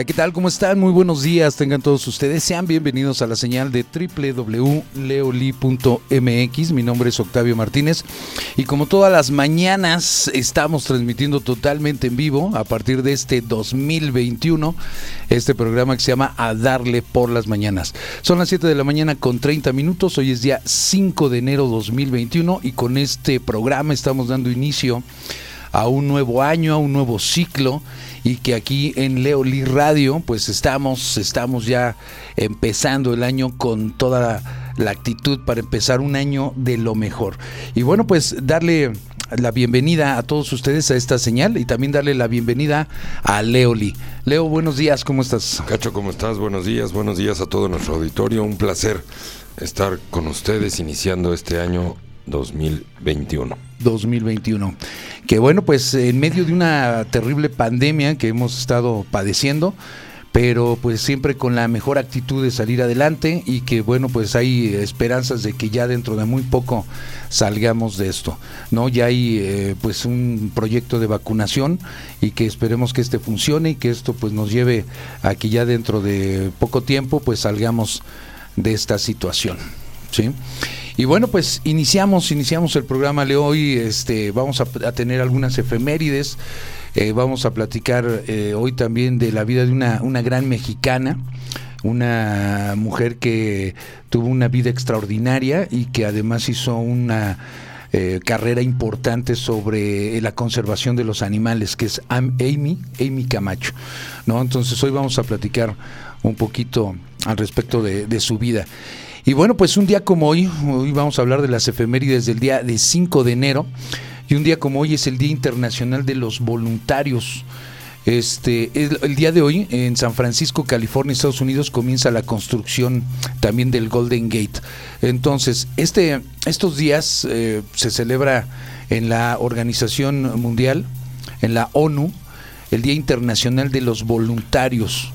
Hola, ¿qué tal? ¿Cómo están? Muy buenos días. Tengan todos ustedes. Sean bienvenidos a la señal de www.leoli.mx. Mi nombre es Octavio Martínez y como todas las mañanas estamos transmitiendo totalmente en vivo a partir de este 2021 este programa que se llama A Darle por las Mañanas. Son las 7 de la mañana con 30 minutos. Hoy es día 5 de enero 2021 y con este programa estamos dando inicio a un nuevo año, a un nuevo ciclo y que aquí en Leoli Radio pues estamos, estamos ya empezando el año con toda la, actitud para empezar un año de lo mejor. Y bueno, pues darle la bienvenida a todos ustedes a esta señal y también darle la bienvenida a Leoli. Leo, buenos días, ¿cómo estás? Cacho, ¿cómo estás? Buenos días, buenos días a todo nuestro auditorio. Un placer estar con ustedes iniciando este año 2021. 2021. Que bueno, pues en medio de una terrible pandemia que hemos estado padeciendo, pero pues siempre con la mejor actitud de salir adelante y que bueno, pues hay esperanzas de que ya dentro de muy poco salgamos de esto, ¿no? Ya hay eh, pues un proyecto de vacunación y que esperemos que este funcione y que esto pues nos lleve a que ya dentro de poco tiempo pues salgamos de esta situación, ¿sí? Y bueno, pues iniciamos, iniciamos el programa de hoy. Este, vamos a, tener algunas efemérides. Eh, vamos a platicar eh, hoy también de la vida de una, una gran mexicana, una mujer que tuvo una vida extraordinaria y que además hizo una eh, carrera importante sobre la conservación de los animales, que es Amy, Amy Camacho. ¿no? Entonces hoy vamos a platicar un poquito al respecto de su vida. Y bueno, pues un día como hoy, hoy vamos a hablar de las efemérides del día de 5 de enero, y un día como hoy es el Día Internacional de los Voluntarios. Este, el, día de hoy en San Francisco, California, Estados Unidos, comienza la construcción también del Golden Gate. Entonces, este, estos días eh, se celebra en la Organización Mundial, en la ONU, el Día Internacional de los Voluntarios.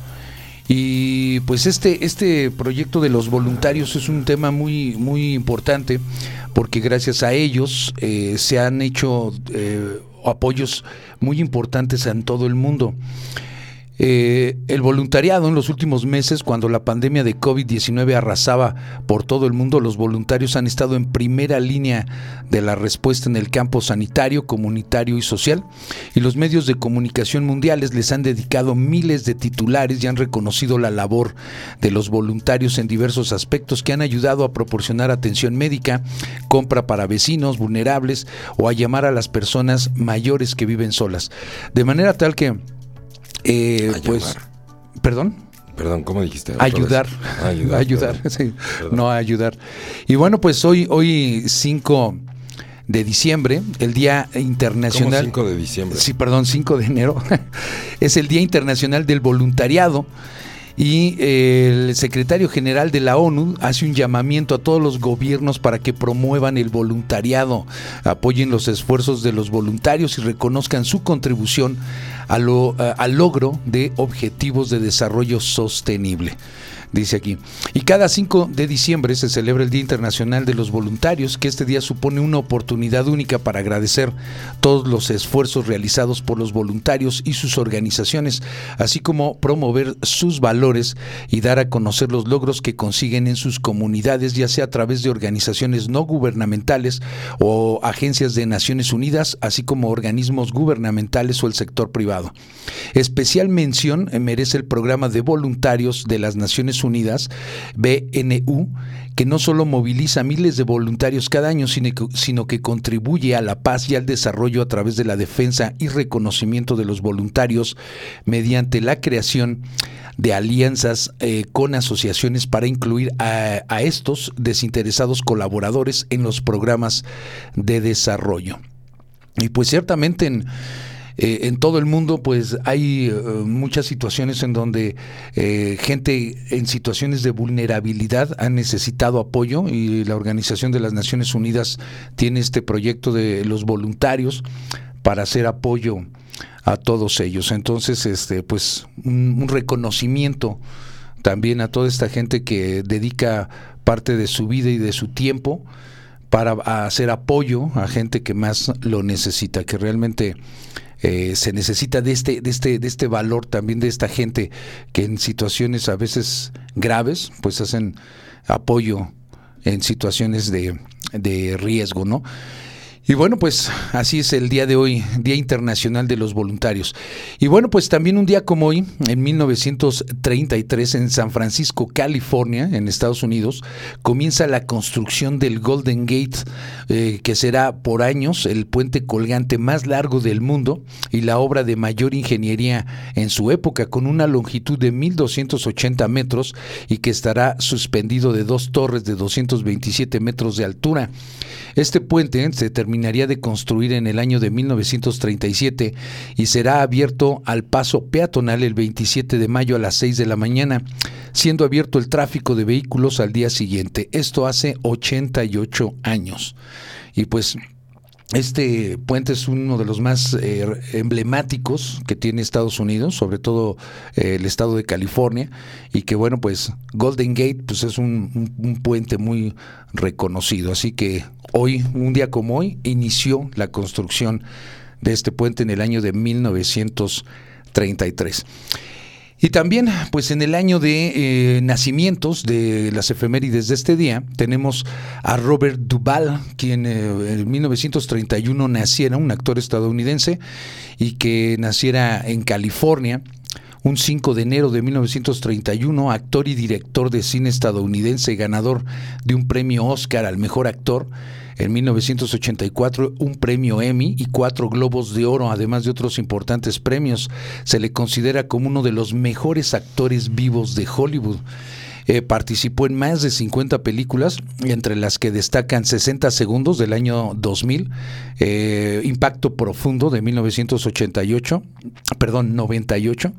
Y pues este, este proyecto de los voluntarios es un tema muy, muy importante porque gracias a ellos eh, se han hecho eh, apoyos muy importantes en todo el mundo. Eh, el voluntariado en los últimos meses, cuando la pandemia de COVID-19 arrasaba por todo el mundo, los voluntarios han estado en primera línea de la respuesta en el campo sanitario, comunitario y social, y los medios de comunicación mundiales les han dedicado miles de titulares y han reconocido la labor de los voluntarios en diversos aspectos que han ayudado a proporcionar atención médica, compra para vecinos vulnerables o a llamar a las personas mayores que viven solas. De manera tal que eh, pues, perdón. Perdón, ¿cómo dijiste? Ayudar. Ayudar. ayudar, sí. No ayudar. Y bueno, pues hoy, hoy 5 de diciembre, el Día Internacional. ¿Cómo 5 de diciembre. Sí, perdón, 5 de enero. es el Día Internacional del Voluntariado y el secretario general de la ONU hace un llamamiento a todos los gobiernos para que promuevan el voluntariado, apoyen los esfuerzos de los voluntarios y reconozcan su contribución a lo, al logro de objetivos de desarrollo sostenible dice aquí. Y cada 5 de diciembre se celebra el Día Internacional de los Voluntarios, que este día supone una oportunidad única para agradecer todos los esfuerzos realizados por los voluntarios y sus organizaciones, así como promover sus valores y dar a conocer los logros que consiguen en sus comunidades, ya sea a través de organizaciones no gubernamentales o agencias de Naciones Unidas, así como organismos gubernamentales o el sector privado. Especial mención merece el programa de voluntarios de las Naciones Unidas, BNU, que no solo moviliza miles de voluntarios cada año, sino que, contribuye a la paz y al desarrollo a través de la defensa y reconocimiento de los voluntarios mediante la creación de alianzas eh, con asociaciones para incluir a, a estos desinteresados colaboradores en los programas de desarrollo. Y pues ciertamente en eh, en todo el mundo pues hay eh, muchas situaciones en donde eh, gente en situaciones de vulnerabilidad ha necesitado apoyo y la Organización de las Naciones Unidas tiene este proyecto de los voluntarios para hacer apoyo a todos ellos. Entonces, este, pues un, reconocimiento también a toda esta gente que dedica parte de su vida y de su tiempo para hacer apoyo a gente que más lo necesita, que realmente eh, se necesita de este, de, este, de este valor también de esta gente que en situaciones a veces graves, pues hacen apoyo en situaciones de, de riesgo, ¿no? Y bueno, pues así es el día de hoy, Día Internacional de los Voluntarios. Y bueno, pues también un día como hoy, en 1933, en San Francisco, California, en Estados Unidos, comienza la construcción del Golden Gate, eh, que será por años el puente colgante más largo del mundo y la obra de mayor ingeniería en su época, con una longitud de 1.280 metros y que estará suspendido de dos torres de 227 metros de altura. Este puente se terminaría de construir en el año de 1937 y será abierto al paso peatonal el 27 de mayo a las 6 de la mañana, siendo abierto el tráfico de vehículos al día siguiente. Esto hace 88 años. Y pues este puente es uno de los más eh, emblemáticos que tiene Estados Unidos, sobre todo eh, el estado de California, y que bueno, pues Golden Gate pues es un, un, puente muy reconocido. Así que hoy, un día como hoy, inició la construcción de este puente en el año de 1933. Y también, pues en el año de eh, nacimientos de las efemérides de este día, tenemos a Robert Duvall, quien eh, en 1931 naciera, un actor estadounidense, y que naciera en California. Un 5 de enero de 1931, actor y director de cine estadounidense, ganador de un premio Oscar al mejor actor en 1984 un premio Emmy y cuatro Globos de Oro, además de otros importantes premios. Se le considera como uno de los mejores actores vivos de Hollywood. Eh, participó en más de 50 películas, entre las que destacan 60 segundos del año 2000, eh, Impacto Profundo de 1988, perdón, 98.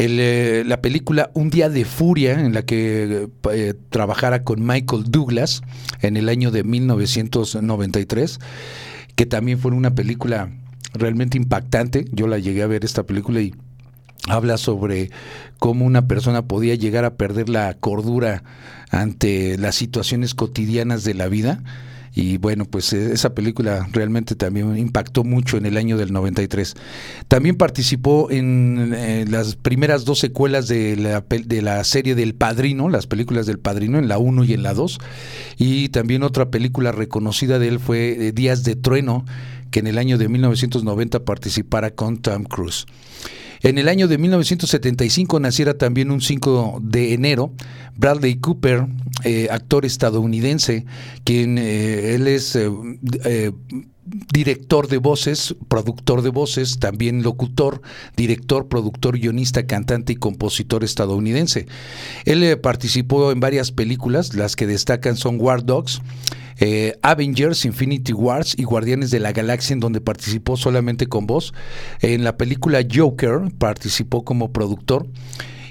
Eh, la película Un día de furia, en la que eh, trabajara con Michael Douglas en el año de 1993, que también fue una película realmente impactante. Yo la llegué a ver esta película y habla sobre cómo una persona podía llegar a perder la cordura ante las situaciones cotidianas de la vida y bueno, pues eh, esa película realmente también impactó mucho en el año del 93. También participó en, eh, las primeras dos secuelas de la, de la serie del Padrino, las películas del Padrino, en la 1 y en la 2. Y también otra película reconocida de él fue eh, Días de Trueno, que en el año de 1990 participara con Tom Cruise. En el año de 1975 naciera también un 5 de enero Bradley Cooper, eh, actor estadounidense, quien eh, él es eh, director de voces, productor de voces, también locutor, director, productor, guionista, cantante y compositor estadounidense. Él participó en varias películas, las que destacan son War Dogs, eh, Avengers, Infinity Wars y Guardianes de la Galaxia, en donde participó solamente con voz. En la película Joker participó como productor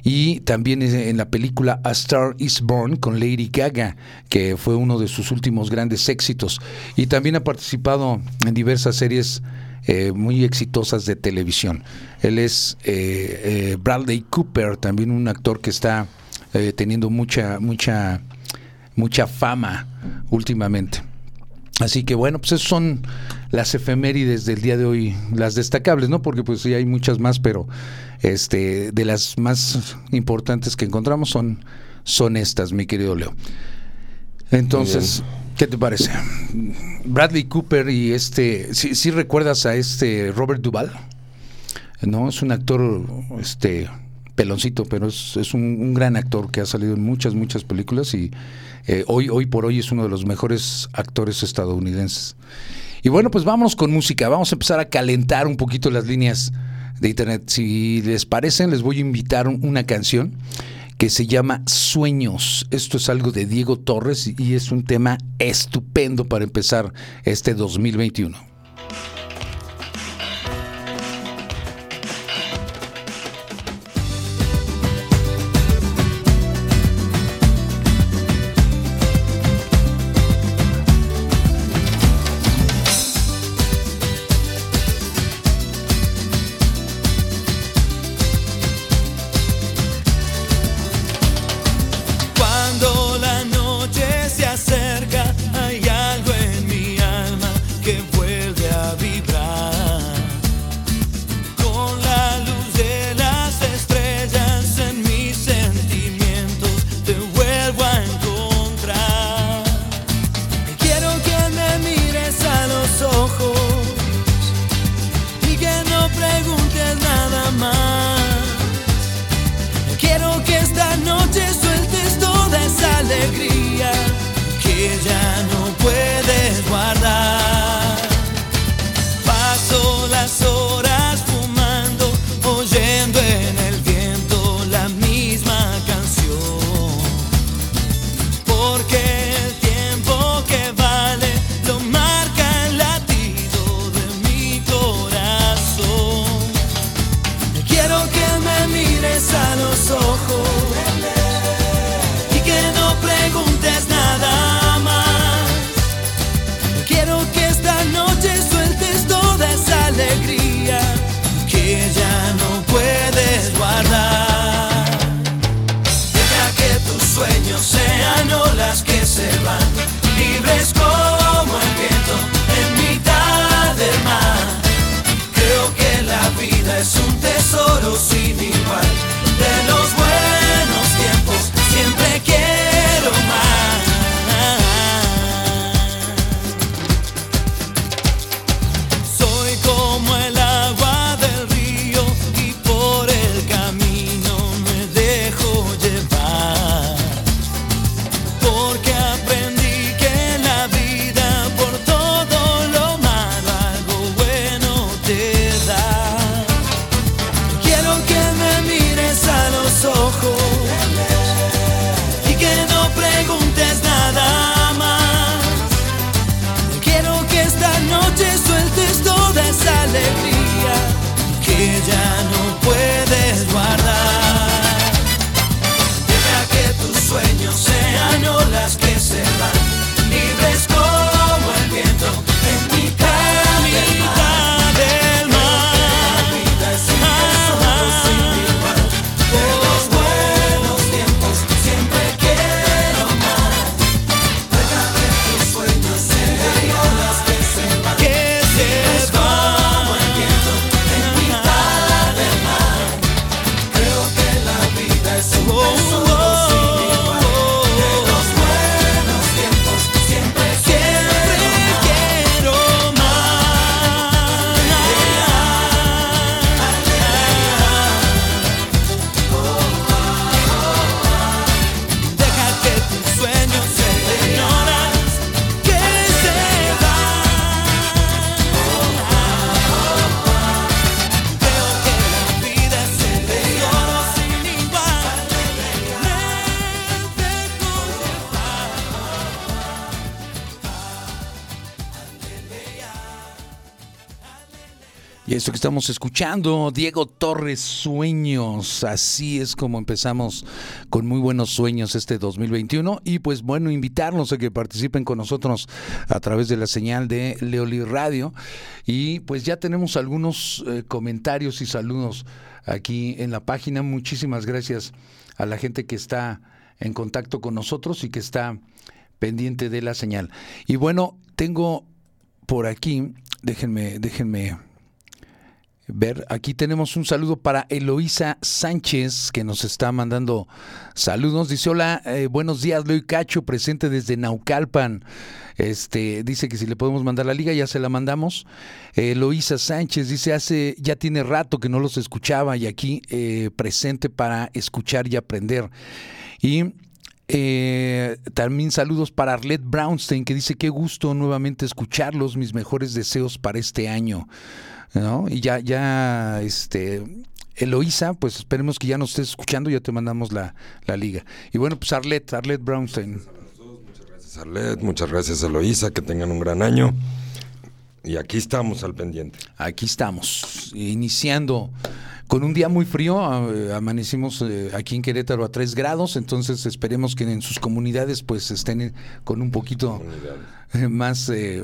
y también en la película A Star is Born con Lady Gaga, que fue uno de sus últimos grandes éxitos. Y también ha participado en diversas series eh, muy exitosas de televisión. Él es eh, Bradley Cooper, también un actor que está teniendo mucha, mucha mucha fama últimamente. Así que bueno, pues esas son las efemérides del día de hoy, las destacables, ¿no? Porque pues sí hay muchas más, pero este de las más importantes que encontramos son son estas, mi querido Leo. Entonces, ¿qué te parece? Bradley Cooper y este, ¿sí, recuerdas a este Robert Duvall? No, es un actor este peloncito, pero es, un, un, gran actor que ha salido en muchas, muchas películas y eh, hoy, hoy por hoy es uno de los mejores actores estadounidenses. Y bueno, pues vamos con música, vamos a empezar a calentar un poquito las líneas de internet. Si les parecen, les voy a invitar una canción que se llama Sueños. Esto es algo de Diego Torres y es un tema estupendo para empezar este 2021. Estamos escuchando, Diego Torres Sueños, así es como empezamos con muy buenos sueños este 2021 y pues bueno, invitarlos a que participen con nosotros a través de la señal de Leoli Radio y pues ya tenemos algunos eh, comentarios y saludos aquí en la página. Muchísimas gracias a la gente que está en contacto con nosotros y que está pendiente de la señal. Y bueno, tengo por aquí, déjenme, déjenme ver. Aquí tenemos un saludo para Eloísa Sánchez, que nos está mandando saludos. Dice, hola, eh, buenos días, Loy Cacho, presente desde Naucalpan. Este, dice que si le podemos mandar la liga, ya se la mandamos. Eloísa Sánchez dice, hace, ya tiene rato que no los escuchaba y aquí eh, presente para escuchar y aprender. Y eh, también saludos para Arlette Brownstein, que dice, qué gusto nuevamente escucharlos, mis mejores deseos para este año. Y ya, ya, este, Eloísa, pues esperemos que ya nos estés escuchando, ya te mandamos la, liga. Y bueno, pues Arlet, Arlet Brownstein. Muchas gracias Arlet, muchas gracias Eloísa, que tengan un gran año. Y aquí estamos al pendiente. Aquí estamos, iniciando con un día muy frío, amanecimos eh, aquí en Querétaro a 3 grados, entonces esperemos que en sus comunidades pues estén con un poquito más eh,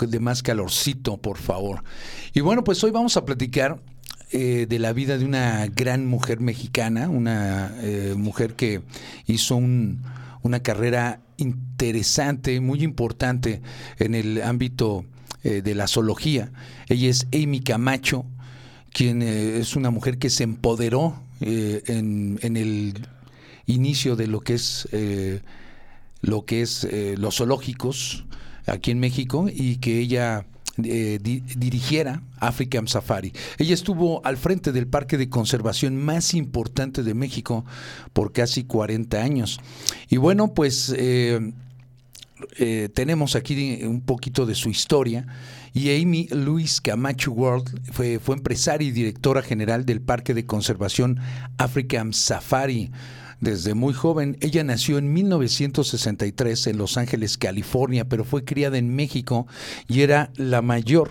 de más calorcito, por favor. Y bueno, pues hoy vamos a platicar eh, de la vida de una gran mujer mexicana, una eh, mujer que hizo una carrera interesante, muy importante en el ámbito de la zoología. Ella es Amy Camacho, quien es una mujer que se empoderó en, en, el inicio de lo que es lo que es los zoológicos aquí en México y que ella eh, dirigiera African Safari. Ella estuvo al frente del parque de conservación más importante de México por casi 40 años. Y bueno, pues eh, eh, tenemos aquí un poquito de su historia. Y Amy Louise Camacho World fue, fue empresaria y directora general del Parque de Conservación African Safari desde muy joven. Ella nació en 1963 en Los Ángeles, California, pero fue criada en México y era la mayor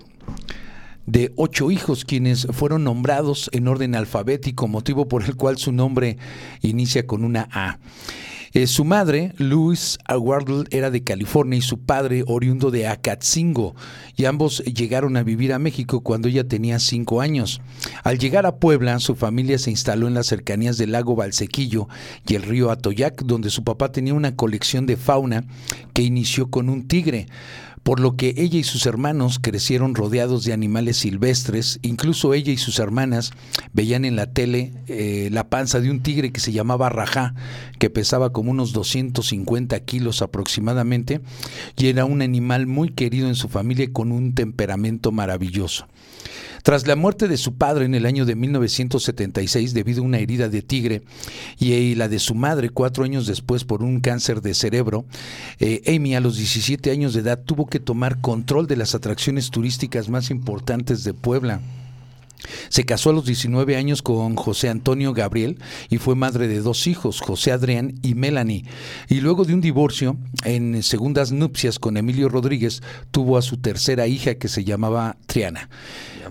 de ocho hijos quienes fueron nombrados en orden alfabético, motivo por el cual su nombre inicia con una A. Eh, su madre, Louis Wardle, era de California y su padre oriundo de Acatzingo, y ambos llegaron a vivir a México cuando ella tenía cinco años. Al llegar a Puebla, su familia se instaló en las cercanías del lago Valsequillo y el río Atoyac, donde su papá tenía una colección de fauna que inició con un tigre por lo que ella y sus hermanos crecieron rodeados de animales silvestres, incluso ella y sus hermanas veían en la tele eh, la panza de un tigre que se llamaba Rajá, que pesaba como unos 250 kilos aproximadamente, y era un animal muy querido en su familia con un temperamento maravilloso. Tras la muerte de su padre en el año de 1976 debido a una herida de tigre y la de su madre cuatro años después por un cáncer de cerebro, eh, Amy a los 17 años de edad tuvo que tomar control de las atracciones turísticas más importantes de Puebla. Se casó a los 19 años con José Antonio Gabriel y fue madre de dos hijos, José Adrián y Melanie. Y luego de un divorcio, en segundas nupcias con Emilio Rodríguez, tuvo a su tercera hija que se llamaba Triana.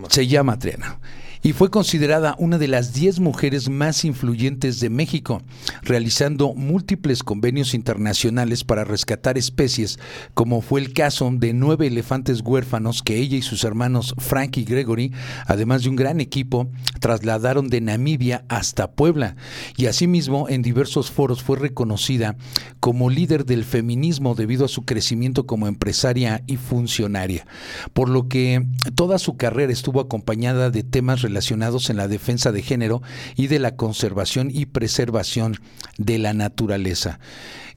Se llama Triana y fue considerada una de las 10 mujeres más influyentes de México, realizando múltiples convenios internacionales para rescatar especies, como fue el caso de nueve elefantes huérfanos que ella y sus hermanos Frank y Gregory, además de un gran equipo, trasladaron de Namibia hasta Puebla, y asimismo en diversos foros fue reconocida como líder del feminismo debido a su crecimiento como empresaria y funcionaria, por lo que toda su carrera estuvo acompañada de temas relacionados en la defensa de género y de la conservación y preservación de la naturaleza.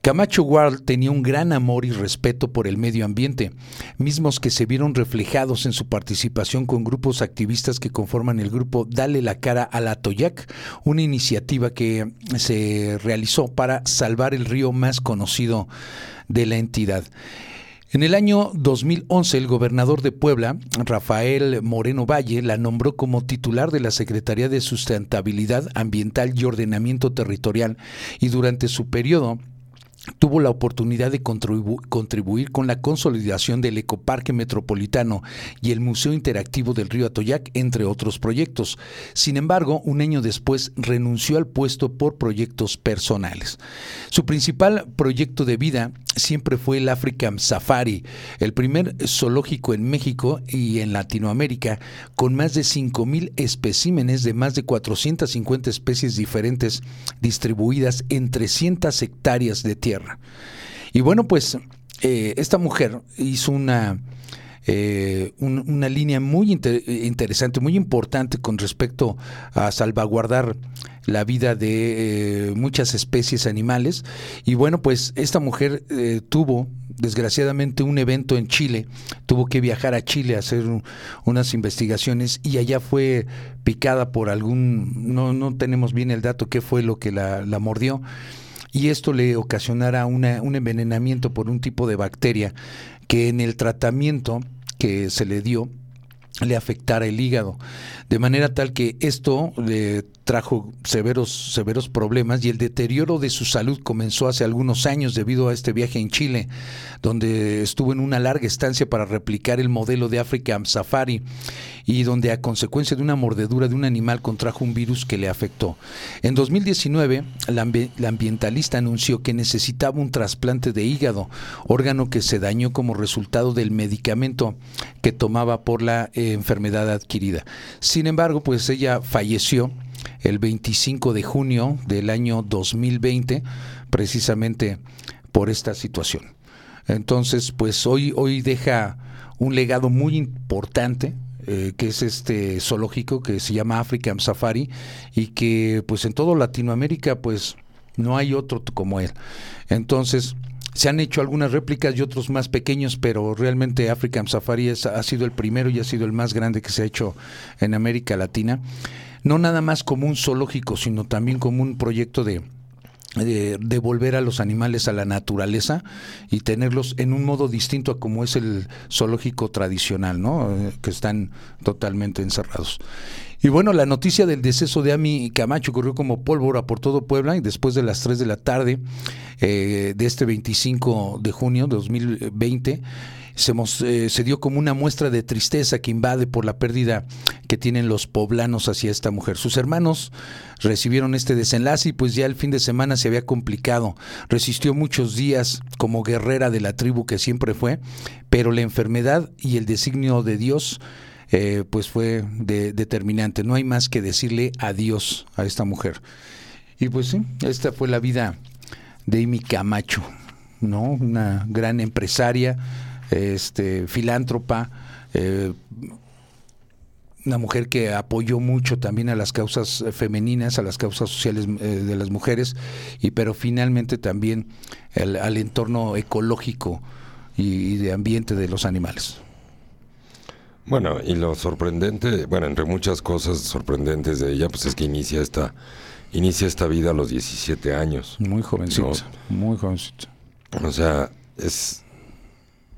Camacho Ward tenía un gran amor y respeto por el medio ambiente, mismos que se vieron reflejados en su participación con grupos activistas que conforman el grupo Dale la cara a la Toyac, una iniciativa que se realizó para salvar el río más conocido de la entidad. En el año 2011, el gobernador de Puebla, Rafael Moreno Valle, la nombró como titular de la Secretaría de Sustentabilidad Ambiental y Ordenamiento Territorial y durante su periodo tuvo la oportunidad de contribuir con la consolidación del Ecoparque Metropolitano y el Museo Interactivo del Río Atoyac, entre otros proyectos. Sin embargo, un año después renunció al puesto por proyectos personales. Su principal proyecto de vida siempre fue el African Safari, el primer zoológico en México y en Latinoamérica, con más de 5.000 especímenes de más de 450 especies diferentes distribuidas en 300 hectáreas de tierra. Y bueno, pues eh, esta mujer hizo una, eh, una línea muy interesante, muy importante con respecto a salvaguardar la vida de eh, muchas especies animales. Y bueno, pues esta mujer eh, tuvo desgraciadamente un evento en Chile, tuvo que viajar a Chile a hacer unas investigaciones y allá fue picada por algún, no, no tenemos bien el dato qué fue lo que la, mordió. Y esto le ocasionara una, un envenenamiento por un tipo de bacteria que en el tratamiento que se le dio le afectara el hígado, de manera tal que esto le trajo severos, severos problemas y el deterioro de su salud comenzó hace algunos años debido a este viaje en Chile, donde estuvo en una larga estancia para replicar el modelo de África Safari y donde a consecuencia de una mordedura de un animal contrajo un virus que le afectó. En 2019, la, ambientalista anunció que necesitaba un trasplante de hígado, órgano que se dañó como resultado del medicamento que tomaba por la eh, enfermedad adquirida. Sin embargo, pues ella falleció el 25 de junio del año 2020, precisamente por esta situación. Entonces, pues hoy, hoy deja un legado muy importante, eh, que es este zoológico que se llama African Safari y que pues en toda Latinoamérica pues no hay otro como él. Entonces, se han hecho algunas réplicas y otros más pequeños, pero realmente African Safari ha sido el primero y ha sido el más grande que se ha hecho en América Latina no nada más como un zoológico, sino también como un proyecto de, de, volver a los animales a la naturaleza y tenerlos en un modo distinto a como es el zoológico tradicional, ¿no? Eh, que están totalmente encerrados. Y bueno, la noticia del deceso de Ami Camacho ocurrió como pólvora por todo Puebla y después de las 3 de la tarde eh, de este 25 de junio de 2020 se, eh, se dio como una muestra de tristeza que invade por la pérdida que tienen los poblanos hacia esta mujer. Sus hermanos recibieron este desenlace y pues ya el fin de semana se había complicado. Resistió muchos días como guerrera de la tribu que siempre fue, pero la enfermedad y el designio de Dios eh, pues fue determinante. No hay más que decirle adiós a esta mujer. Y pues sí, esta fue la vida de Amy Camacho, ¿no? Una gran empresaria, este, filántropa, eh, una mujer que apoyó mucho también a las causas femeninas, a las causas sociales eh, de las mujeres, y pero finalmente también al entorno ecológico y, de ambiente de los animales. Bueno, y lo sorprendente, bueno, entre muchas cosas sorprendentes de ella, pues es que inicia esta, inicia esta vida a los 17 años. Muy jovencita, muy jovencita. O sea, es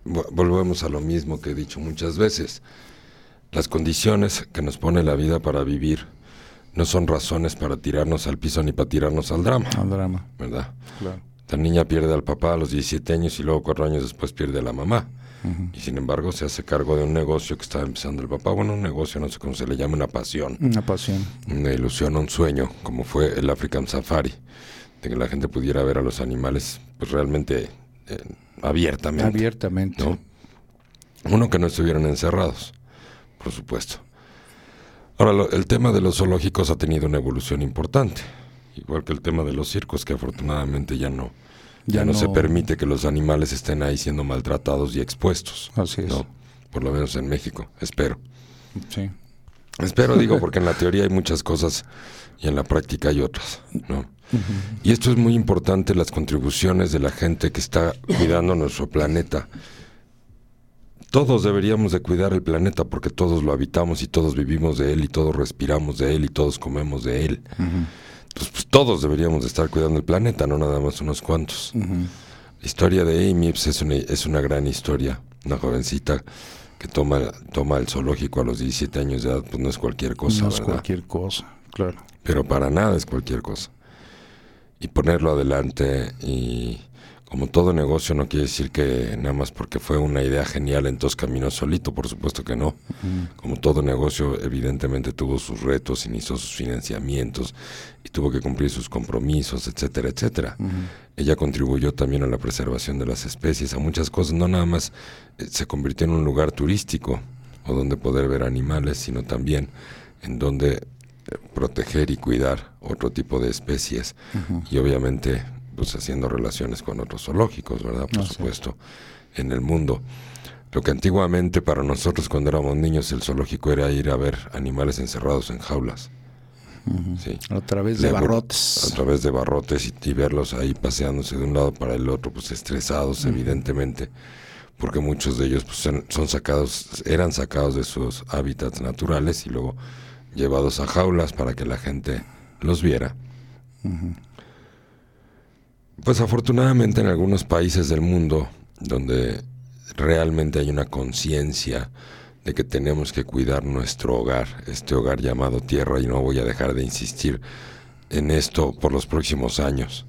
volvemos a lo mismo que he dicho muchas veces. Las condiciones que nos pone la vida para vivir no son razones para tirarnos al piso ni para tirarnos al drama. Al drama. ¿Verdad? Claro. La niña pierde al papá a los 17 años y luego cuatro años después pierde a la mamá. Y sin embargo se hace cargo de un negocio que estaba empezando el papá. Bueno, un negocio, no sé cómo se le llama, una pasión. Una pasión. Una ilusión, un sueño, como fue el African Safari. De que la gente pudiera ver a los animales pues realmente eh, abiertamente. Abiertamente. ¿no? Uno, que no estuvieran encerrados, por supuesto. Ahora, el tema de los zoológicos ha tenido una evolución importante, igual que el tema de los circos, que afortunadamente ya no, ya, no, se permite que los animales estén ahí siendo maltratados y expuestos. Así es. Por lo menos en México, espero. Sí. Espero, digo, porque en la teoría hay muchas cosas y en la práctica hay otras, ¿no? Y esto es muy importante, las contribuciones de la gente que está cuidando nuestro planeta. Todos deberíamos de cuidar el planeta porque todos lo habitamos y todos vivimos de él y todos respiramos de él y todos comemos de él. pues, todos deberíamos de estar cuidando el planeta, no nada más unos cuantos. La historia de Amy pues, es, una, es una gran historia. Una jovencita que toma, toma el zoológico a los 17 años de edad, pues no es cualquier cosa. No es cualquier cosa, claro. Pero para nada es cualquier cosa y ponerlo adelante y como todo negocio no quiere decir que nada más porque fue una idea genial entonces caminó solito, por supuesto que no. Como todo negocio evidentemente tuvo sus retos, inició sus financiamientos y tuvo que cumplir sus compromisos, etcétera, etcétera. Ella contribuyó también a la preservación de las especies, a muchas cosas, no nada más eh, se convirtió en un lugar turístico o donde poder ver animales, sino también en donde proteger y cuidar otro tipo de especies y obviamente pues haciendo relaciones con otros zoológicos, ¿verdad? Por supuesto, en el mundo. Lo que antiguamente para nosotros cuando éramos niños el zoológico era ir a ver animales encerrados en jaulas. sí. A través de, barrotes. A través de barrotes y, verlos ahí paseándose de un lado para el otro, pues estresados evidentemente, porque muchos de ellos pues, son, sacados, eran sacados de sus hábitats naturales y luego llevados a jaulas para que la gente los viera. Pues afortunadamente en algunos países del mundo donde realmente hay una conciencia de que tenemos que cuidar nuestro hogar, este hogar llamado tierra, y no voy a dejar de insistir en esto por los próximos años.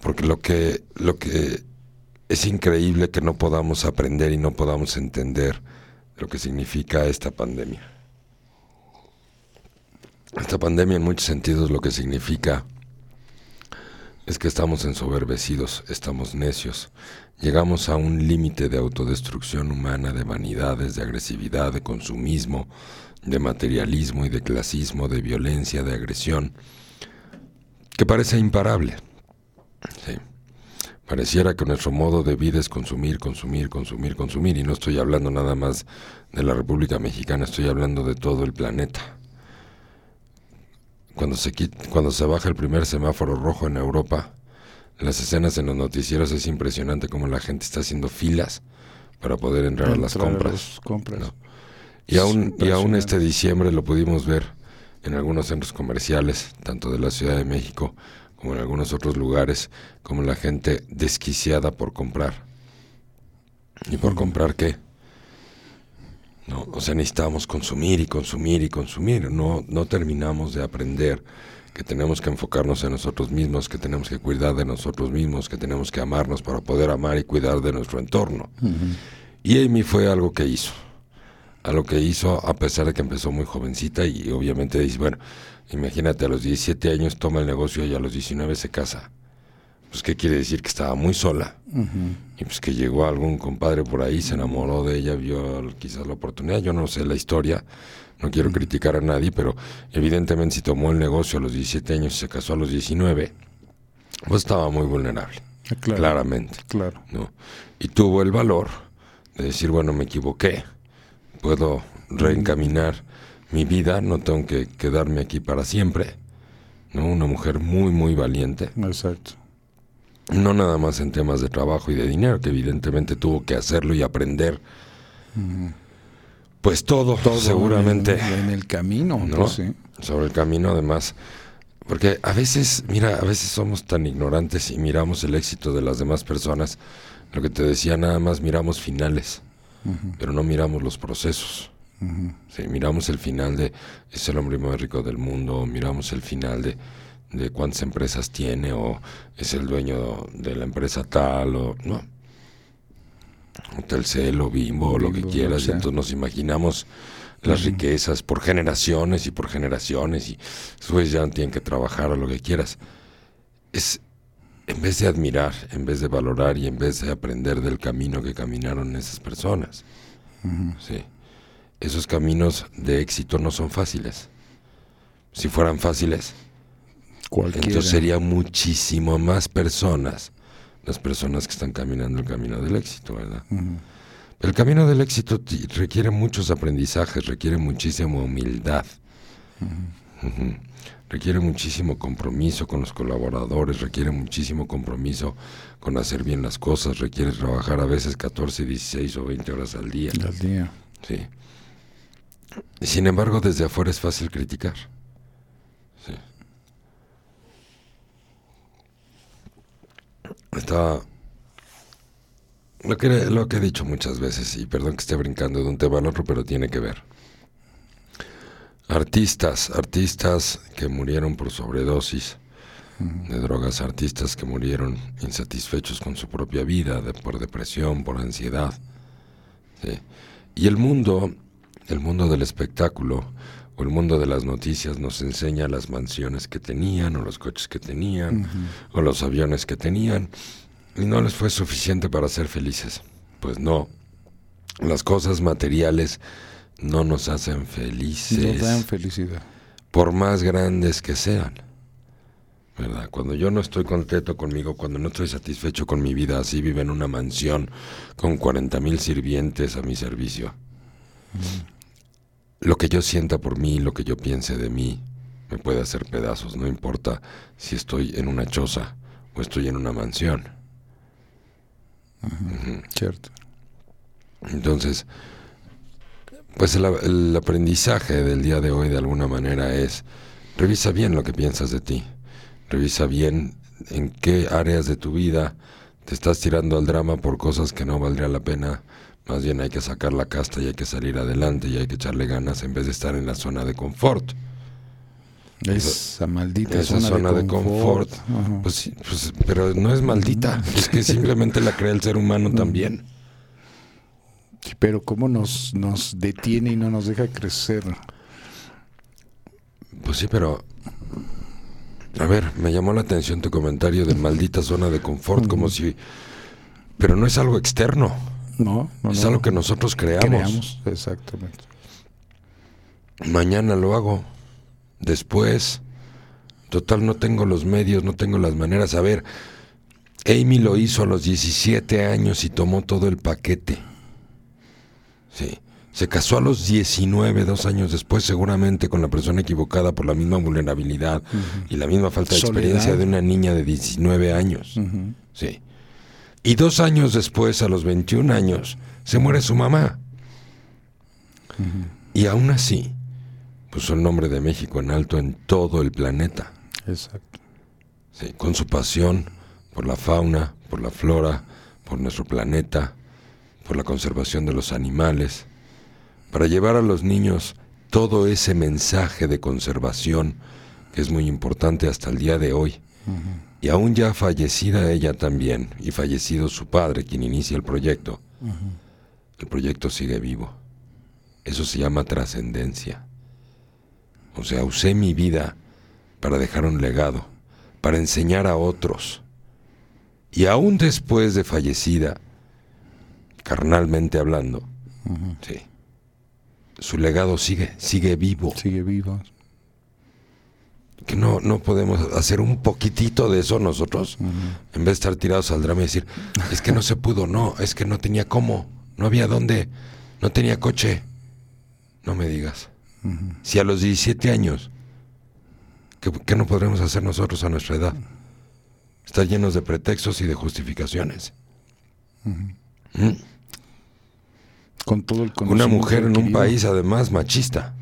Porque lo que, lo que es increíble que no podamos aprender y no podamos entender lo que significa esta pandemia. Esta pandemia en muchos sentidos lo que significa es que estamos ensoberbecidos, estamos necios. Llegamos a un límite de autodestrucción humana, de vanidades, de agresividad, de consumismo, de materialismo y de clasismo, de violencia, de agresión, que parece imparable. Sí. Pareciera que nuestro modo de vida es consumir, consumir, consumir, consumir, y no estoy hablando nada más de la República Mexicana, estoy hablando de todo el planeta. Cuando se, cuando se baja el primer semáforo rojo en Europa, las escenas en los noticieros es impresionante como la gente está haciendo filas para poder entrar, a las compras. Y, aún, y aún este diciembre lo pudimos ver en algunos centros comerciales, tanto de la Ciudad de México como en algunos otros lugares, como la gente desquiciada por comprar. ¿Y por comprar qué? ¿No? O sea, necesitamos consumir y consumir y consumir. No, no terminamos de aprender que tenemos que enfocarnos en nosotros mismos, que tenemos que cuidar de nosotros mismos, que tenemos que amarnos para poder amar y cuidar de nuestro entorno. Y Amy fue algo que hizo. Algo que hizo a pesar de que empezó muy jovencita y obviamente dice, bueno, imagínate, a los 17 años toma el negocio y a los 19 se casa pues qué quiere decir que estaba muy sola y pues que llegó algún compadre por ahí, se enamoró de ella, vio quizás la oportunidad, yo no sé la historia, no quiero criticar a nadie, pero evidentemente si tomó el negocio a los 17 años y se casó a los 19, pues estaba muy vulnerable, ah, claramente. Claro. ¿no? Y tuvo el valor de decir, bueno, me equivoqué, puedo reencaminar mi vida, no tengo que quedarme aquí para siempre. ¿no? Una mujer muy, muy valiente. Exacto no nada más en temas de trabajo y de dinero, que evidentemente tuvo que hacerlo y aprender. Pues todo, seguramente. En, el camino, ¿no? Sobre el camino, además. Porque a veces, mira, a veces somos tan ignorantes y miramos el éxito de las demás personas. Lo que te decía, nada más miramos finales, pero no miramos los procesos. miramos el final de es el hombre más rico del mundo, miramos el final de de cuántas empresas tiene o es el dueño de la empresa tal o no. Telcel o Bimbo o lo que quieras. Y entonces nos imaginamos las riquezas por generaciones y por generaciones y después ya tienen que trabajar o lo que quieras. Es en vez de admirar, en vez de valorar y en vez de aprender del camino que caminaron esas personas. Sí. Esos caminos de éxito no son fáciles. Si fueran fáciles, entonces serían muchísimo más personas las personas que están caminando el camino del éxito, ¿verdad? El camino del éxito requiere muchos aprendizajes, requiere muchísima humildad, requiere muchísimo compromiso con los colaboradores, requiere muchísimo compromiso con hacer bien las cosas, requiere trabajar a veces 14, 16 o 20 horas al día. Al día. Sí. Sin embargo, desde afuera es fácil criticar. Estaba... Lo que, lo que he dicho muchas veces, y perdón que esté brincando de un tema al otro, pero tiene que ver. Artistas, artistas que murieron por sobredosis, de drogas, artistas que murieron insatisfechos con su propia vida, de, por depresión, por ansiedad. Y el mundo, el mundo del espectáculo o el mundo de las noticias nos enseña las mansiones que tenían, o los coches que tenían, o los aviones que tenían, y no les fue suficiente para ser felices. Pues no, las cosas materiales no nos hacen felices. Nos dan felicidad. Por más grandes que sean. ¿Verdad? Cuando yo no estoy contento conmigo, cuando no estoy satisfecho con mi vida, así vive en una mansión con 40 mil sirvientes a mi servicio. Lo que yo sienta por mí, lo que yo piense de mí, me puede hacer pedazos, no importa si estoy en una choza o estoy en una mansión. Cierto. Entonces, pues el, aprendizaje del día de hoy de alguna manera es, revisa bien lo que piensas de ti, revisa bien en qué áreas de tu vida te estás tirando al drama por cosas que no valdría la pena, más bien hay que sacar la casta y hay que salir adelante y hay que echarle ganas en vez de estar en la zona de confort. Esa maldita zona, de confort. Pues, pues, pero no es maldita, es que simplemente la crea el ser humano también. Pero cómo nos, nos detiene y no nos deja crecer. Pues sí, pero... A ver, me llamó la atención tu comentario de maldita zona de confort, como si... Pero no es algo externo. No, no Es algo que nosotros creamos. Creamos, exactamente. Mañana lo hago. Después. Total, no tengo los medios, no tengo las maneras. A ver, Amy lo hizo a los 17 años y tomó todo el paquete. Sí. Se casó a los 19, dos años después, seguramente con la persona equivocada por la misma vulnerabilidad y la misma falta de experiencia de una niña de 19 años. Sí. Y dos años después, a los 21 años, se muere su mamá. Y aún así, puso el nombre de México en alto en todo el planeta. Exacto. Sí, con su pasión por la fauna, por la flora, por nuestro planeta, por la conservación de los animales, para llevar a los niños todo ese mensaje de conservación que es muy importante hasta el día de hoy. Y aún ya fallecida ella también, y fallecido su padre, quien inicia el proyecto, el proyecto sigue vivo. Eso se llama trascendencia. O sea, usé mi vida para dejar un legado, para enseñar a otros. Y aún después de fallecida, carnalmente hablando, sí, su legado sigue, sigue vivo. Sigue vivo. Que no, no podemos hacer un poquitito de eso nosotros, en vez de estar tirados al drama y decir, es que no se pudo, no, es que no tenía cómo, no había dónde, no tenía coche. No me digas. Si a los 17 años, ¿qué, no podremos hacer nosotros a nuestra edad? Estar llenos de pretextos y de justificaciones. ¿Mm? Con todo el Una mujer en un país además machista.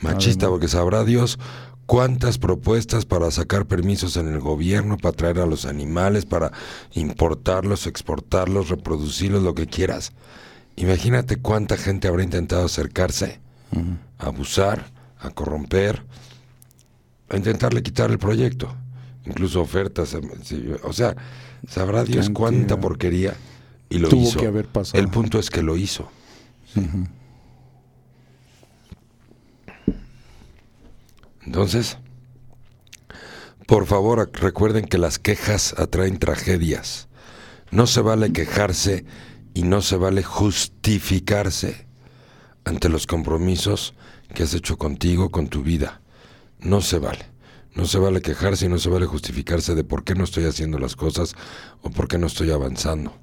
Machista porque sabrá Dios cuántas propuestas para sacar permisos en el gobierno, para traer a los animales, para importarlos, exportarlos, reproducirlos, lo que quieras. Imagínate cuánta gente habrá intentado acercarse, a abusar, a corromper, a intentarle quitar el proyecto. Incluso ofertas. O sea, sabrá Dios cuánta porquería. Y lo Tuvo hizo. que haber pasado. El punto es que lo hizo. Entonces, por favor, recuerden que las quejas atraen tragedias. No se vale quejarse y no se vale justificarse ante los compromisos que has hecho contigo, con tu vida. No se vale. No se vale quejarse y no se vale justificarse de por qué no estoy haciendo las cosas o por qué no estoy avanzando.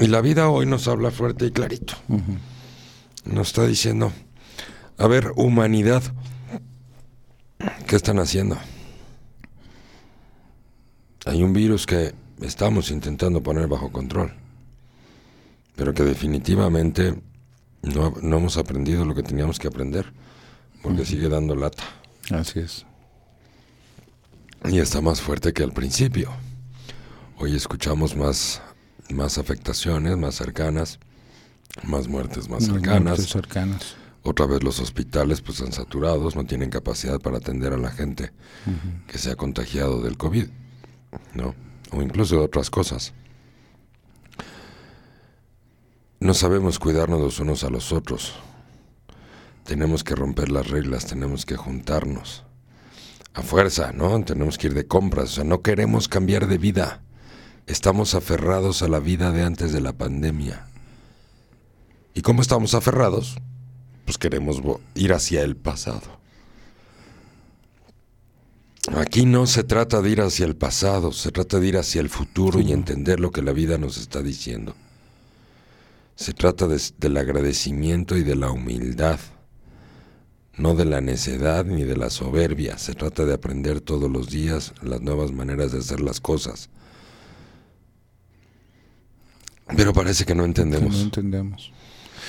Y la vida hoy nos habla fuerte y clarito. Nos está diciendo, a ver, humanidad, ¿qué están haciendo? Hay un virus que estamos intentando poner bajo control, pero que definitivamente no, no hemos aprendido lo que teníamos que aprender, porque sigue dando lata. Así es. Y está más fuerte que al principio. Hoy escuchamos más, más afectaciones, más cercanas, más muertes más cercanas. Muertes cercanas. Otra vez los hospitales pues están saturados, no tienen capacidad para atender a la gente que se ha contagiado del COVID, ¿no? O incluso de otras cosas. No sabemos cuidarnos los unos a los otros. Tenemos que romper las reglas, tenemos que juntarnos. A fuerza, ¿no? Tenemos que ir de compras, o sea, no queremos cambiar de vida. Estamos aferrados a la vida de antes de la pandemia. ¿Y cómo estamos aferrados? Pues queremos ir hacia el pasado. Aquí no se trata de ir hacia el pasado, se trata de ir hacia el futuro y entender lo que la vida nos está diciendo. Se trata del agradecimiento y de la humildad, no de la necedad ni de la soberbia. Se trata de aprender todos los días las nuevas maneras de hacer las cosas. Pero parece que no entendemos. no entendemos.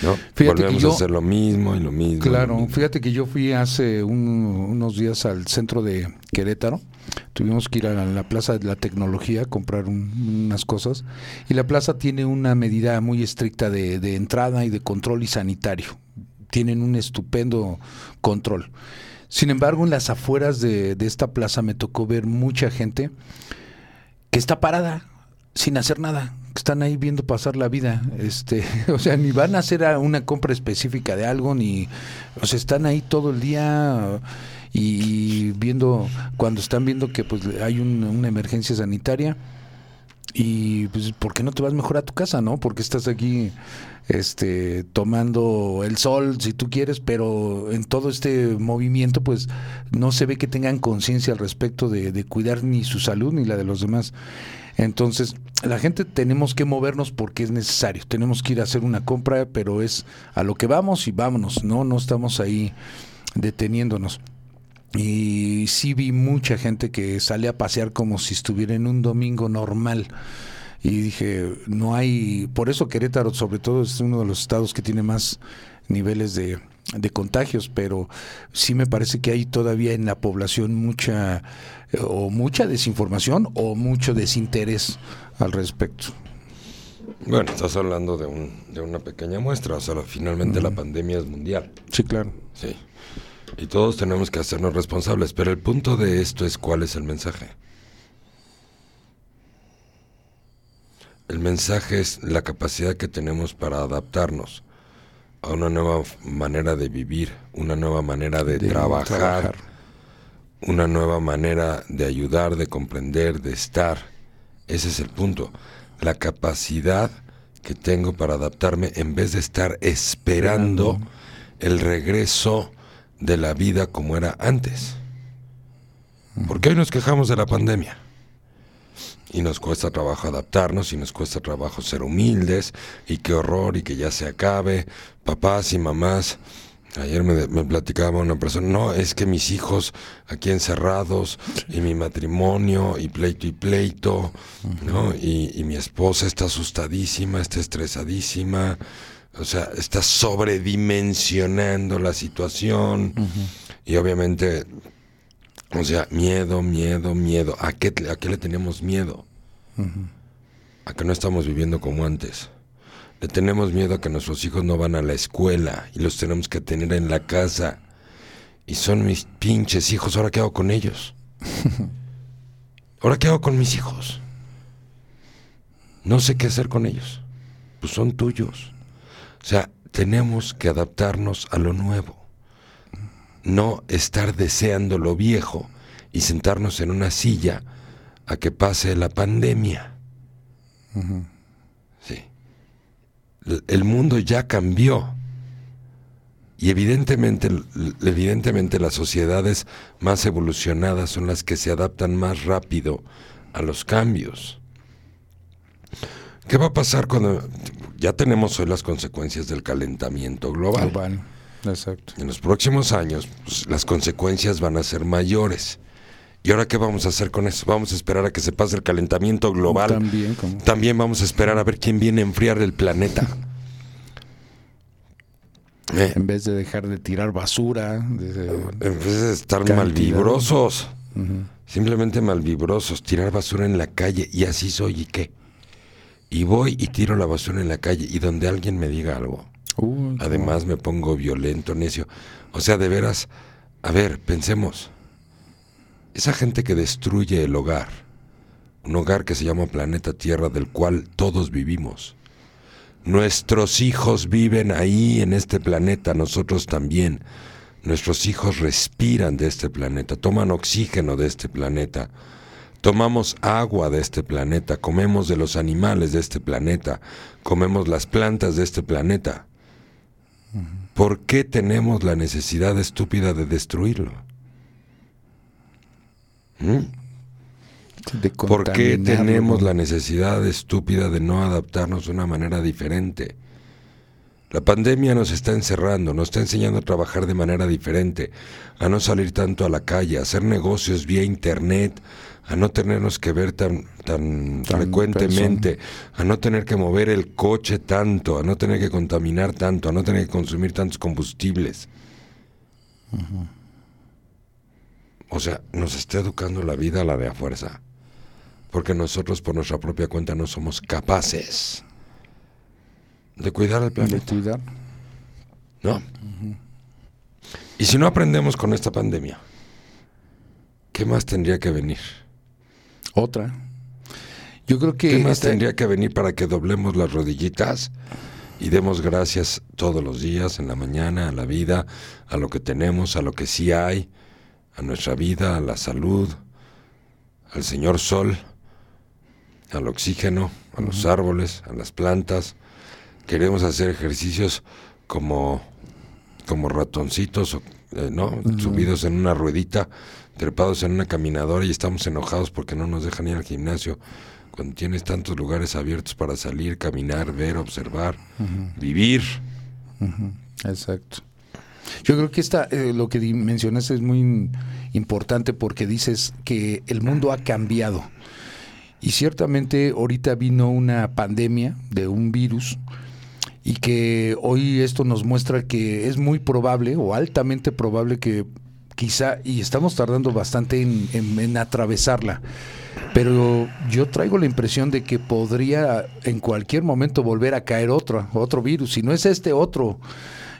¿No? Volvemos a hacer lo mismo y lo mismo. Claro, fíjate que yo fui hace unos días al centro de Querétaro. Tuvimos que ir a la, Plaza de la Tecnología a comprar unas cosas. Y la plaza tiene una medida muy estricta de, entrada y de control y sanitario. Tienen un estupendo control. Sin embargo, en las afueras de, de esta plaza me tocó ver mucha gente que está parada sin hacer nada están ahí viendo pasar la vida, este, o sea, ni van a hacer una compra específica de algo, ni, o sea, están ahí todo el día y viendo, cuando están viendo que pues hay una emergencia sanitaria, y pues, ¿por qué no te vas mejor a tu casa, no? Porque estás aquí este tomando el sol si tú quieres, pero en todo este movimiento pues no se ve que tengan conciencia al respecto de, cuidar ni su salud ni la de los demás. Entonces, la gente tenemos que movernos porque es necesario. Tenemos que ir a hacer una compra, pero es a lo que vamos y vámonos, ¿no? No estamos ahí deteniéndonos. Y sí vi mucha gente que sale a pasear como si estuviera en un domingo normal. Y dije, no hay, por eso Querétaro sobre todo es uno de los estados que tiene más niveles de, de contagios, pero sí me parece que hay todavía en la población mucha o mucha desinformación o mucho desinterés al respecto. Bueno, estás hablando de, un, de una pequeña muestra, o sea, finalmente la pandemia es mundial. Sí, claro. Sí. Y todos tenemos que hacernos responsables, pero el punto de esto es cuál es el mensaje. El mensaje es la capacidad que tenemos para adaptarnos a una nueva manera de vivir, una nueva manera de, trabajar, una nueva manera de ayudar, de comprender, de estar. Ese es el punto. La capacidad que tengo para adaptarme en vez de estar esperando el regreso de la vida como era antes. Porque hoy nos quejamos de la pandemia. Y nos cuesta trabajo adaptarnos y nos cuesta trabajo ser humildes y qué horror y que ya se acabe. Papás y mamás, Ayer me, platicaba una persona, no, es que mis hijos aquí encerrados y mi matrimonio y pleito y pleito, ¿no? Y, mi esposa está asustadísima, está estresadísima, o sea, está sobredimensionando la situación y obviamente, o sea, miedo, miedo, miedo. ¿A qué, a qué le tenemos miedo? A que no estamos viviendo como antes. Le tenemos miedo a que nuestros hijos no van a la escuela y los tenemos que tener en la casa. Y son mis pinches hijos, ¿ahora qué hago con ellos? ¿Ahora qué hago con mis hijos? No sé qué hacer con ellos. Pues son tuyos. O sea, tenemos que adaptarnos a lo nuevo. No estar deseando lo viejo y sentarnos en una silla a que pase la pandemia el mundo ya cambió. Y evidentemente, evidentemente las sociedades más evolucionadas son las que se adaptan más rápido a los cambios. ¿Qué va a pasar cuando ya tenemos hoy las consecuencias del calentamiento global? Exacto. En los próximos años pues, las consecuencias van a ser mayores. ¿Y ahora qué vamos a hacer con eso? Vamos a esperar a que se pase el calentamiento global. También, También vamos a esperar a ver quién viene a enfriar el planeta. Eh. En vez de dejar de tirar basura. en vez de estar malvibrosos. Simplemente malvibrosos. Tirar basura en la calle. Y así soy. ¿Y qué? Y voy y tiro la basura en la calle. Y donde alguien me diga algo. Además me pongo violento, necio. O sea, de veras, a ver, pensemos. Esa gente que destruye el hogar, un hogar que se llama planeta Tierra del cual todos vivimos. Nuestros hijos viven ahí en este planeta, nosotros también. Nuestros hijos respiran de este planeta, toman oxígeno de este planeta. Tomamos agua de este planeta, comemos de los animales de este planeta, comemos las plantas de este planeta. ¿Por qué tenemos la necesidad estúpida de destruirlo? ¿Mm? ¿Por qué tenemos la necesidad estúpida de no adaptarnos de una manera diferente? La pandemia nos está encerrando, nos está enseñando a trabajar de manera diferente, a no salir tanto a la calle, a hacer negocios vía internet, a no tenernos que ver tan, tan, frecuentemente, a no tener que mover el coche tanto, a no tener que contaminar tanto, a no tener que consumir tantos combustibles. O sea, nos está educando la vida a la de a fuerza, porque nosotros por nuestra propia cuenta no somos capaces de cuidar al planeta. ¿No? Y si no aprendemos con esta pandemia, ¿qué más tendría que venir? Otra. Yo creo que... ¿Qué más tendría que venir para que doblemos las rodillitas y demos gracias todos los días, en la mañana, a la vida, a lo que tenemos, a lo que sí hay, a nuestra vida, a la salud, al Señor Sol, al oxígeno, a los árboles, a las plantas. Queremos hacer ejercicios como, como ratoncitos, eh, ¿no? Subidos en una ruedita trepados en una caminadora y estamos enojados porque no nos dejan ir al gimnasio. Cuando tienes tantos lugares abiertos para salir, caminar, ver, observar, vivir. Exacto. Yo creo que esta, eh, lo que mencionaste es muy importante porque dices que el mundo ha cambiado. Y ciertamente ahorita vino una pandemia de un virus y que hoy esto nos muestra que es muy probable o altamente probable que quizá, y estamos tardando bastante en, atravesarla, pero yo traigo la impresión de que podría en cualquier momento volver a caer otro, otro virus, si no es este otro,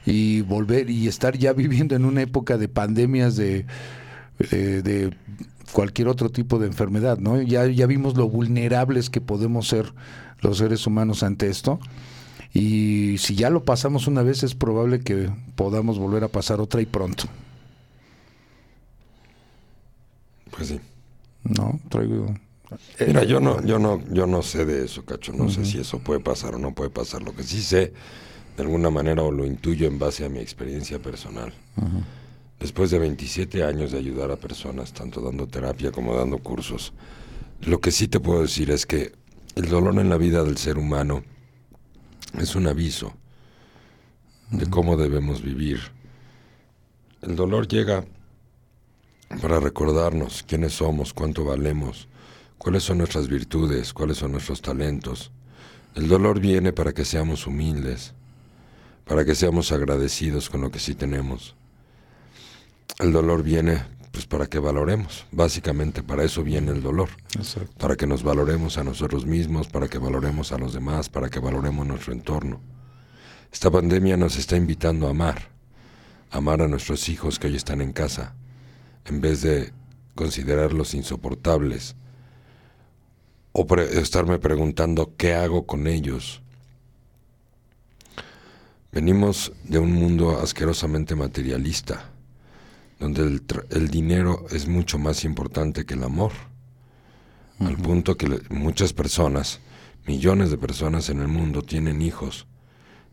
y volver y estar ya viviendo en una época de pandemias de, de, cualquier otro tipo de enfermedad, ¿no? Ya, ya vimos lo vulnerables que podemos ser los seres humanos ante esto. Y si ya lo pasamos una vez, es probable que podamos volver a pasar otra y pronto. Pues sí. No, traigo. Mira, yo no, yo no, yo no sé de eso, cacho. No sé si eso puede pasar o no puede pasar. Lo que sí sé, de alguna manera, o lo intuyo en base a mi experiencia personal. Después de 27 años de ayudar a personas, tanto dando terapia como dando cursos, lo que sí te puedo decir es que el dolor en la vida del ser humano es un aviso de cómo debemos vivir. El dolor llega para recordarnos quiénes somos, cuánto valemos, cuáles son nuestras virtudes, cuáles son nuestros talentos. El dolor viene para que seamos humildes, para que seamos agradecidos con lo que sí tenemos. El dolor viene pues para que valoremos, básicamente para eso viene el dolor, para que nos valoremos a nosotros mismos, para que valoremos a los demás, para que valoremos nuestro entorno. Esta pandemia nos está invitando a amar, amar a nuestros hijos que hoy están en casa, en vez de considerarlos insoportables o estarme preguntando qué hago con ellos. Venimos de un mundo asquerosamente materialista, donde el, dinero es mucho más importante que el amor, al punto que muchas personas, millones de personas en el mundo tienen hijos,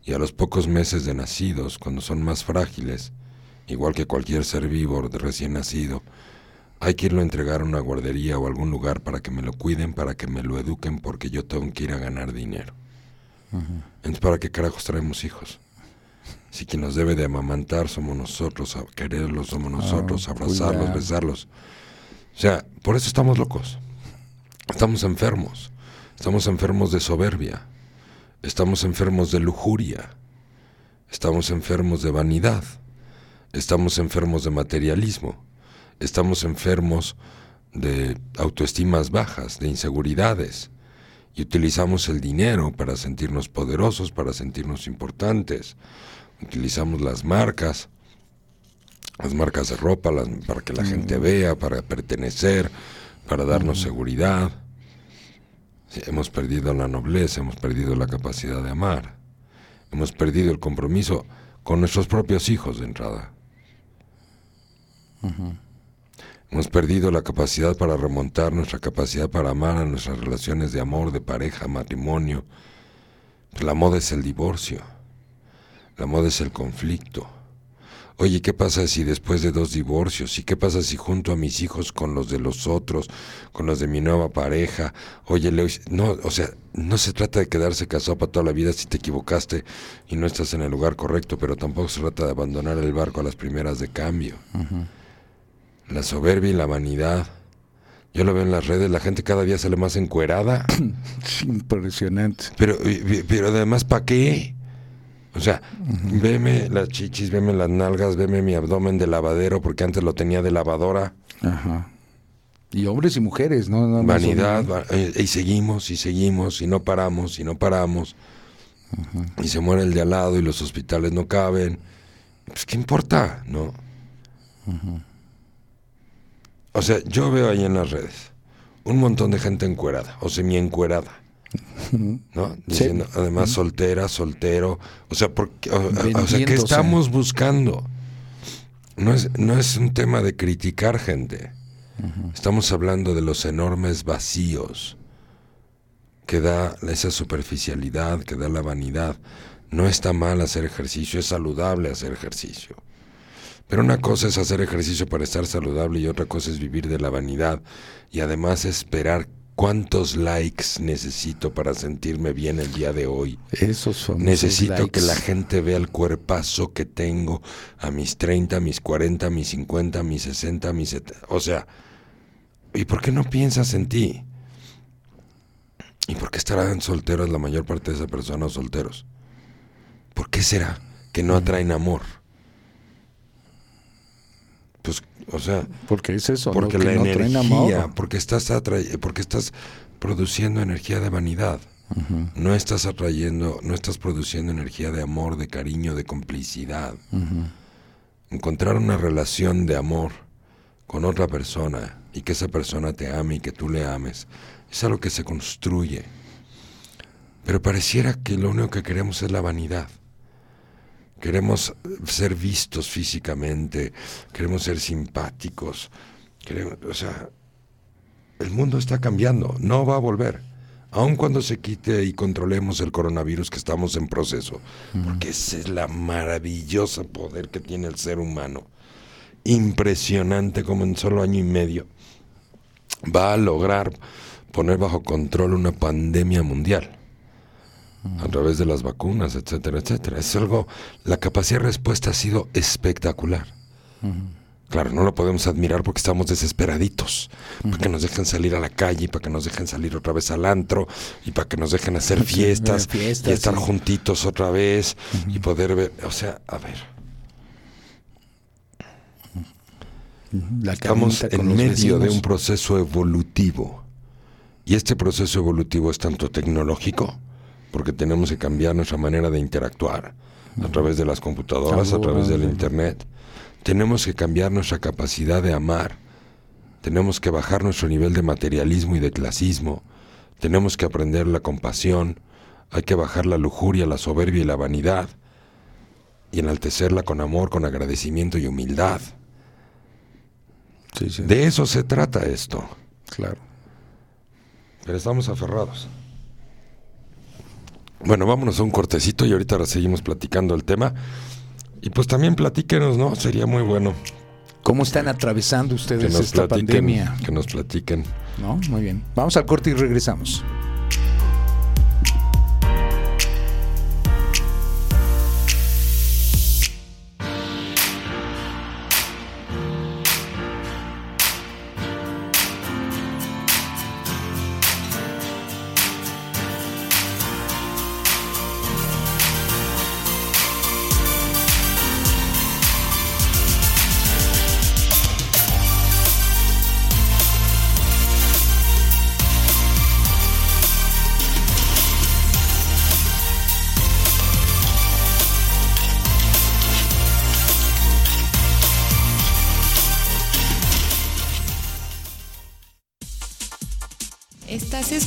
y a los pocos meses de nacidos, cuando son más frágiles, igual que cualquier ser vivo recién nacido, hay que irlo a entregar a una guardería o algún lugar para que me lo cuiden, para que me lo eduquen, porque yo tengo que ir a ganar dinero. Entonces, ¿para qué carajos traemos hijos? Si quien nos debe de amamantar somos nosotros, a quererlos somos ah, nosotros, abrazarlos, besarlos. O sea, por eso estamos locos. Estamos enfermos. Estamos enfermos de soberbia. Estamos enfermos de lujuria. Estamos enfermos de vanidad. Estamos enfermos de materialismo, estamos enfermos de autoestimas bajas, de inseguridades. y utilizamos el dinero para sentirnos poderosos, para sentirnos importantes. Utilizamos las marcas, las marcas de ropa para que la gente vea, para pertenecer, para darnos seguridad. hemos perdido la nobleza, hemos perdido la capacidad de amar, hemos perdido el compromiso con nuestros propios hijos de entrada. Hemos perdido la capacidad para remontar, nuestra capacidad para amar a nuestras relaciones de amor, de pareja, matrimonio. La moda es el divorcio. La moda es el conflicto. Oye, ¿qué pasa si después de dos divorcios? ¿Y qué pasa si junto a mis hijos con los de los otros, con los de mi nueva pareja? Oye, no, o sea, no se trata de quedarse casado para toda la vida si te equivocaste y no estás en el lugar correcto, pero tampoco se trata de abandonar el barco a las primeras de cambio la soberbia y la vanidad. Yo lo veo en las redes, la gente cada día sale más encuerada. Impresionante. Pero, pero además, ¿para qué? O sea, veme las chichis, veme las nalgas, veme mi abdomen de lavadero, porque antes lo tenía de lavadora. Ajá. Y hombres y mujeres, ¿no? Vanidad, eh, y seguimos, y seguimos, y no paramos, y no paramos. Y se muere el de al lado, y los hospitales no caben. Pues, ¿qué importa? ¿No? Ajá. O sea, yo veo ahí en las redes un montón de gente encuerada o semi-encuerada. ¿No? Diciendo, además, soltera, soltero. O sea, porque, o, sea, ¿qué estamos buscando? No es, no es un tema de criticar gente. Estamos hablando de los enormes vacíos que da esa superficialidad, que da la vanidad. No está mal hacer ejercicio, es saludable hacer ejercicio. Pero una cosa es hacer ejercicio para estar saludable y otra cosa es vivir de la vanidad y además esperar cuántos likes necesito para sentirme bien el día de hoy. Esos son Necesito que la gente vea el cuerpazo que tengo a mis 30, mis 40, mis 50, mis 60, mis 70. O sea, ¿y por qué no piensas en ti? ¿Y por qué estarán solteros la mayor parte de esas personas solteros? ¿Por qué será que no atraen amor? Pues, o sea, porque es eso, porque la energía, porque estás porque estás produciendo energía de vanidad. No estás atrayendo, no estás produciendo energía de amor, de cariño, de complicidad. Encontrar una relación de amor con otra persona y que esa persona te ame y que tú le ames es algo que se construye. Pero pareciera que lo único que queremos es la vanidad. Queremos ser vistos físicamente, queremos ser simpáticos. Queremos, o sea, el mundo está cambiando, no va a volver. Aun cuando se quite y controlemos el coronavirus que estamos en proceso, porque ese es la maravillosa poder que tiene el ser humano. Impresionante como en solo año y medio va a lograr poner bajo control una pandemia mundial a través de las vacunas, etcétera, etcétera. Es algo, la capacidad de respuesta ha sido espectacular. Claro, no lo podemos admirar porque estamos desesperaditos, para que nos dejen salir a la calle, para que nos dejen salir otra vez al antro, y para que nos dejen hacer fiestas, y estar juntitos otra vez, y poder ver, o sea, a ver. Estamos en medio de un proceso evolutivo. Y este proceso evolutivo es tanto tecnológico, porque tenemos que cambiar nuestra manera de interactuar a través de las computadoras, a través del Internet. Tenemos que cambiar nuestra capacidad de amar. Tenemos que bajar nuestro nivel de materialismo y de clasismo. Tenemos que aprender la compasión. Hay que bajar la lujuria, la soberbia y la vanidad. Y enaltecerla con amor, con agradecimiento y humildad. De eso se trata esto. Claro. Pero estamos aferrados. Bueno, vámonos a un cortecito y ahorita seguimos platicando el tema. Y pues también platíquenos, ¿no? Sería muy bueno. ¿Cómo están atravesando ustedes esta pandemia? Que nos platiquen. No, muy bien. Vamos al corte y regresamos.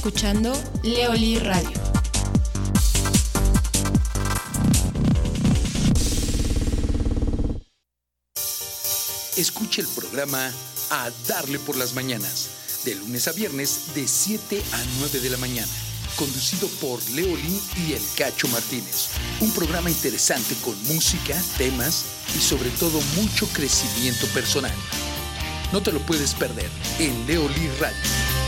Escuchando Leoli Radio. Escucha el programa A Darle por las Mañanas, de lunes a viernes de 7 a 9 de la mañana, conducido por Leolín y El Cacho Martínez. Un programa interesante con música, temas y sobre todo mucho crecimiento personal. No te lo puedes perder en Leolí Radio.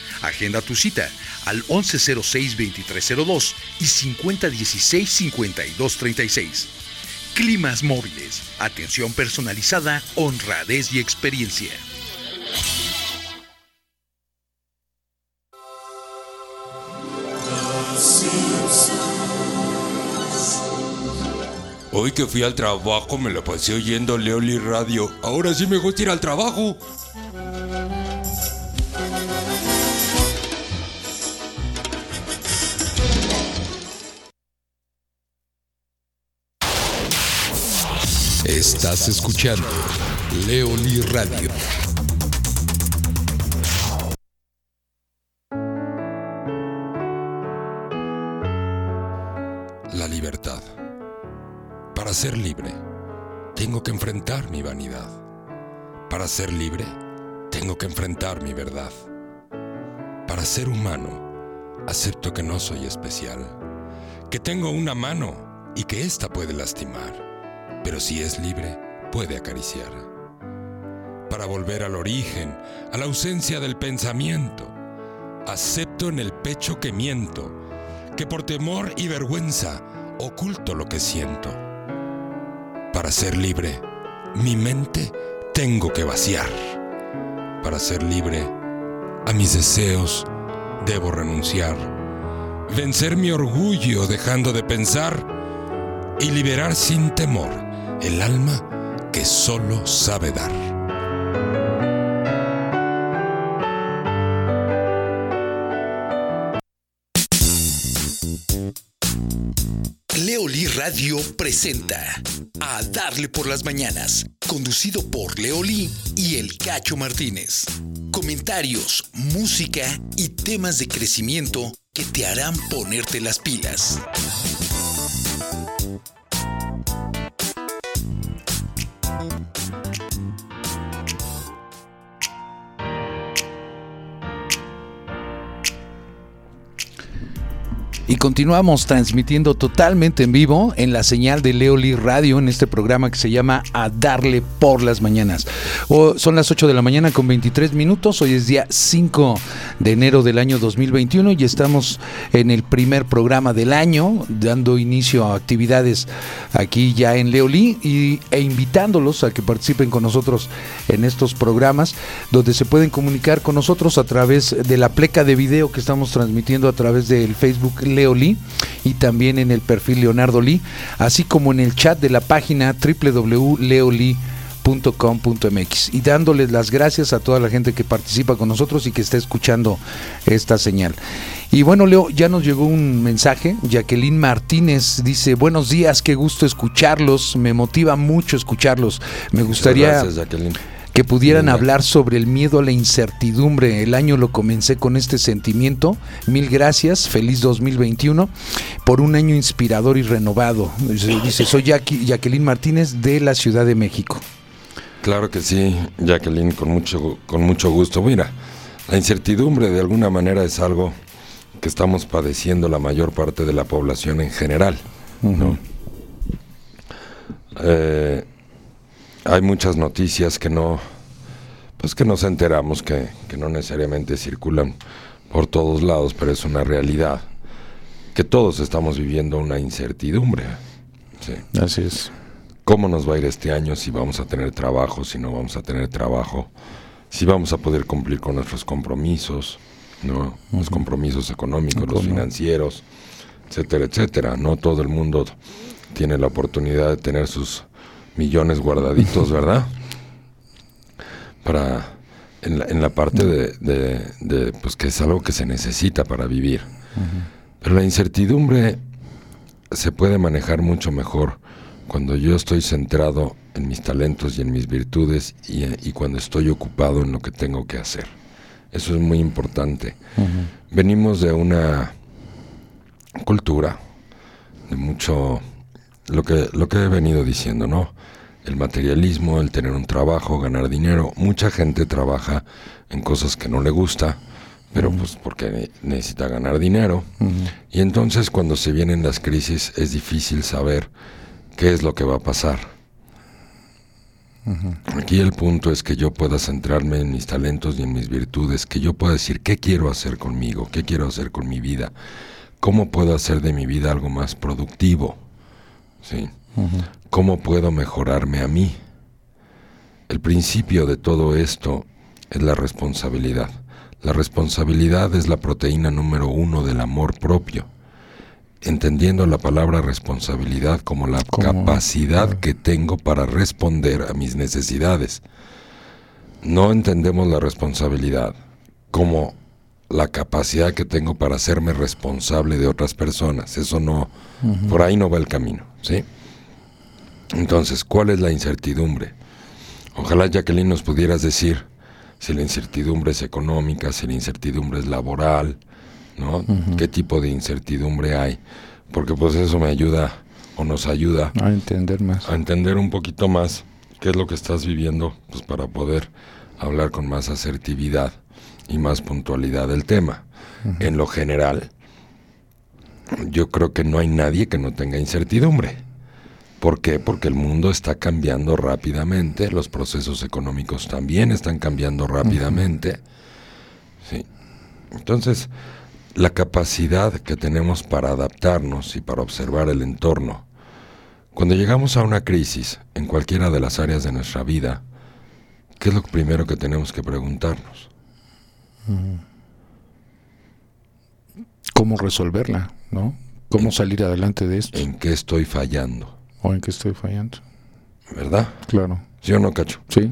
Agenda tu cita al 1106-2302 y 5016-5236. Climas móviles, atención personalizada, honradez y experiencia. Hoy que fui al trabajo me lo pasé oyendo Leoli Radio. Ahora sí me gusta ir al trabajo. Estás escuchando Leoli Radio. La libertad. Para ser libre, tengo que enfrentar mi vanidad. Para ser libre, tengo que enfrentar mi verdad. Para ser humano, acepto que no soy especial, que tengo una mano y que ésta puede lastimar pero si es libre, puede acariciar. Para volver al origen, a la ausencia del pensamiento, acepto en el pecho que miento, que por temor y vergüenza oculto lo que siento. Para ser libre, mi mente tengo que vaciar. Para ser libre, a mis deseos debo renunciar. Vencer mi orgullo dejando de pensar y liberar sin temor el alma que solo sabe dar. Leoli Radio presenta A Darle por las Mañanas, conducido por Leoli y El Cacho Martínez. Comentarios, música y temas de crecimiento que te harán ponerte las pilas. Y continuamos transmitiendo totalmente en vivo en la señal de Leoli Radio en este programa que se llama A Darle por las Mañanas. Son las 8 de la mañana con 23 minutos. Hoy es día 5 de enero del año 2021 y estamos en el primer programa del año, dando inicio a actividades aquí ya en Leoli e invitándolos a que participen con nosotros en estos programas donde se pueden comunicar con nosotros a través de la pleca de video que estamos transmitiendo a través del Facebook Leo Lee y también en el perfil Leonardo Lee, así como en el chat de la página www.leoli.com.mx y dándoles las gracias a toda la gente que participa con nosotros y que está escuchando esta señal. Y bueno, Leo, ya nos llegó un mensaje. Jacqueline Martínez dice, buenos días, qué gusto escucharlos, me motiva mucho escucharlos. Me gustaría... Gracias, Jacqueline que pudieran hablar sobre el miedo a la incertidumbre. El año lo comencé con este sentimiento. Mil gracias, feliz 2021, por un año inspirador y renovado. Dice, soy Jacqueline Martínez de la Ciudad de México. Claro que sí, Jacqueline, con mucho, con mucho gusto. Mira, la incertidumbre de alguna manera es algo que estamos padeciendo la mayor parte de la población en general. ¿no? eh, hay muchas noticias que no, pues que nos enteramos que, que, no necesariamente circulan por todos lados, pero es una realidad que todos estamos viviendo una incertidumbre. ¿sí? Así es. ¿Cómo nos va a ir este año? Si vamos a tener trabajo, si no vamos a tener trabajo, si vamos a poder cumplir con nuestros compromisos, ¿no? Los compromisos económicos, los financieros, etcétera, etcétera. No todo el mundo tiene la oportunidad de tener sus millones guardaditos, ¿verdad? Para en la, en la parte de, de, de, pues que es algo que se necesita para vivir. Uh -huh. Pero la incertidumbre se puede manejar mucho mejor cuando yo estoy centrado en mis talentos y en mis virtudes y, y cuando estoy ocupado en lo que tengo que hacer. Eso es muy importante. Uh -huh. Venimos de una cultura de mucho lo que lo que he venido diciendo, ¿no? El materialismo, el tener un trabajo, ganar dinero. Mucha gente trabaja en cosas que no le gusta, pero uh -huh. pues porque necesita ganar dinero. Uh -huh. Y entonces cuando se vienen las crisis es difícil saber qué es lo que va a pasar. Uh -huh. Aquí el punto es que yo pueda centrarme en mis talentos y en mis virtudes, que yo pueda decir qué quiero hacer conmigo, qué quiero hacer con mi vida, cómo puedo hacer de mi vida algo más productivo. ¿Sí? Uh -huh. ¿Cómo puedo mejorarme a mí? El principio de todo esto es la responsabilidad. La responsabilidad es la proteína número uno del amor propio, entendiendo la palabra responsabilidad como la ¿Cómo? capacidad que tengo para responder a mis necesidades. No entendemos la responsabilidad como la capacidad que tengo para hacerme responsable de otras personas. Eso no, uh -huh. por ahí no va el camino, ¿sí? Entonces, ¿cuál es la incertidumbre? Ojalá, Jacqueline, nos pudieras decir si la incertidumbre es económica, si la incertidumbre es laboral, ¿no? Uh -huh. ¿Qué tipo de incertidumbre hay? Porque pues eso me ayuda o nos ayuda a entender más. A entender un poquito más qué es lo que estás viviendo, pues para poder hablar con más asertividad y más puntualidad del tema. Uh -huh. En lo general, yo creo que no hay nadie que no tenga incertidumbre. ¿Por qué? Porque el mundo está cambiando rápidamente, los procesos económicos también están cambiando rápidamente. Sí. Entonces, la capacidad que tenemos para adaptarnos y para observar el entorno. Cuando llegamos a una crisis en cualquiera de las áreas de nuestra vida, ¿qué es lo primero que tenemos que preguntarnos? ¿Cómo resolverla? ¿No? ¿Cómo salir adelante de esto? ¿En qué estoy fallando? ¿O en qué estoy fallando? ¿Verdad? Claro. ¿Sí o no, Cacho? Sí.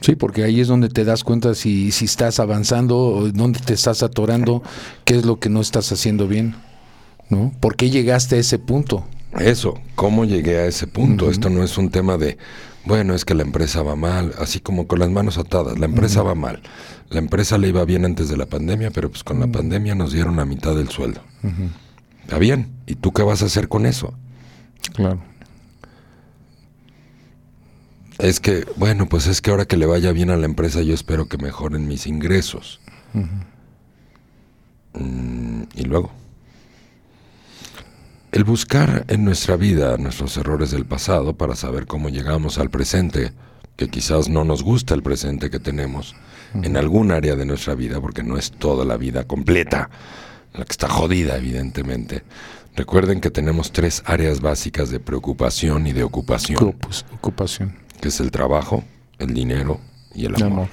Sí, porque ahí es donde te das cuenta si, si estás avanzando, dónde te estás atorando, qué es lo que no estás haciendo bien, ¿no? ¿Por qué llegaste a ese punto? Eso, ¿cómo llegué a ese punto? Uh -huh. Esto no es un tema de, bueno, es que la empresa va mal, así como con las manos atadas, la empresa uh -huh. va mal. La empresa le iba bien antes de la pandemia, pero pues con uh -huh. la pandemia nos dieron la mitad del sueldo. Está bien, ¿y tú qué vas a hacer con eso? Claro. Es que, bueno, pues es que ahora que le vaya bien a la empresa, yo espero que mejoren mis ingresos. Mm, y luego. El buscar en nuestra vida nuestros errores del pasado para saber cómo llegamos al presente, que quizás no nos gusta el presente que tenemos en algún área de nuestra vida, porque no es toda la vida completa, la que está jodida evidentemente. Recuerden que tenemos tres áreas básicas de preocupación y de ocupación. ocupación. Que es el trabajo, el dinero y el amor.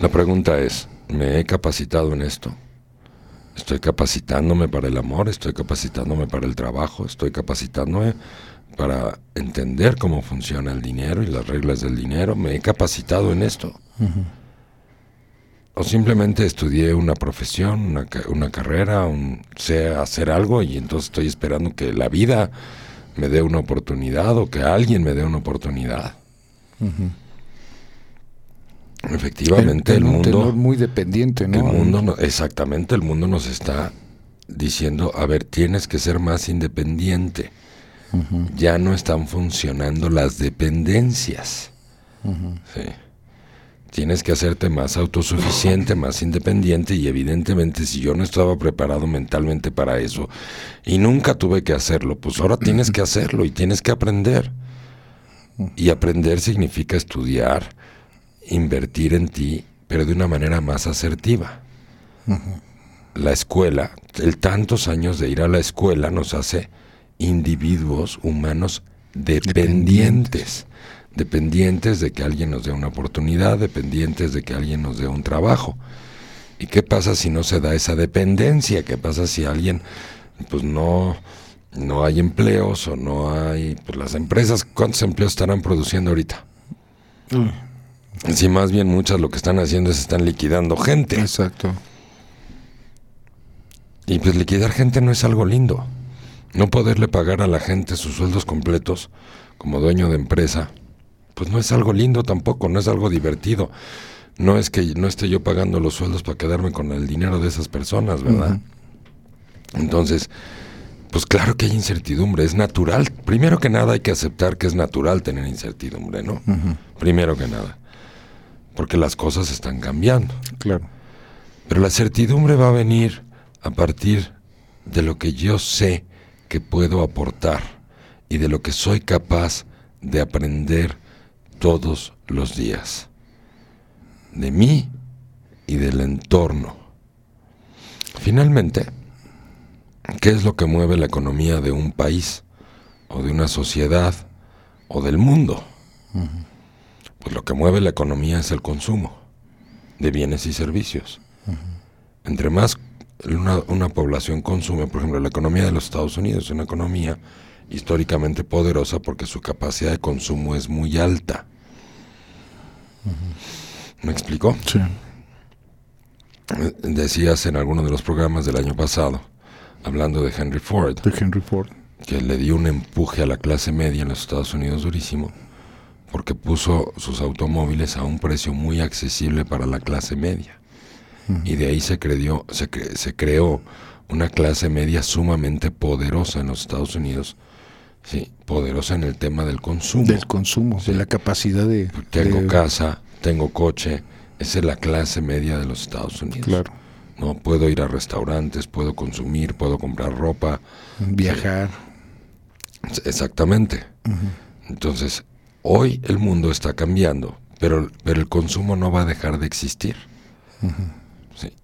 La pregunta es, ¿me he capacitado en esto? Estoy capacitándome para el amor, estoy capacitándome para el trabajo, estoy capacitándome para entender cómo funciona el dinero y las reglas del dinero. Me he capacitado en esto. O simplemente estudié una profesión, una, una carrera, un, sé hacer algo y entonces estoy esperando que la vida me dé una oportunidad o que alguien me dé una oportunidad. Efectivamente, el, mundo. muy dependiente, ¿no? El mundo, exactamente, el mundo nos está diciendo: a ver, tienes que ser más independiente. Ya no están funcionando las dependencias. Tienes que hacerte más autosuficiente, más independiente y evidentemente si yo no estaba preparado mentalmente para eso y nunca tuve que hacerlo, pues ahora tienes que hacerlo y tienes que aprender. Y aprender significa estudiar, invertir en ti, pero de una manera más asertiva. La escuela, el tantos años de ir a la escuela nos hace individuos humanos dependientes. Dependientes de que alguien nos dé una oportunidad, dependientes de que alguien nos dé un trabajo. ¿Y qué pasa si no se da esa dependencia? ¿Qué pasa si alguien, pues no, no hay empleos o no hay, pues las empresas, ¿cuántos empleos estarán produciendo ahorita? Si más bien muchas lo que están haciendo es están liquidando gente. Exacto. Y pues liquidar gente no es algo lindo. No poderle pagar a la gente sus sueldos completos como dueño de empresa, pues no es algo lindo tampoco, no es algo divertido. No es que no esté yo pagando los sueldos para quedarme con el dinero de esas personas, ¿verdad? Entonces, pues claro que hay incertidumbre, es natural. Primero que nada hay que aceptar que es natural tener incertidumbre, ¿no? Primero que nada porque las cosas están cambiando. Claro. Pero la certidumbre va a venir a partir de lo que yo sé que puedo aportar y de lo que soy capaz de aprender todos los días. De mí y del entorno. Finalmente, ¿qué es lo que mueve la economía de un país o de una sociedad o del mundo? Pues lo que mueve la economía es el consumo de bienes y servicios. Entre más una, población consume, por ejemplo, la economía de los Estados Unidos es una economía históricamente poderosa porque su capacidad de consumo es muy alta. ¿Me explicó? Sí. Decías en alguno de los programas del año pasado, hablando de Henry Ford, de Henry Ford, que le dio un empuje a la clase media en los Estados Unidos durísimo porque puso sus automóviles a un precio muy accesible para la clase media. Y de ahí se, creó, se, se creó una clase media sumamente poderosa en los Estados Unidos. Sí, poderosa en el tema del consumo. Del consumo, de la capacidad de... Tengo casa, tengo coche, esa es la clase media de los Estados Unidos. Claro. No puedo ir a restaurantes, puedo consumir, puedo comprar ropa, viajar. Exactamente. Entonces, Hoy el mundo está cambiando, pero, pero el consumo no va a dejar de existir.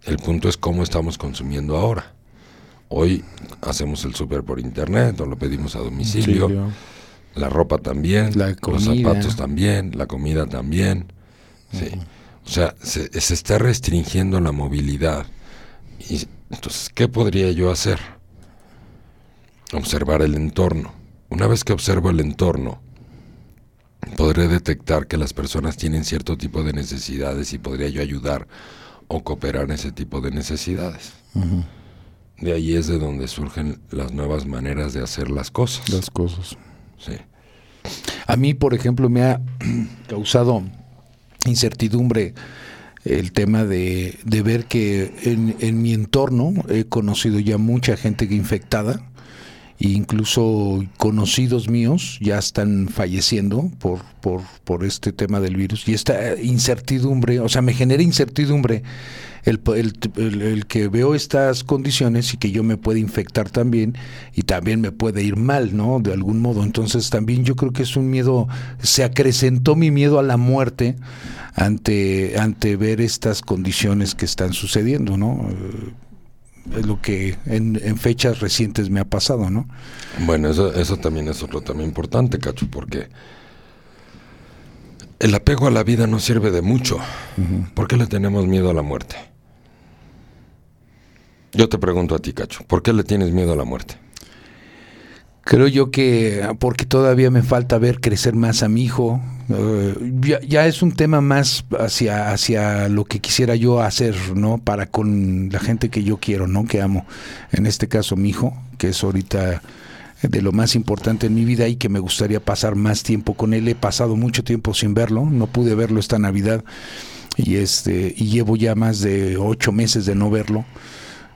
el punto es cómo estamos consumiendo ahora. Hoy hacemos el súper por internet o lo pedimos a domicilio. La ropa también, los zapatos también, la comida también. O sea, se, se, está restringiendo la movilidad. Y, entonces, ¿qué podría yo hacer? Observar el entorno. Una vez que observo el entorno, podré detectar que las personas tienen cierto tipo de necesidades y podría yo ayudar o cooperar en ese tipo de necesidades. De ahí es de donde surgen las nuevas maneras de hacer las cosas. Las cosas. Sí. A mí, por ejemplo, me ha causado incertidumbre el tema de, de ver que en, en, mi entorno he conocido ya mucha gente infectada incluso conocidos míos ya están falleciendo por, por, por este tema del virus y esta incertidumbre, o sea, me genera incertidumbre el, el, el, que veo estas condiciones y que yo me puede infectar también y también me puede ir mal, ¿no? De algún modo. Entonces también yo creo que es un miedo, se acrecentó mi miedo a la muerte ante, ante ver estas condiciones que están sucediendo, ¿no? Es lo que en, en, fechas recientes me ha pasado, ¿no? Bueno, eso, eso también es otro tema importante, Cacho, porque el apego a la vida no sirve de mucho. ¿Por qué le tenemos miedo a la muerte? Yo te pregunto a ti, Cacho, ¿por qué le tienes miedo a la muerte? Creo yo que porque todavía me falta ver crecer más a mi hijo. Ya, ya, es un tema más hacia, hacia lo que quisiera yo hacer, ¿no? Para con la gente que yo quiero, ¿no? Que amo. En este caso, mi hijo, que es ahorita de lo más importante en mi vida y que me gustaría pasar más tiempo con él. He pasado mucho tiempo sin verlo, no pude verlo esta Navidad y este y llevo ya más de ocho meses de no verlo,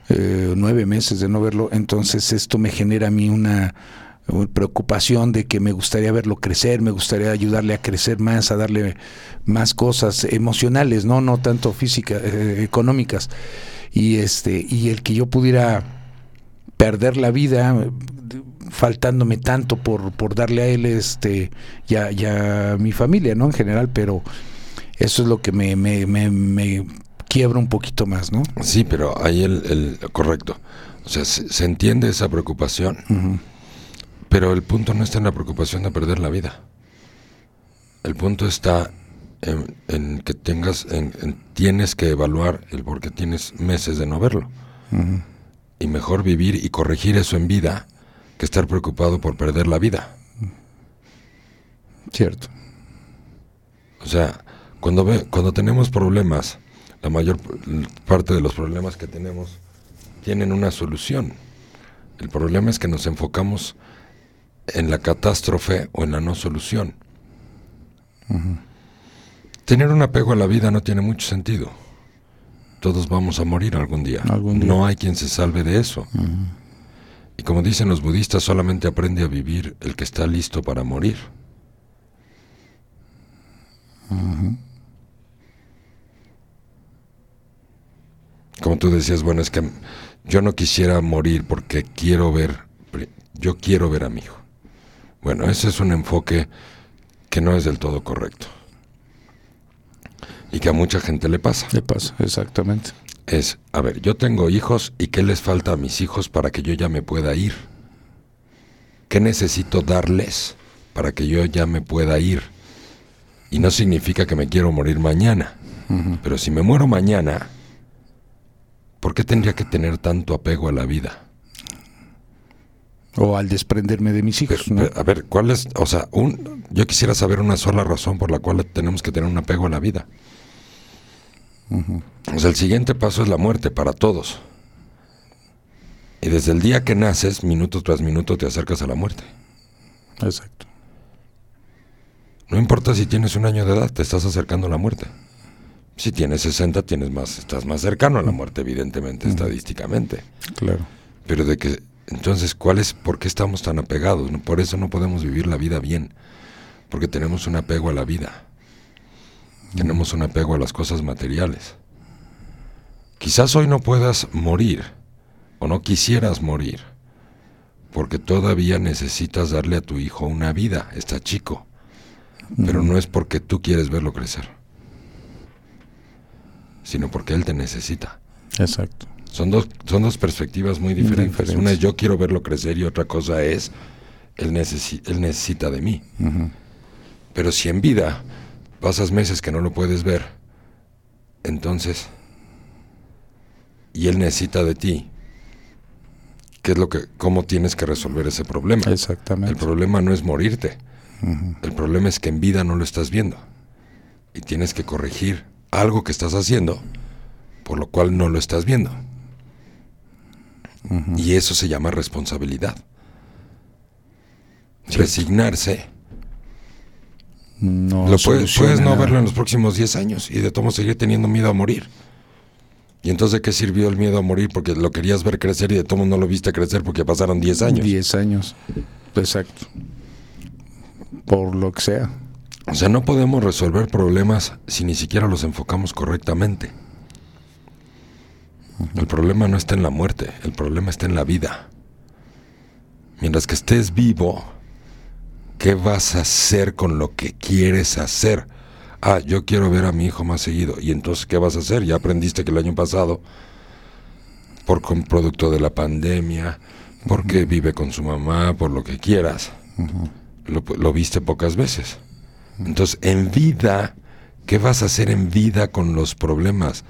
eh, nueve meses de no verlo. Entonces esto me genera a mí una preocupación de que me gustaría verlo crecer, me gustaría ayudarle a crecer más, a darle más cosas emocionales, no, no tanto físicas, eh, económicas. Y este y el que yo pudiera perder la vida faltándome tanto por, por darle a él este ya ya a mi familia no en general pero eso es lo que me, me, me, quiebra un poquito más no sí pero ahí el, el correcto. O sea se, entiende esa preocupación pero el punto no está en la preocupación de perder la vida el punto está en, en que tengas en, tienes que evaluar el por qué tienes meses de no verlo y mejor vivir y corregir eso en vida que estar preocupado por perder la vida. Cierto. O sea, cuando, ve, cuando tenemos problemas, la mayor parte de los problemas que tenemos tienen una solución. El problema es que nos enfocamos en la catástrofe o en la no solución. Tener un apego a la vida no tiene mucho sentido. Todos vamos a morir algún día. No hay quien se salve de eso. Y como dicen los budistas, solamente aprende a vivir el que está listo para morir. Como tú decías, bueno, es que yo no quisiera morir porque quiero ver, yo quiero ver a mi hijo. Bueno, ese es un enfoque que no es del todo correcto. Y que a mucha gente le pasa. Le pasa, exactamente es, a ver, yo tengo hijos y ¿qué les falta a mis hijos para que yo ya me pueda ir? ¿Qué necesito darles para que yo ya me pueda ir? Y no significa que me quiero morir mañana, pero si me muero mañana, ¿por qué tendría que tener tanto apego a la vida? O al desprenderme de mis hijos. a ver, ¿cuál es? O sea, un, yo quisiera saber una sola razón por la cual tenemos que tener un apego a la vida. O sea, el siguiente paso es la muerte para todos. Y desde el día que naces, minuto tras minuto te acercas a la muerte. Exacto. No importa si tienes un año de edad, te estás acercando a la muerte. Si tienes 60, tienes más, estás más cercano a la muerte, evidentemente, estadísticamente. Claro. Pero de que, entonces, ¿cuál es, por qué estamos tan apegados? Por eso no podemos vivir la vida bien, porque tenemos un apego a la vida. Tenemos un apego a las cosas materiales. Quizás hoy no puedas morir o no quisieras morir porque todavía necesitas darle a tu hijo una vida, está chico, pero no es porque tú quieres verlo crecer, sino porque él te necesita. Exacto. Son dos, son dos perspectivas muy diferentes. Una es yo quiero verlo crecer y otra cosa es él, él necesita de mí. Pero si en vida pasas meses que no lo puedes ver, entonces, y él necesita de ti, ¿qué es lo que, cómo tienes que resolver ese problema? Exactamente. El problema no es morirte, el problema es que en vida no lo estás viendo y tienes que corregir algo que estás haciendo, por lo cual no lo estás viendo. Y eso se llama responsabilidad. Resignarse no lo puedes, puedes, no verlo en los próximos 10 años y de todo seguir teniendo miedo a morir. ¿Y entonces de qué sirvió el miedo a morir? Porque lo querías ver crecer y de todo no lo viste crecer porque pasaron 10 años. 10 años, exacto. Por lo que sea. O sea, no podemos resolver problemas si ni siquiera los enfocamos correctamente. El problema no está en la muerte, el problema está en la vida. Mientras que estés vivo, ¿qué vas a hacer con lo que quieres hacer? Ah, yo quiero ver a mi hijo más seguido. ¿Y entonces qué vas a hacer? Ya aprendiste que el año pasado, por con producto de la pandemia, porque vive con su mamá, por lo que quieras, lo, lo viste pocas veces. Entonces, en vida, ¿qué vas a hacer en vida con los problemas?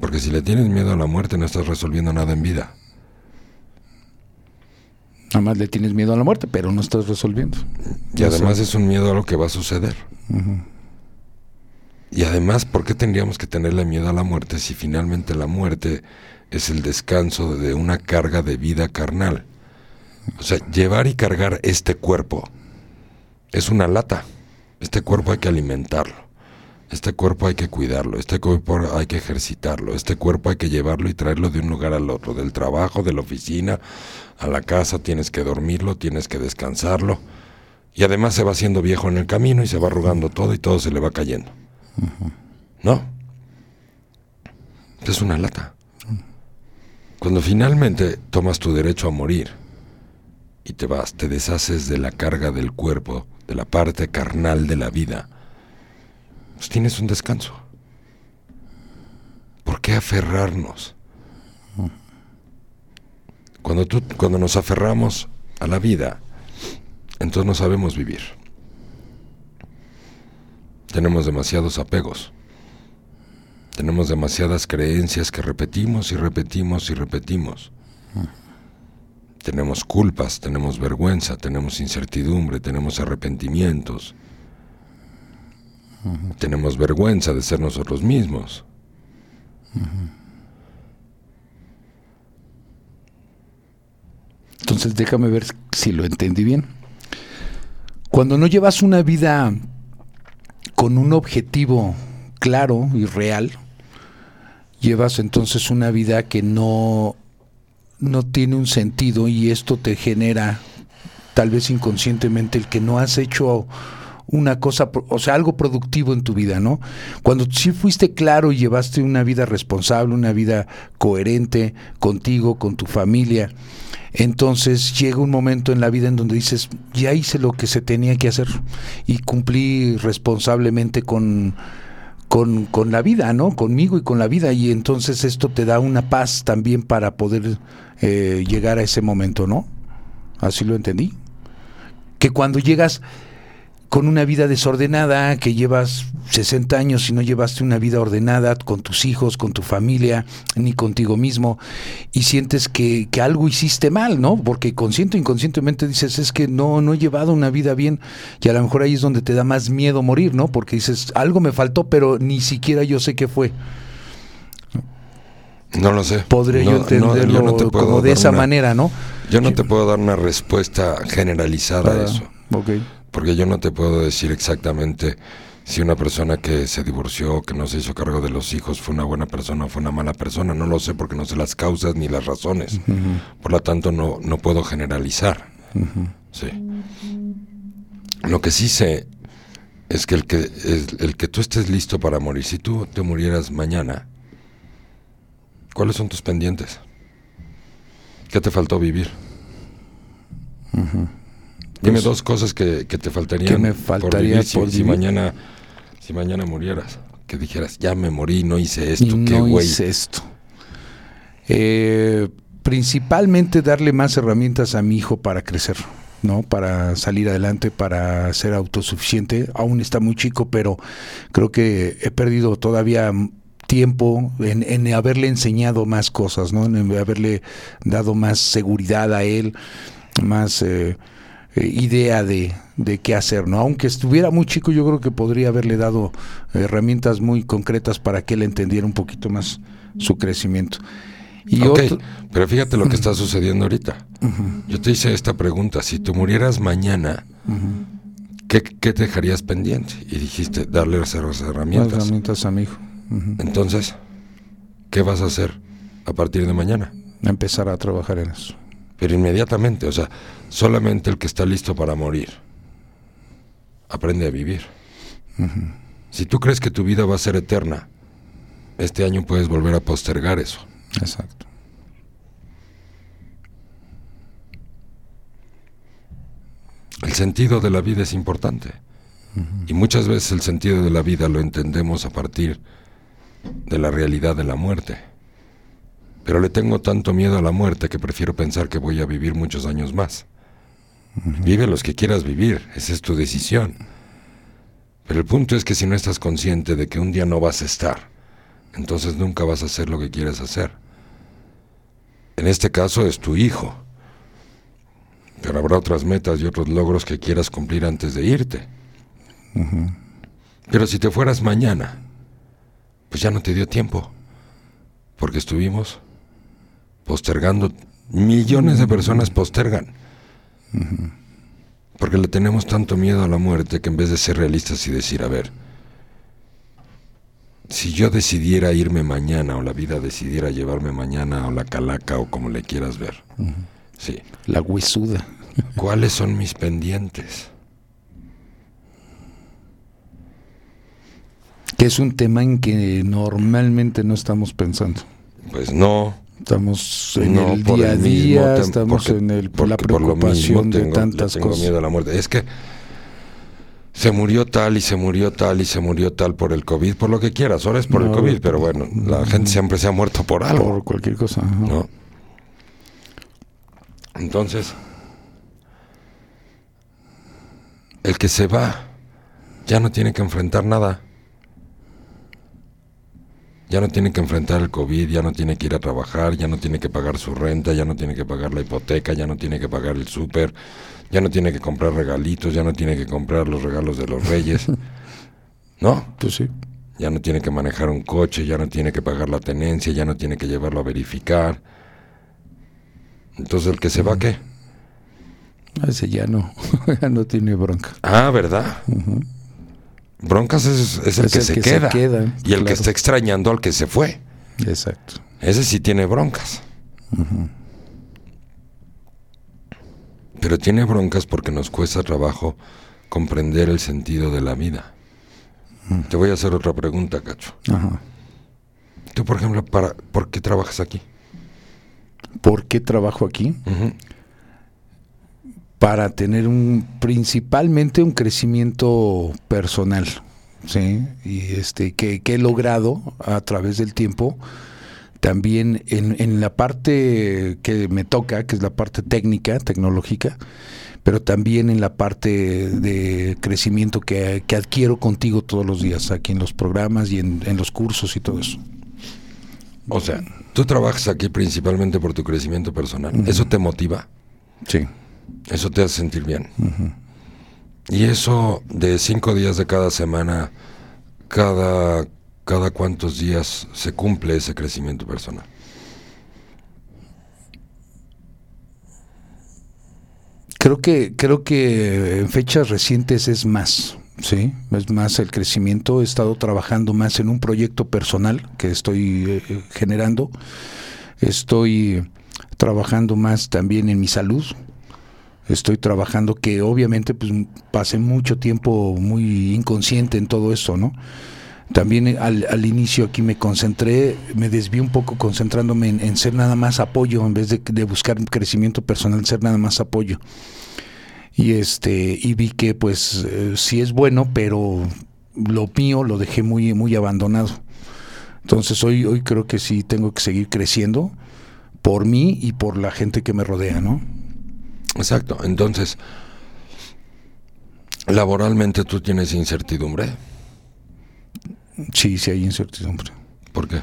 Porque si le tienes miedo a la muerte, no estás resolviendo nada en vida. Nada más le tienes miedo a la muerte, pero no estás resolviendo. Y además es un miedo a lo que va a suceder. Y además, ¿por qué tendríamos que tenerle miedo a la muerte si finalmente la muerte es el descanso de una carga de vida carnal? O sea, llevar y cargar este cuerpo es una lata. Este cuerpo hay que alimentarlo. Este cuerpo hay que cuidarlo, este cuerpo hay que ejercitarlo, este cuerpo hay que llevarlo y traerlo de un lugar al otro, del trabajo, de la oficina, a la casa, tienes que dormirlo, tienes que descansarlo. Y además se va haciendo viejo en el camino y se va arrugando todo y todo se le va cayendo. ¿No? Es una lata. Cuando finalmente tomas tu derecho a morir y te vas, te deshaces de la carga del cuerpo, de la parte carnal de la vida, pues tienes un descanso. ¿Por qué aferrarnos? Cuando, tú, cuando nos aferramos a la vida, entonces no sabemos vivir. Tenemos demasiados apegos. Tenemos demasiadas creencias que repetimos y repetimos y repetimos. Tenemos culpas, tenemos vergüenza, tenemos incertidumbre, tenemos arrepentimientos. Tenemos vergüenza de ser nosotros mismos. Entonces déjame ver si lo entendí bien. Cuando no llevas una vida con un objetivo claro y real, llevas entonces una vida que no, no tiene un sentido y esto te genera tal vez inconscientemente el que no has hecho una cosa, o sea, algo productivo en tu vida, ¿no? Cuando sí fuiste claro y llevaste una vida responsable, una vida coherente contigo, con tu familia, entonces llega un momento en la vida en donde dices, ya hice lo que se tenía que hacer y cumplí responsablemente con, con, con, la vida, ¿no? Conmigo y con la vida. Y entonces esto te da una paz también para poder eh, llegar a ese momento, ¿no? Así lo entendí. Que cuando llegas con una vida desordenada, que llevas 60 años y no llevaste una vida ordenada con tus hijos, con tu familia, ni contigo mismo, y sientes que, que algo hiciste mal, ¿no? Porque consciente o inconscientemente dices, es que no, no he llevado una vida bien, y a lo mejor ahí es donde te da más miedo morir, ¿no? Porque dices, algo me faltó, pero ni siquiera yo sé qué fue. No lo sé. Podría yo entenderlo no, no como de esa una, manera, ¿no? Yo no te puedo dar una respuesta generalizada a eso. Okay. Porque yo no te puedo decir exactamente si una persona que se divorció, que no se hizo cargo de los hijos, fue una buena persona o fue una mala persona. No lo sé porque no sé las causas ni las razones. Uh -huh. Por lo tanto, no, no puedo generalizar. Uh -huh. Sí. Lo que sí sé es que el, que es el que tú estés listo para morir, si tú te murieras mañana, ¿cuáles son tus pendientes? ¿Qué te faltó vivir? Uh -huh. Dime pues, dos cosas que, que, te faltarían. ¿Qué me faltaría por, vivir, si, mañana, si mañana murieras, que dijeras, ya me morí, no hice esto, y qué no güey. hice esto. Eh, principalmente darle más herramientas a mi hijo para crecer, ¿no? Para salir adelante, para ser autosuficiente. Aún está muy chico, pero creo que he perdido todavía tiempo en, en haberle enseñado más cosas, ¿no? En haberle dado más seguridad a él, más eh, idea de, de, qué hacer, ¿no? Aunque estuviera muy chico, yo creo que podría haberle dado herramientas muy concretas para que él entendiera un poquito más su crecimiento. Y okay, otro... pero fíjate lo que está sucediendo ahorita. Uh -huh. Yo te hice esta pregunta, si tú murieras mañana, uh -huh. ¿qué, ¿qué, te dejarías pendiente? Y dijiste, darle esas herramientas. Las herramientas a mi hijo. Uh -huh. Entonces, ¿qué vas a hacer a partir de mañana? Empezar a trabajar en eso. Pero inmediatamente, o sea, solamente el que está listo para morir aprende a vivir. Uh -huh. Si tú crees que tu vida va a ser eterna, este año puedes volver a postergar eso. Exacto. El sentido de la vida es importante. Y muchas veces el sentido de la vida lo entendemos a partir de la realidad de la muerte. Pero le tengo tanto miedo a la muerte que prefiero pensar que voy a vivir muchos años más. Vive los que quieras vivir, esa es tu decisión. Pero el punto es que si no estás consciente de que un día no vas a estar, entonces nunca vas a hacer lo que quieres hacer. En este caso es tu hijo. Pero habrá otras metas y otros logros que quieras cumplir antes de irte. Pero si te fueras mañana, pues ya no te dio tiempo. Porque estuvimos postergando. Millones de personas postergan. Porque le tenemos tanto miedo a la muerte que en vez de ser realistas y decir, a ver, si yo decidiera irme mañana o la vida decidiera llevarme mañana o la calaca o como le quieras ver, sí. La huesuda. ¿Cuáles son mis pendientes? Que es un tema en que normalmente no estamos pensando. Pues no. Estamos en no, el día a día, estamos porque- en el, por la por preocupación de tantas tengo cosas. miedo a la muerte. Es que se murió tal y se murió tal y se murió tal por el COVID, por lo que quieras. Ahora es por el COVID, pero bueno, la gente siempre se ha muerto por algo. Por cualquier cosa. ¿no? Entonces, el que se va ya no tiene que enfrentar nada. Ya no tiene que enfrentar el COVID, ya no tiene que ir a trabajar, ya no tiene que pagar su renta, ya no tiene que pagar la hipoteca, ya no tiene que pagar el súper, ya no tiene que comprar regalitos, ya no tiene que comprar los regalos de los reyes. ¿No? Pues sí. Ya no tiene que manejar un coche, ya no tiene que pagar la tenencia, ya no tiene que llevarlo a verificar. Entonces, ¿el que se va qué? Ese ya no, ya no tiene bronca. Ah, ¿verdad? Broncas es, es el, Es que, el se, que se queda. queda, y el que está extrañando al que se fue. Exacto. Ese sí tiene broncas. Pero tiene broncas porque nos cuesta trabajo comprender el sentido de la vida. Te voy a hacer otra pregunta, Cacho. Ajá. Tú, por ejemplo, para, ¿por qué trabajas aquí? ¿Por qué trabajo aquí? Para tener un principalmente un crecimiento personal, sí, y este que, que he logrado a través del tiempo. También en, en la parte que me toca, que es la parte técnica, tecnológica, pero también en la parte de crecimiento que, que adquiero contigo todos los días, aquí en los programas y en, en los cursos y todo eso. O sea, tú trabajas aquí principalmente por tu crecimiento personal. ¿Eso te motiva? Sí. Eso te hace sentir bien. Y eso de cinco días de cada semana, cada, cada días se cumple ese crecimiento personal. Creo que, creo que en fechas recientes es más, sí, es más el crecimiento. He estado trabajando más en un proyecto personal que estoy eh, generando. Estoy trabajando más también en mi salud. Estoy trabajando que obviamente pues pasé mucho tiempo muy inconsciente en todo eso, ¿no? También eh, al, al inicio aquí me concentré, me desvié un poco concentrándome en, ser nada más apoyo, en vez de, buscar crecimiento personal, ser nada más apoyo. Y este, y vi que pues eh, sí es bueno, pero lo mío lo dejé muy, muy abandonado. Entonces hoy, hoy creo que sí tengo que seguir creciendo por mí y por la gente que me rodea, ¿no? Exacto. Entonces, laboralmente tú tienes incertidumbre. Sí, sí hay incertidumbre. ¿Por qué?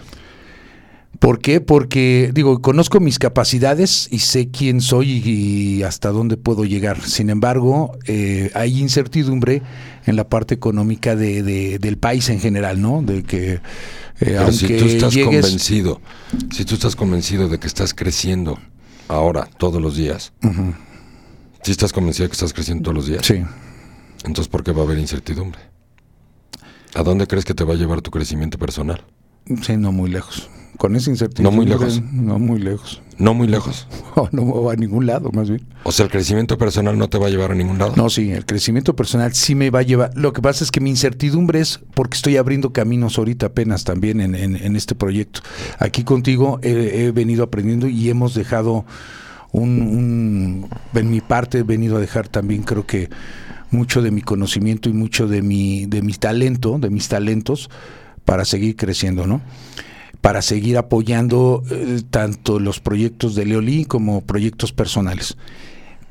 ¿Por qué? Porque, digo, conozco mis capacidades y sé quién soy y hasta dónde puedo llegar. Sin embargo, eh, hay incertidumbre en la parte económica de, de- del país en general, ¿no? De que, eh, Pero aunque si tú estás llegues... convencido, si tú estás convencido de que estás creciendo ahora, todos los días, si estás convencido de que estás creciendo todos los días, Sí. entonces ¿por qué va a haber incertidumbre? ¿A dónde crees que te va a llevar tu crecimiento personal? Sí, no muy lejos. Con esa incertidumbre. No muy lejos. No muy lejos. No muy lejos. No, no va a ningún lado, más bien. O sea, el crecimiento personal no te va a llevar a ningún lado. No, sí, el crecimiento personal sí me va a llevar. Lo que pasa es que mi incertidumbre es porque estoy abriendo caminos ahorita apenas también en, en- en este proyecto. Aquí contigo he, he venido aprendiendo y hemos dejado un, En mi parte he venido a dejar también, creo que mucho de mi conocimiento y mucho de mi, de mi talento, de mis talentos, para seguir creciendo, ¿no? para seguir apoyando eh, tanto los proyectos de Leolí como proyectos personales.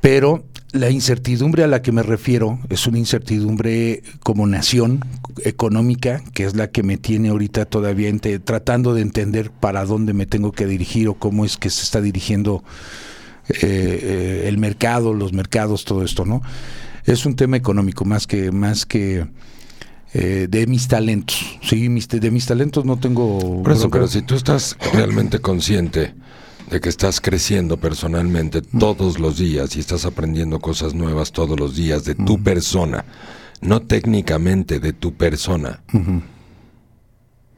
Pero la incertidumbre a la que me refiero es una incertidumbre como nación económica, que es la que me tiene ahorita todavía tratando de entender para dónde me tengo que dirigir o cómo es que se está dirigiendo eh, eh, el mercado, los mercados, todo esto, ¿no? Es un tema económico más que más que eh, de mis talentos. Sí, mis, de mis talentos no tengo. Por eso, bronca. pero si tú estás realmente consciente de que estás creciendo personalmente todos los días y estás aprendiendo cosas nuevas todos los días de tu persona, no técnicamente de tu persona,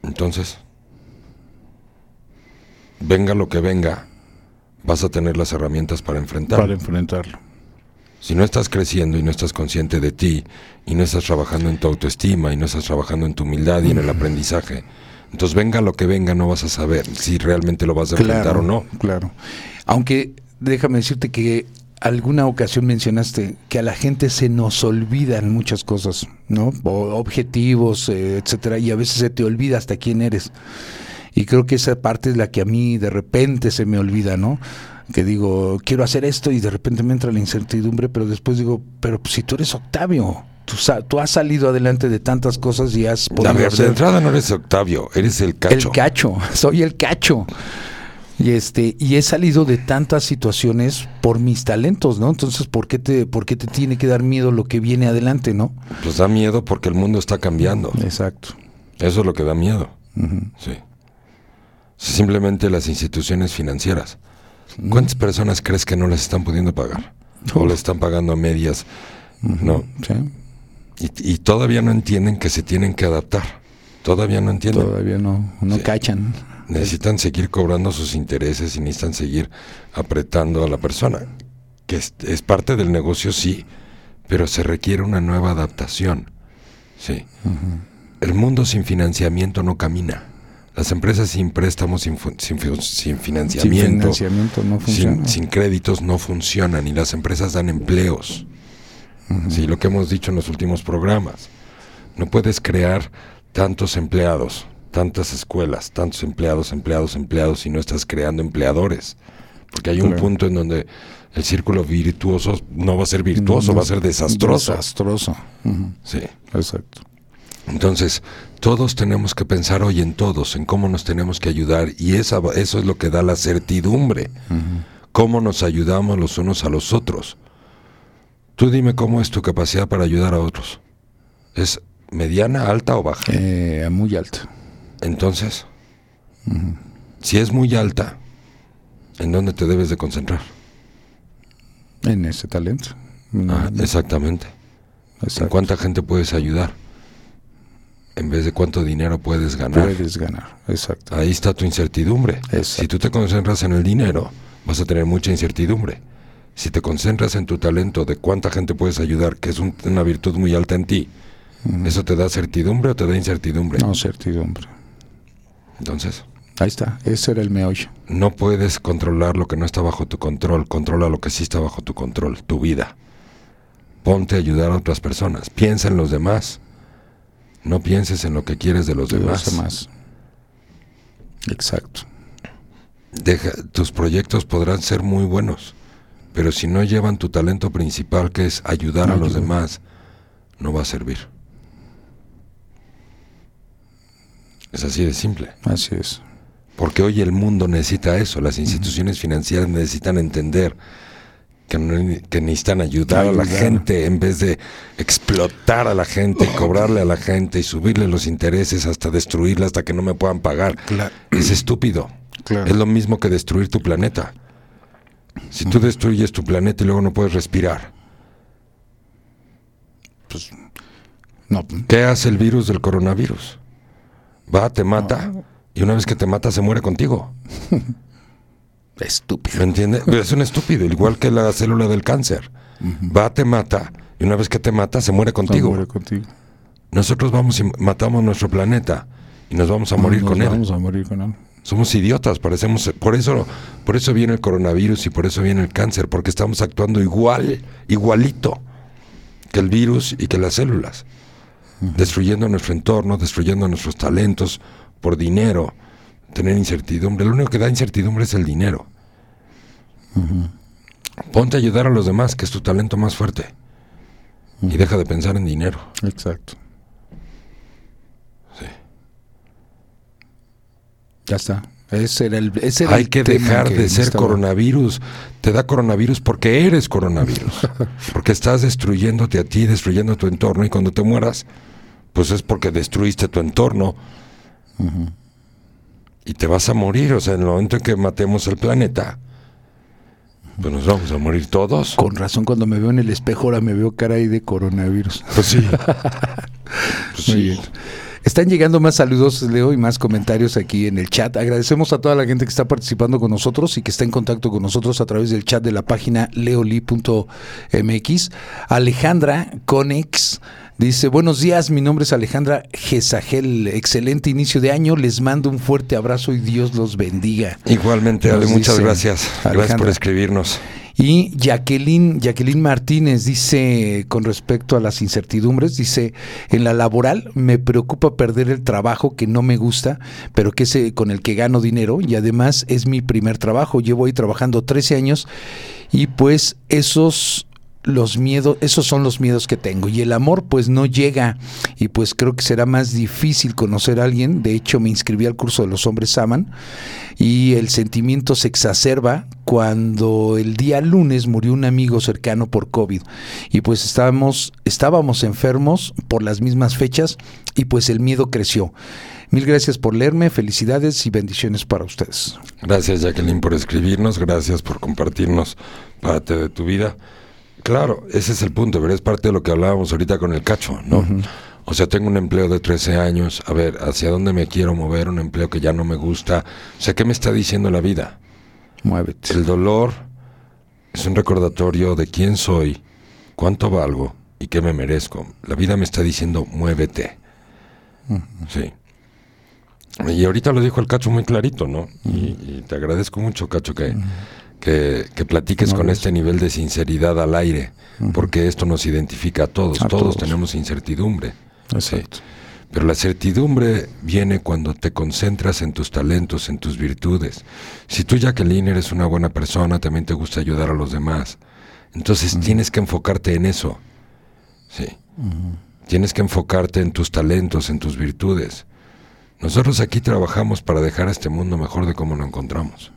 entonces, venga lo que venga, vas a tener las herramientas para enfrentarlo. para enfrentarlo. Si no estás creciendo y no estás consciente de ti y no estás trabajando en tu autoestima y no estás trabajando en tu humildad y en el aprendizaje, entonces venga lo que venga no vas a saber si realmente lo vas a enfrentar o no. Claro. Aunque déjame decirte que alguna ocasión mencionaste que a la gente se nos olvidan muchas cosas, ¿no? O objetivos, eh, etcétera, y a veces se te olvida hasta quién eres. Y creo que esa parte es la que a mí de repente se me olvida, ¿no? Que digo, quiero hacer esto y de repente me entra la incertidumbre, pero después digo, pero si tú eres Octavio, tú, tú has salido adelante de tantas cosas y has podido de hacer- entrada no eres Octavio, eres el cacho. el cacho, soy el cacho. Y este, y he salido de tantas situaciones por mis talentos, ¿no? Entonces, ¿por qué te, por qué te tiene que dar miedo lo que viene adelante, no? Pues da miedo porque el mundo está cambiando. Exacto. Eso es lo que da miedo. Sí. Simplemente las instituciones financieras. ¿Cuántas personas crees que no les están pudiendo pagar? O le están pagando a medias. No. Sí, Y, y todavía no entienden que se tienen que adaptar. Todavía no entienden. todavía no, no Sí. cachan. Necesitan seguir cobrando sus intereses y necesitan seguir apretando a la persona. Que es, es parte del negocio, sí, pero se requiere una nueva adaptación. Sí. El mundo sin financiamiento no camina. Las empresas sin préstamos, sin, financiamiento, no sin, sin créditos no funcionan y las empresas dan empleos. Sí, lo que hemos dicho en los últimos programas. No puedes crear tantos empleados, tantas escuelas, tantos empleados, empleados, empleados si no estás creando empleadores. Porque hay un punto en donde el círculo virtuoso no va a ser virtuoso, va a ser desastroso. Desastroso. Sí. Exacto. Entonces, todos tenemos que pensar hoy en todos, en cómo nos tenemos que ayudar, y esa, eso es lo que da la certidumbre. Cómo nos ayudamos los unos a los otros. Tú dime cómo es tu capacidad para ayudar a otros. ¿Es mediana, alta o baja? Eh, muy alto. Entonces, si es muy alta, ¿en dónde te debes de concentrar? En ese talento. Ah, exactamente. ¿En cuánta gente puedes ayudar? En vez de cuánto dinero puedes ganar. Puedes ganar. Exacto. Ahí está tu incertidumbre. Exacto. Si tú te concentras en el dinero, vas a tener mucha incertidumbre. Si te concentras en tu talento de cuánta gente puedes ayudar, que es un- una virtud muy alta en ti, ¿eso te da certidumbre o te da incertidumbre? No, certidumbre. Entonces, Ahí está. Ese era el meollo. no puedes controlar lo que no está bajo tu control. Controla lo que sí está bajo tu control, tu vida. Ponte a ayudar a otras personas. Piensa en los demás. No pienses en lo que quieres de los de demás. Exacto. Deja, tus proyectos podrán ser muy buenos, pero si no llevan tu talento principal, que es ayudar a los Ayuda. demás, no va a servir. Es así de simple. Así es. Porque hoy el mundo necesita eso, las instituciones financieras necesitan entender que, no- que necesitan ayudar a la gente en vez de explotar a la gente y cobrarle a la gente y subirle los intereses hasta destruirla hasta que no me puedan pagar. Claro. Es estúpido. Claro. Es lo mismo que destruir tu planeta. Si tú destruyes tu planeta y luego no puedes respirar, Pues, no, ¿qué hace el virus del coronavirus? Va, te mata y una vez que te mata se muere contigo. Estúpido. ¿Me entiendes? Es un estúpido, igual que la célula del cáncer. Va, te mata, y una vez que te mata, se muere contigo. Se muere contigo. Nosotros vamos y matamos nuestro planeta y nos vamos a morir Nos con él. Vamos a morir con él. Somos idiotas, parecemos, por eso, por eso viene el coronavirus y por eso viene el cáncer, porque estamos actuando igual, igualito que el virus y que las células, destruyendo nuestro entorno, destruyendo nuestros talentos por dinero, tener incertidumbre. Lo único que da incertidumbre es el dinero. Ponte a ayudar a los demás, que es tu talento más fuerte, y deja de pensar en dinero. Exacto. Sí. Ya está. Ese era el, ese era Hay el que dejar que de ser estaba- coronavirus. Te da coronavirus porque eres coronavirus. porque estás destruyéndote a ti, destruyendo tu entorno y cuando te mueras, pues es porque destruiste tu entorno. Y te vas a morir. O sea, en el momento en que matemos el planeta, pues nos vamos a morir todos. Con razón, cuando me veo en el espejo, ahora me veo cara ahí de coronavirus. Pues sí. Pues Muy sí. bien. Están llegando más saludos, Leo, y más comentarios aquí en el chat. Agradecemos a toda la gente que está participando con nosotros y que está en contacto con nosotros a través del chat de la página leoli.mx. Alejandra Conex dice, buenos días, mi nombre es Alejandra Gesagel. Excelente inicio de año, les mando un fuerte abrazo y Dios los bendiga. Igualmente, Ale, muchas gracias. Gracias por escribirnos. Y Jacqueline, Jacqueline Martínez dice con respecto a las incertidumbres, dice, en la laboral me preocupa perder el trabajo que no me gusta, pero que es eh, con el que gano dinero y además es mi primer trabajo. Llevo ahí trabajando 13 años y pues esos los miedos, esos son los miedos que tengo. Y el amor pues no llega y pues creo que será más difícil conocer a alguien. De hecho me inscribí al curso de los hombres aman y el sentimiento se exacerba cuando el día lunes murió un amigo cercano por COVID. Y pues estábamos, estábamos enfermos por las mismas fechas y pues el miedo creció. Mil gracias por leerme, felicidades y bendiciones para ustedes. Gracias Jacqueline por escribirnos, gracias por compartirnos parte de tu vida. Claro, ese es el punto, pero es parte de lo que hablábamos ahorita con el cacho, ¿no? O sea, tengo un empleo de 13 años, a ver, ¿hacia dónde me quiero mover? Un empleo que ya no me gusta. O sea, ¿qué me está diciendo la vida? Muévete. El dolor es un recordatorio de quién soy, cuánto valgo y qué me merezco. La vida me está diciendo, muévete. Sí. Y ahorita lo dijo el Cacho muy clarito, ¿no? y, y te agradezco mucho, Cacho, que, que, que platiques No, con este nivel de sinceridad al aire, porque esto nos identifica a todos. A todos, todos. tenemos incertidumbre. Exacto. Sí. Pero la certidumbre viene cuando te concentras en tus talentos, en tus virtudes. Si tú, Jacqueline, eres una buena persona, también te gusta ayudar a los demás. Entonces tienes que enfocarte en eso. Sí. Tienes que enfocarte en tus talentos, en tus virtudes. Nosotros aquí trabajamos para dejar este mundo mejor de cómo lo encontramos.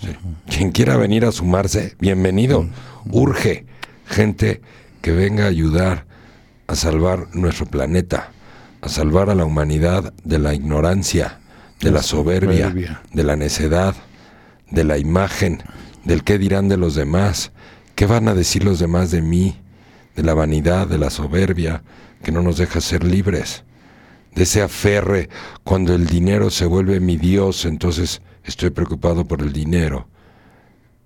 Sí. Quien quiera venir a sumarse, bienvenido. Urge gente que venga a ayudar a salvar nuestro planeta, a salvar a la humanidad de la ignorancia, de la soberbia, soberbia. de la necedad, de la imagen, del qué dirán de los demás, qué van a decir los demás de mí, de la vanidad, de la soberbia, que no nos deja ser libres, de ese aferre cuando el dinero se vuelve mi Dios, entonces estoy preocupado por el dinero,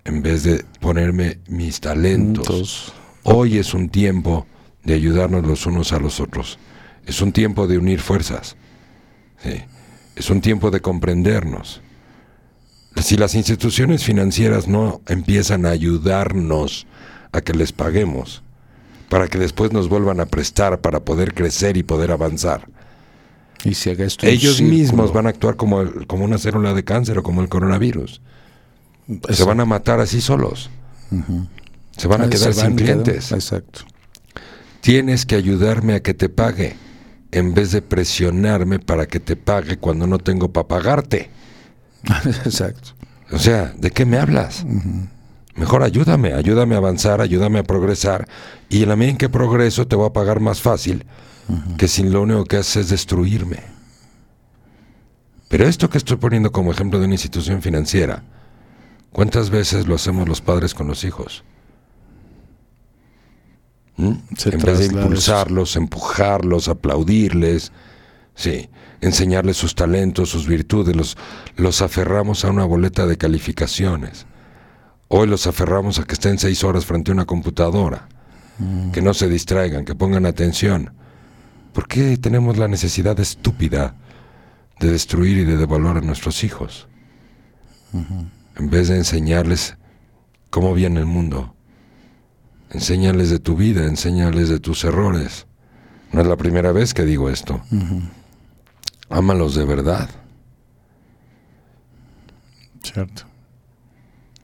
en vez de ponerme mis talentos. Entonces, Hoy es un tiempo de ayudarnos los unos a los otros. Es un tiempo de unir fuerzas. Sí. Es un tiempo de comprendernos. Si las instituciones financieras no empiezan a ayudarnos a que les paguemos, para que después nos vuelvan a prestar para poder crecer y poder avanzar, y se haga esto ellos mismos van a actuar como, el- como una célula de cáncer o como el coronavirus. Se van a matar así solos. Se van a Ah, quedar van sin quedando- clientes. Exacto. Tienes que ayudarme a que te pague, en vez de presionarme para que te pague cuando no tengo para pagarte. Exacto. O sea, ¿de qué me hablas? Mejor ayúdame, ayúdame a avanzar, ayúdame a progresar. Y en la medida en que progreso te voy a pagar más fácil que si lo único que haces es destruirme. Pero esto que estoy poniendo como ejemplo de una institución financiera, ¿cuántas veces lo hacemos los padres con los hijos? ¿Mm? En vez de impulsarlos, empujarlos, aplaudirles, Sí, enseñarles sus talentos, sus virtudes, los, los aferramos a una boleta de calificaciones. Hoy los aferramos a que estén seis horas frente a una computadora, que no se distraigan, que pongan atención. ¿Por qué tenemos la necesidad estúpida de destruir y de devaluar a nuestros hijos? En vez de enseñarles cómo viene el mundo, enséñales de tu vida, enséñales de tus errores. No es la primera vez que digo esto. Ámalos de verdad. Cierto.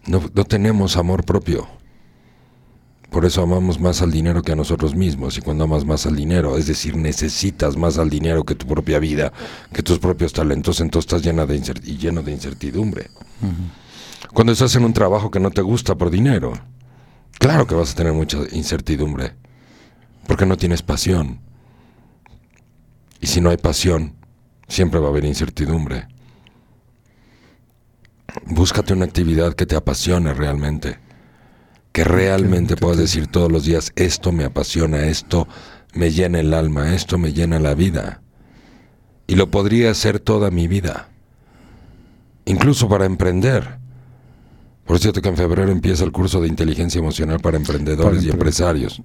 No, no tenemos amor propio. Por eso amamos más al dinero que a nosotros mismos. Y cuando amas más al dinero, es decir, necesitas más al dinero que tu propia vida, que tus propios talentos, entonces estás llena de y lleno de incertidumbre. Cuando estás en un trabajo que no te gusta por dinero, claro que vas a tener mucha incertidumbre. Porque no tienes pasión. Y si no hay pasión, siempre va a haber incertidumbre. Búscate una actividad que te apasione realmente. Que realmente puedas decir todos los días, esto me apasiona, esto me llena el alma, esto me llena la vida. Y lo podría hacer toda mi vida. Incluso para emprender. Por cierto que en febrero empieza el curso de inteligencia emocional para emprendedores Para y empre- empresarios.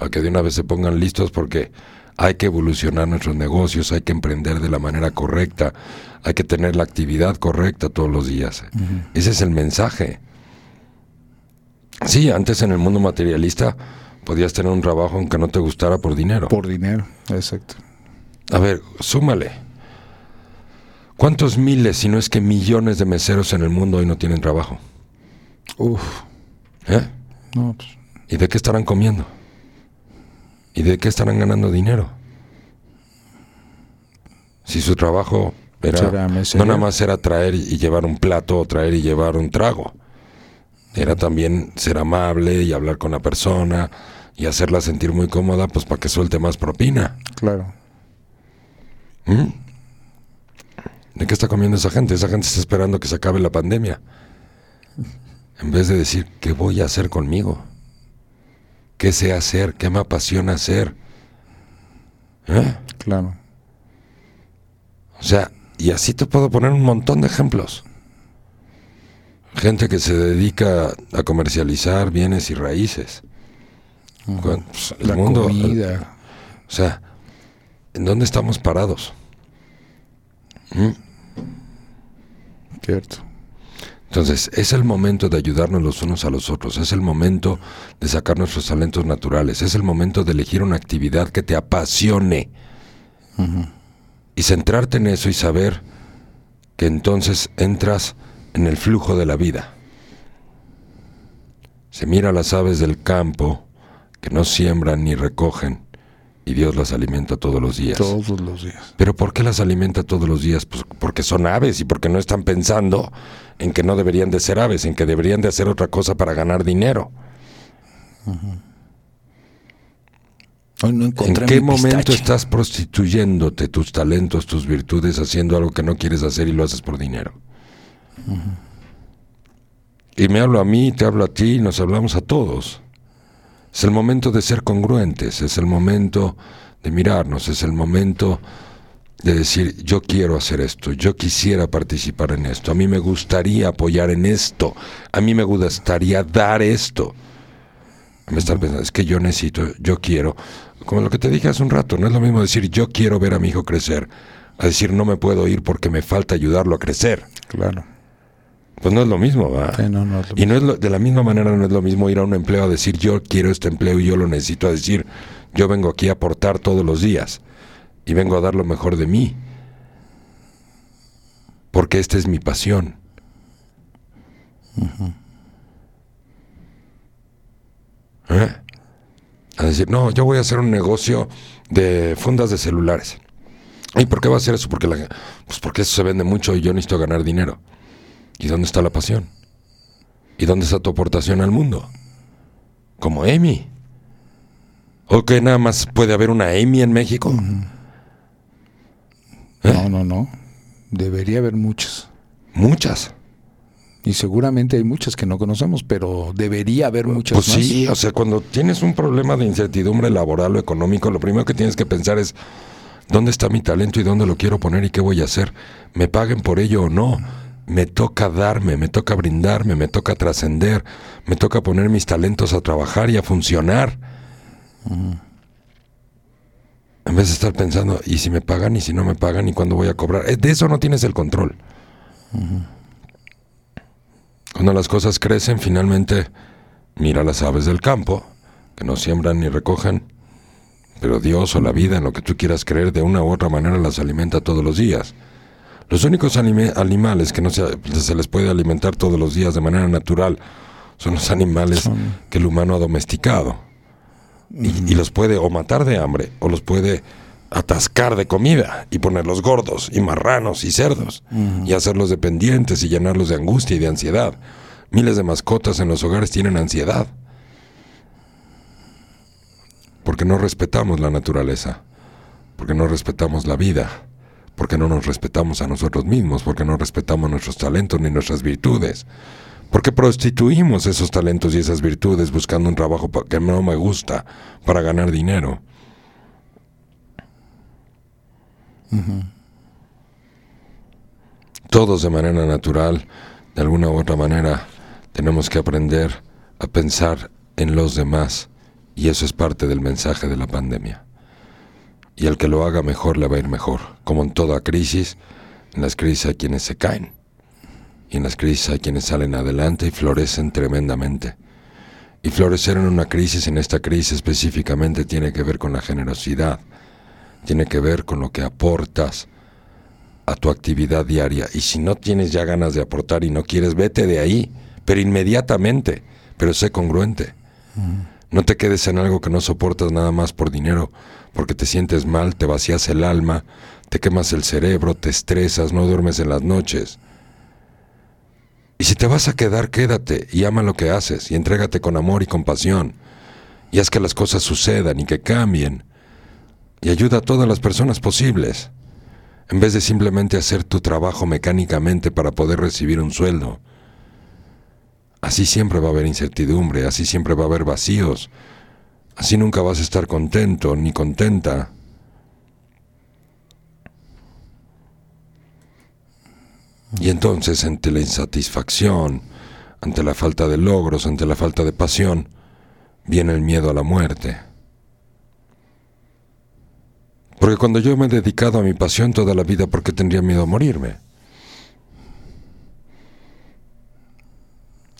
A que de una vez se pongan listos porque hay que evolucionar nuestros negocios, hay que emprender de la manera correcta, hay que tener la actividad correcta todos los días. Ese es el mensaje. Sí, antes en el mundo materialista podías tener un trabajo aunque no te gustara por dinero. Por dinero, exacto. A ver, súmale. ¿Cuántos miles, si no es que millones de meseros en el mundo hoy no tienen trabajo? Uf, ¿Eh? no, pues, ¿Y de qué estarán comiendo? ¿Y de qué estarán ganando dinero? Si su trabajo era, no nada más era traer y llevar un plato o traer y llevar un trago. Era también ser amable y hablar con la persona y hacerla sentir muy cómoda, pues para que suelte más propina. claro. ¿Mm? ¿De qué está comiendo esa gente? Esa gente está esperando que se acabe la pandemia. En vez de decir, ¿qué voy a hacer conmigo? ¿Qué sé hacer? ¿Qué me apasiona hacer? ¿Eh? Claro. O sea, y así te puedo poner un montón de ejemplos. Gente que se dedica a comercializar bienes y raíces. Pues, el La mundo, comida. O sea, ¿en dónde estamos parados? ¿Mm? Cierto. Entonces, es el momento de ayudarnos los unos a los otros, es el momento de sacar nuestros talentos naturales, es el momento de elegir una actividad que te apasione y centrarte en eso y saber que entonces entras en el flujo de la vida. Se mira a las aves del campo que no siembran ni recogen y Dios las alimenta todos los días. Todos los días. ¿Pero por qué las alimenta todos los días? Pues porque son aves y porque no están pensando en que no deberían de ser aves, en que deberían de hacer otra cosa para ganar dinero. Hoy no ¿En qué momento pistache. estás prostituyéndote tus talentos, tus virtudes, haciendo algo que no quieres hacer y lo haces por dinero? Y me hablo a mí, te hablo a ti, y nos hablamos a todos. Es el momento de ser congruentes, es el momento de mirarnos, es el momento de decir, yo quiero hacer esto, yo quisiera participar en esto, a mí me gustaría apoyar en esto, a mí me gustaría dar esto. Me estar pensando, es que yo necesito, yo quiero, como lo que te dije hace un rato, no es lo mismo decir yo quiero ver a mi hijo crecer, a decir no me puedo ir porque me falta ayudarlo a crecer. Claro. Pues no es lo mismo, ¿va? Sí, no, no es lo Y no es lo- de la misma manera no es lo mismo ir a un empleo a decir yo quiero este empleo y yo lo necesito a decir yo vengo aquí a aportar todos los días y vengo a dar lo mejor de mí. Porque esta es mi pasión. ¿Eh? A decir, no, yo voy a hacer un negocio de fundas de celulares. ¿Y por qué va a hacer eso? Porque, la, pues porque eso se vende mucho y yo necesito ganar dinero. ¿Y dónde está la pasión? ¿Y dónde está tu aportación al mundo? Como Amy. ¿O que nada más puede haber una Amy en México? ¿Eh? No, no, no. Debería haber muchas. Muchas. Y seguramente hay muchas que no conocemos, pero debería haber muchas Pues más. sí, o sea, cuando tienes un problema de incertidumbre laboral o económico, lo primero que tienes que pensar es, ¿Dónde está mi talento y dónde lo quiero poner y qué voy a hacer? ¿Me paguen por ello o no? Me toca darme, me toca brindarme, me toca trascender, me toca poner mis talentos a trabajar y a funcionar. En vez de estar pensando, ¿y si me pagan y si no me pagan y cuándo voy a cobrar? Eh, de eso no tienes el control. Cuando las cosas crecen, finalmente mira las aves del campo, que no siembran ni recogen, pero Dios o la vida, en lo que tú quieras creer, de una u otra manera las alimenta todos los días. Los únicos animales que no se, se, les puede alimentar todos los días de manera natural son los animales que el humano ha domesticado. y, los puede o matar de hambre o los puede atascar de comida y ponerlos gordos y marranos y cerdos y hacerlos dependientes y llenarlos de angustia y de ansiedad. Miles de mascotas en los hogares tienen ansiedad. Porque no respetamos la naturaleza, porque no respetamos la vida, porque no nos respetamos a nosotros mismos, porque no respetamos nuestros talentos ni nuestras virtudes, porque prostituimos esos talentos y esas virtudes buscando un trabajo que no me gusta para ganar dinero. Todos de manera natural, de alguna u otra manera, tenemos que aprender a pensar en los demás y eso es parte del mensaje de la pandemia. Y el que lo haga mejor le va a ir mejor. Como en toda crisis, en las crisis hay quienes se caen. Y en las crisis hay quienes salen adelante y florecen tremendamente. Y florecer en una crisis, en esta crisis específicamente, tiene que ver con la generosidad. Tiene que ver con lo que aportas a tu actividad diaria. Y si no tienes ya ganas de aportar y no quieres, vete de ahí, pero inmediatamente, pero sé congruente. No te quedes en algo que no soportas nada más por dinero, porque te sientes mal, te vacías el alma, te quemas el cerebro, te estresas, no duermes en las noches. Y si te vas a quedar, quédate y ama lo que haces y entrégate con amor y compasión. Y haz que las cosas sucedan y que cambien. Y ayuda a todas las personas posibles. En vez de simplemente hacer tu trabajo mecánicamente para poder recibir un sueldo. Así siempre va a haber incertidumbre, así siempre va a haber vacíos, así nunca vas a estar contento ni contenta. Y entonces ante la insatisfacción, ante la falta de logros, ante la falta de pasión, viene el miedo a la muerte. Porque cuando yo me he dedicado a mi pasión toda la vida, ¿por qué tendría miedo a morirme?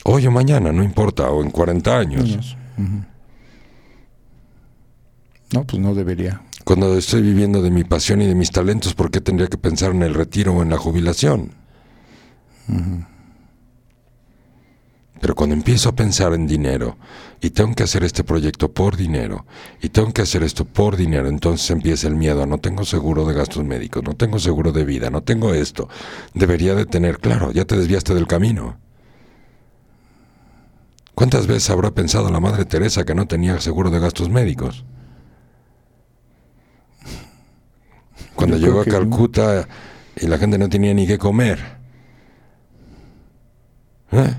hoy o mañana, no importa, o en 40 años. No, pues no debería. Cuando estoy viviendo de mi pasión y de mis talentos, ¿por qué tendría que pensar en el retiro o en la jubilación? Pero cuando empiezo a pensar en dinero y tengo que hacer este proyecto por dinero y tengo que hacer esto por dinero, entonces empieza el miedo. No tengo seguro de gastos médicos, no tengo seguro de vida, no tengo esto. Debería de tener, claro, ya te desviaste del camino. ¿Cuántas veces habrá pensado la Madre Teresa que no tenía seguro de gastos médicos? Cuando llegó a Calcuta y la gente no tenía ni qué comer. ¿Eh?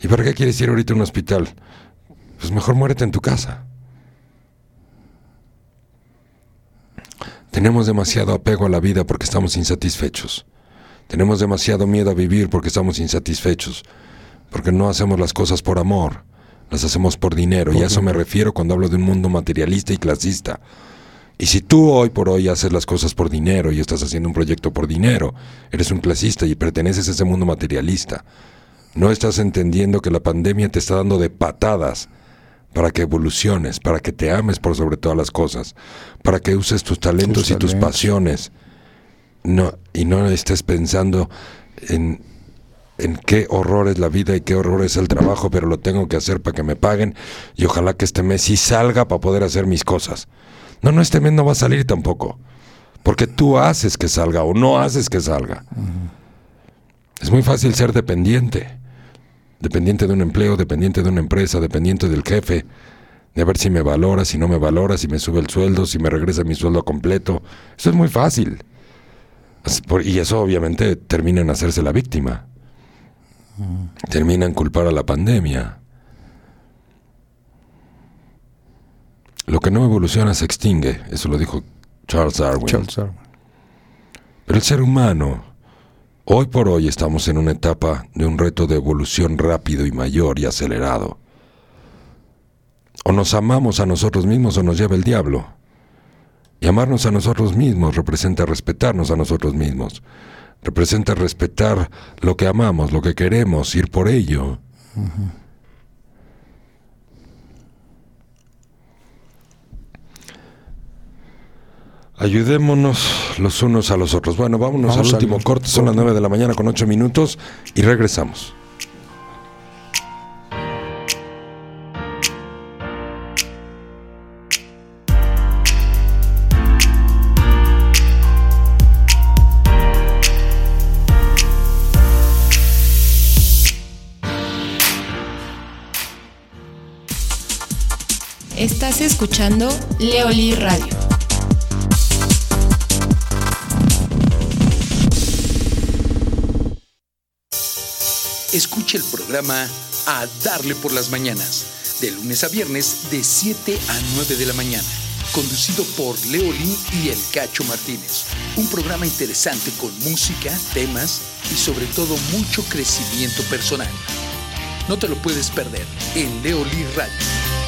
¿Y para qué quieres ir ahorita a un hospital? Pues mejor muérete en tu casa. Tenemos demasiado apego a la vida porque estamos insatisfechos. Tenemos demasiado miedo a vivir porque estamos insatisfechos porque no hacemos las cosas por amor, las hacemos por dinero. Y a eso me refiero cuando hablo de un mundo materialista y clasista. Y si tú hoy por hoy haces las cosas por dinero y estás haciendo un proyecto por dinero, eres un clasista y perteneces a ese mundo materialista. No estás entendiendo que la pandemia te está dando de patadas para que evoluciones, para que te ames por sobre todas las cosas, para que uses tus talentos y tus pasiones. No, y no estés pensando en en qué horror es la vida y qué horror es el trabajo, pero lo tengo que hacer para que me paguen y ojalá que este mes sí salga para poder hacer mis cosas. No, no, este mes no va a salir tampoco, porque tú haces que salga o no haces que salga. Es muy fácil ser dependiente, dependiente de un empleo, dependiente de una empresa, dependiente del jefe, de ver si me valora, si no me valora, si me sube el sueldo, si me regresa mi sueldo completo. Eso es muy fácil. Y eso obviamente termina en hacerse la víctima terminan culpar a la pandemia. Lo que no evoluciona se extingue, eso lo dijo Charles Darwin. Charles Darwin. Pero el ser humano, hoy por hoy estamos en una etapa de un reto de evolución rápido y mayor y acelerado. O nos amamos a nosotros mismos o nos lleva el diablo. Y amarnos a nosotros mismos representa respetarnos a nosotros mismos. Representa respetar lo que amamos, lo que queremos, ir por ello. Ayudémonos los unos a los otros. Bueno, vámonos Vamos al al último corte. Son las corte. 9 de la mañana con 8 minutos y regresamos. Estás escuchando Leoli Radio. Escucha el programa A Darle por las Mañanas, de lunes a viernes de 7 a 9 de la mañana, conducido por Leolín y El Cacho Martínez. Un programa interesante con música, temas y sobre todo mucho crecimiento personal. No te lo puedes perder en Leolí Radio.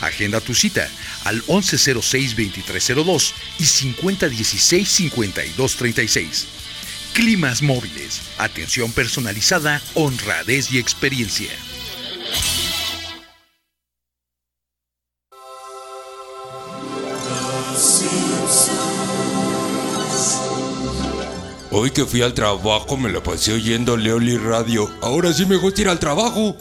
Agenda tu cita al 1106-2302 y 5016-5236. Climas móviles, atención personalizada, honradez y experiencia. Hoy que fui al trabajo me lo pasé oyendo Leoli Radio. Ahora sí me gusta ir al trabajo.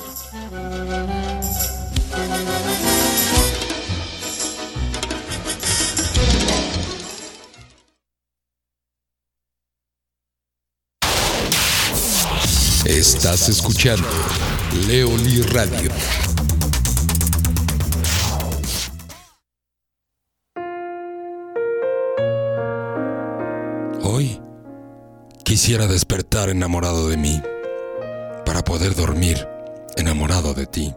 Estás escuchando Leoli Radio. Hoy quisiera despertar enamorado de mí para poder dormir enamorado de ti.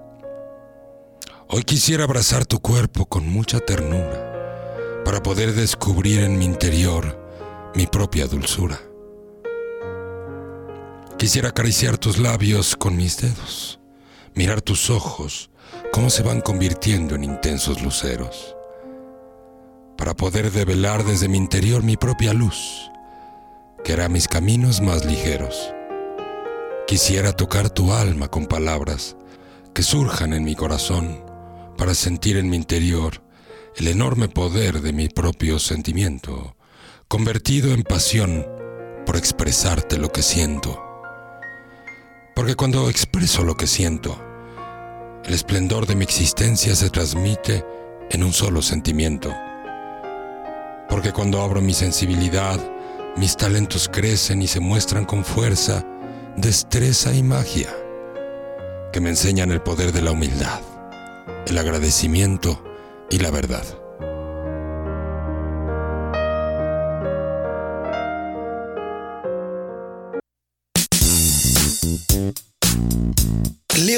Hoy quisiera abrazar tu cuerpo con mucha ternura para poder descubrir en mi interior mi propia dulzura. Quisiera acariciar tus labios con mis dedos, mirar tus ojos, cómo se van convirtiendo en intensos luceros, para poder develar desde mi interior mi propia luz, que hará mis caminos más ligeros. Quisiera tocar tu alma con palabras que surjan en mi corazón para sentir en mi interior el enorme poder de mi propio sentimiento, convertido en pasión por expresarte lo que siento. Porque cuando expreso lo que siento, el esplendor de mi existencia se transmite en un solo sentimiento. Porque cuando abro mi sensibilidad, mis talentos crecen y se muestran con fuerza, destreza y magia, que me enseñan el poder de la humildad, el agradecimiento y la verdad.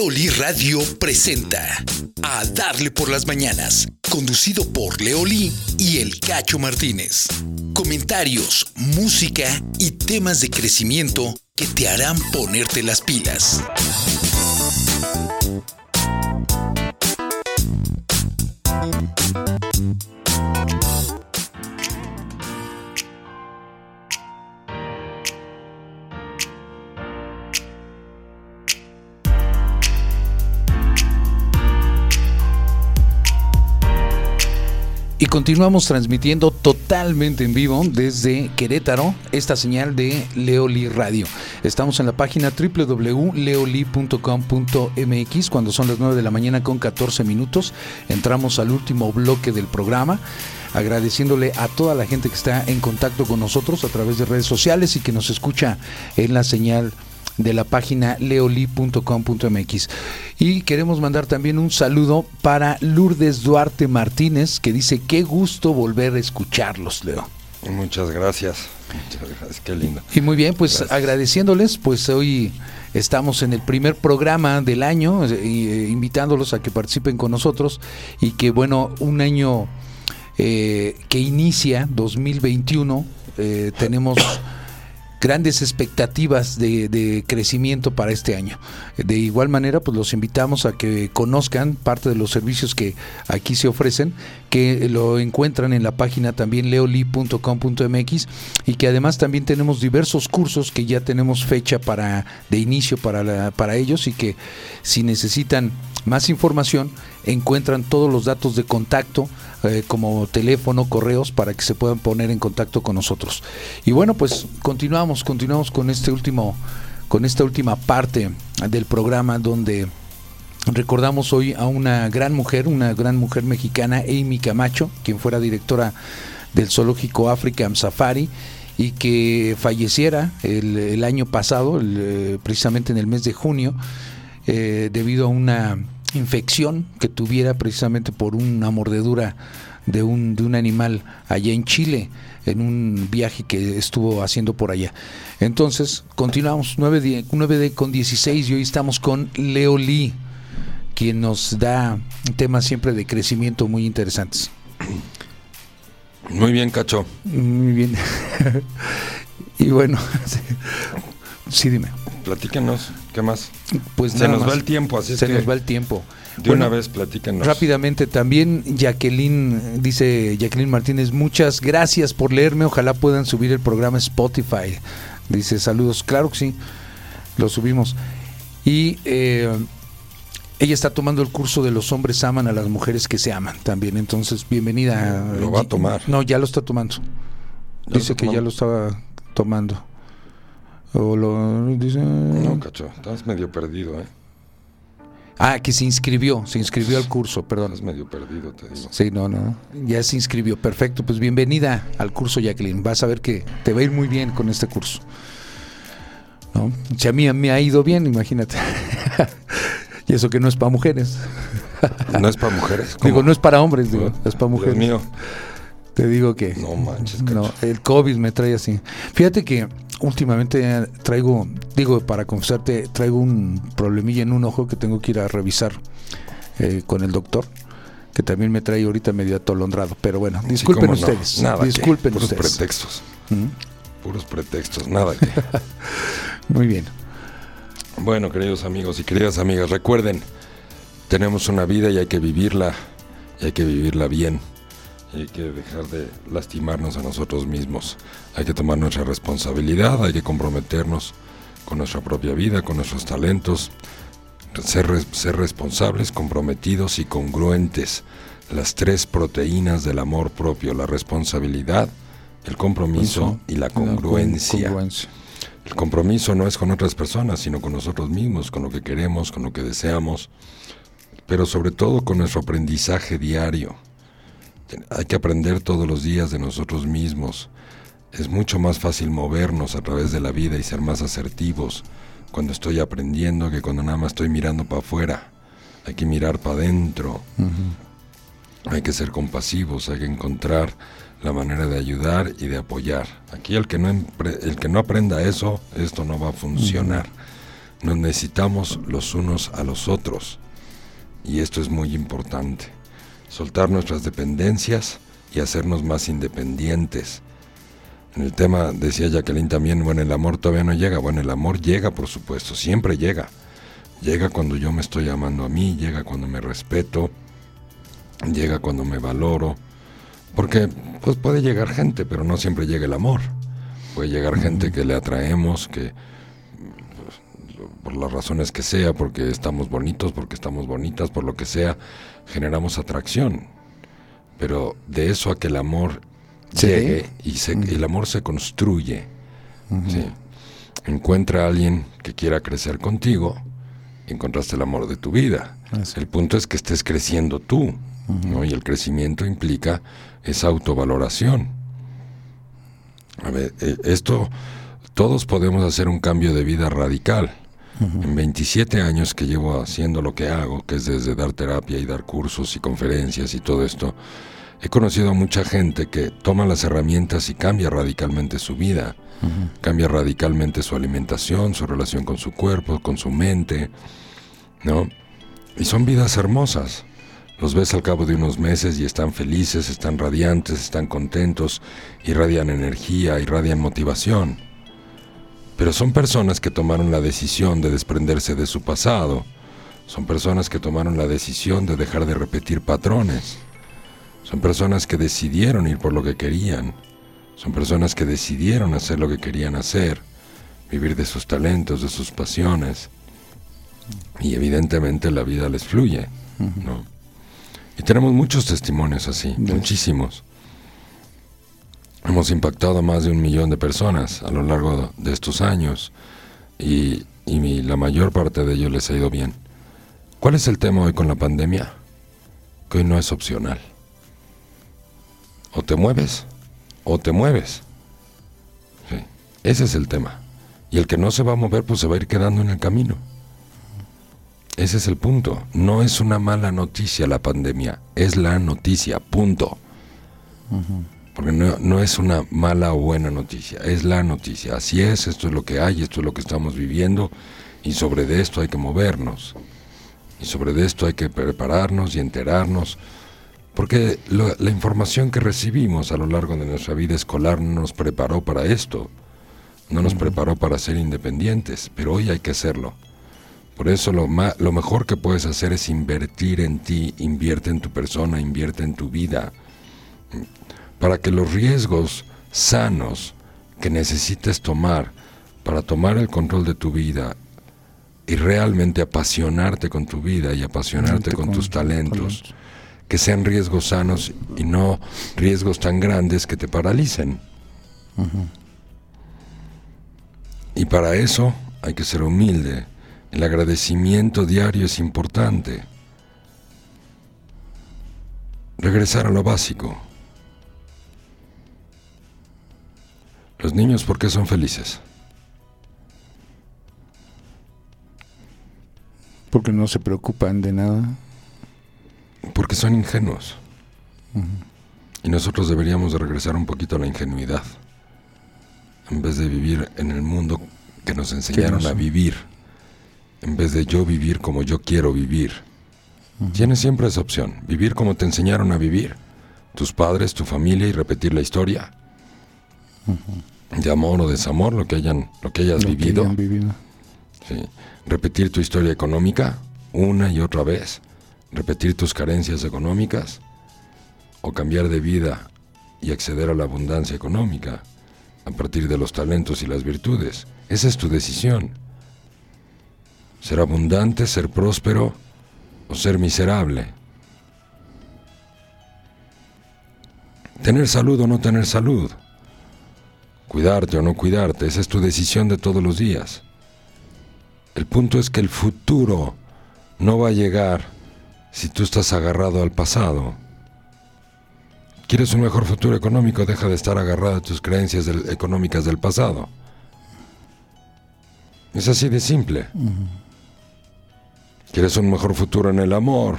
Leoli Radio presenta A Darle por las Mañanas, conducido por Leoli y El Cacho Martínez. Comentarios, música y temas de crecimiento que te harán ponerte las pilas. Continuamos transmitiendo totalmente en vivo desde Querétaro esta señal de Leoli Radio. Estamos en la página www.leoli.com.mx cuando son las 9 de la mañana con 14 minutos. Entramos al último bloque del programa agradeciéndole a toda la gente que está en contacto con nosotros a través de redes sociales y que nos escucha en la señal de la página leoli.com.mx. Y queremos mandar también un saludo para Lourdes Duarte Martínez, que dice, qué gusto volver a escucharlos, Leo. Muchas gracias. Muchas gracias, qué lindo. Y muy bien, pues agradeciéndoles, pues hoy estamos en el primer programa del año, eh, eh, invitándolos a que participen con nosotros y que bueno, un año eh, que inicia 2021, eh, tenemos grandes expectativas de, de, crecimiento para este año. De igual manera, pues los invitamos a que conozcan parte de los servicios que aquí se ofrecen, que lo encuentran en la página también leoli.com.mx y que además también tenemos diversos cursos que ya tenemos fecha para de inicio para, la, para ellos y que si necesitan más información encuentran todos los datos de contacto eh, como teléfono, correos para que se puedan poner en contacto con nosotros. Y bueno, pues continuamos, continuamos con este último con esta última parte del programa donde recordamos hoy a una gran mujer, una gran mujer mexicana, Amy Camacho, quien fuera directora del zoológico African Safari y que falleciera el, el año pasado, eh, precisamente en el mes de junio, eh, debido a una infección que tuviera precisamente por una mordedura de un, de un animal allá en Chile, en un viaje que estuvo haciendo por allá. Entonces, continuamos 9 de, 9 de con 16 y hoy estamos con Leo Lee, quien nos da temas siempre de crecimiento muy interesantes. Muy bien, Cacho. Muy bien. y bueno, sí, dime. Platíquenos, ¿qué más? Pues se nos más. va el tiempo, así es Se que nos va el tiempo. de Bueno, una vez platíquenos. Rápidamente también Jacqueline, dice Jacqueline Martínez, muchas gracias por leerme, ojalá puedan subir el programa Spotify. Dice saludos, claro que sí, lo subimos. Y eh, ella está tomando el curso de los hombres aman a las mujeres que se aman también, entonces bienvenida. Lo va a tomar. No, ya lo está tomando. Dice que ya lo estaba tomando. O lo dice... No, Cacho, estás medio perdido, ¿eh? Ah, que se inscribió, se inscribió al curso, perdón. Estás medio perdido, te digo. Sí, no, no. Ya se inscribió. Perfecto. Pues bienvenida al curso, Jacqueline. Vas a ver que te va a ir muy bien con este curso. ¿No? Si a mí me ha ido bien, imagínate. y eso que no es para mujeres. ¿No es para mujeres? ¿Cómo? Digo, no es para hombres, digo, es para Dios mujeres. mío. Te digo que. No manches, No, el COVID me trae así. Fíjate que últimamente traigo, digo, para confesarte, traigo un problemilla en un ojo que tengo que ir a revisar eh, con el doctor, que también me trae ahorita medio atolondrado. Pero bueno, Sí, disculpen cómo no. ustedes. Nada que, disculpen puros ustedes. pretextos. Mm, Puros pretextos, nada que. Muy bien. Bueno, queridos amigos y queridas amigas, recuerden, tenemos una vida y hay que vivirla, y hay que vivirla bien, hay que dejar de lastimarnos a nosotros mismos, hay que tomar nuestra responsabilidad, hay que comprometernos con nuestra propia vida, con nuestros talentos, ser, ser responsables, comprometidos y congruentes, las tres proteínas del amor propio, la responsabilidad, el compromiso y la congruencia. El compromiso no es con otras personas, sino con nosotros mismos, con lo que queremos, con lo que deseamos, pero sobre todo con nuestro aprendizaje diario. Hay que aprender todos los días de nosotros mismos. Es mucho más fácil movernos a través de la vida y ser más asertivos cuando estoy aprendiendo que cuando nada más estoy mirando para afuera. Hay que mirar para adentro. Hay que ser compasivos, hay que encontrar la manera de ayudar y de apoyar. Aquí el que no, el que no aprenda eso, esto no va a funcionar. Nos necesitamos los unos a los otros. Y esto es muy importante. Soltar nuestras dependencias y hacernos más independientes. En el tema decía Jacqueline también, bueno, el amor todavía no llega. Bueno, el amor llega, por supuesto, siempre llega. Llega cuando yo me estoy amando a mí, llega cuando me respeto, llega cuando me valoro, porque pues puede llegar gente, pero no siempre llega el amor. Puede llegar gente que le atraemos, que por las razones que sea, porque estamos bonitos, porque estamos bonitas, por lo que sea, generamos atracción. Pero de eso a que el amor llegue y el amor se construye. Encuentra a alguien que quiera crecer contigo, encontraste el amor de tu vida. El punto es que estés creciendo tú. Y el crecimiento implica esa autovaloración. A ver, eh, esto, todos podemos hacer un cambio de vida radical. En 27 años que llevo haciendo lo que hago, que es desde dar terapia y dar cursos y conferencias y todo esto, he conocido a mucha gente que toma las herramientas y cambia radicalmente su vida, cambia radicalmente su alimentación, su relación con su cuerpo, con su mente, ¿no? Y son vidas hermosas. Los ves al cabo de unos meses y están felices, están radiantes, están contentos, irradian energía, irradian motivación. Pero son personas que tomaron la decisión de desprenderse de su pasado. Son personas que tomaron la decisión de dejar de repetir patrones. Son personas que decidieron ir por lo que querían. Son personas que decidieron hacer lo que querían hacer, vivir de sus talentos, de sus pasiones. Y evidentemente la vida les fluye, ¿no? Y tenemos muchos testimonios así, muchísimos. Hemos impactado a más de un millón de personas a lo largo de estos años y, la mayor parte de ellos les ha ido bien. ¿Cuál es el tema hoy con la pandemia? Que hoy no es opcional. O te mueves o te mueves. Ese es el tema. Y el que no se va a mover, pues se va a ir quedando en el camino. Ese es el punto. No es una mala noticia la pandemia, es la noticia, punto. Porque no, es una mala o buena noticia, es la noticia. Así es, esto es lo que hay, esto es lo que estamos viviendo y sobre esto hay que movernos. Y sobre esto hay que prepararnos y enterarnos. Porque la información que recibimos a lo largo de nuestra vida escolar no nos preparó para esto. No nos preparó para ser independientes, pero hoy hay que hacerlo. Por eso lo, lo mejor que puedes hacer es invertir en ti, invierte en tu persona, invierte en tu vida, para que los riesgos sanos que necesites tomar para tomar el control de tu vida y realmente apasionarte con tu vida y apasionarte con, tus talentos, que sean riesgos sanos y no riesgos tan grandes que te paralicen. Y para eso hay que ser humilde el agradecimiento diario es importante. Regresar a lo básico. Los niños, ¿por qué son felices? Porque no se preocupan de nada. Porque son ingenuos. Y nosotros deberíamos de regresar un poquito a la ingenuidad. En vez de vivir en el mundo que nos enseñaron a vivir en vez de yo vivir como yo quiero vivir. Tienes siempre esa opción, vivir como te enseñaron a vivir, tus padres, tu familia y repetir la historia. De amor o desamor, lo que hayan, lo que hayas vivido. ¿sí? Repetir tu historia económica una y otra vez. Repetir tus carencias económicas. O cambiar de vida y acceder a la abundancia económica a partir de los talentos y las virtudes. Esa es tu decisión. Ser abundante, ser próspero o ser miserable. Tener salud o no tener salud. Cuidarte o no cuidarte, esa es tu decisión de todos los días. El punto es que el futuro no va a llegar si tú estás agarrado al pasado. ¿Quieres un mejor futuro económico? Deja de estar agarrado a tus creencias económicas del pasado. Es así de simple. ¿Quieres un mejor futuro en el amor?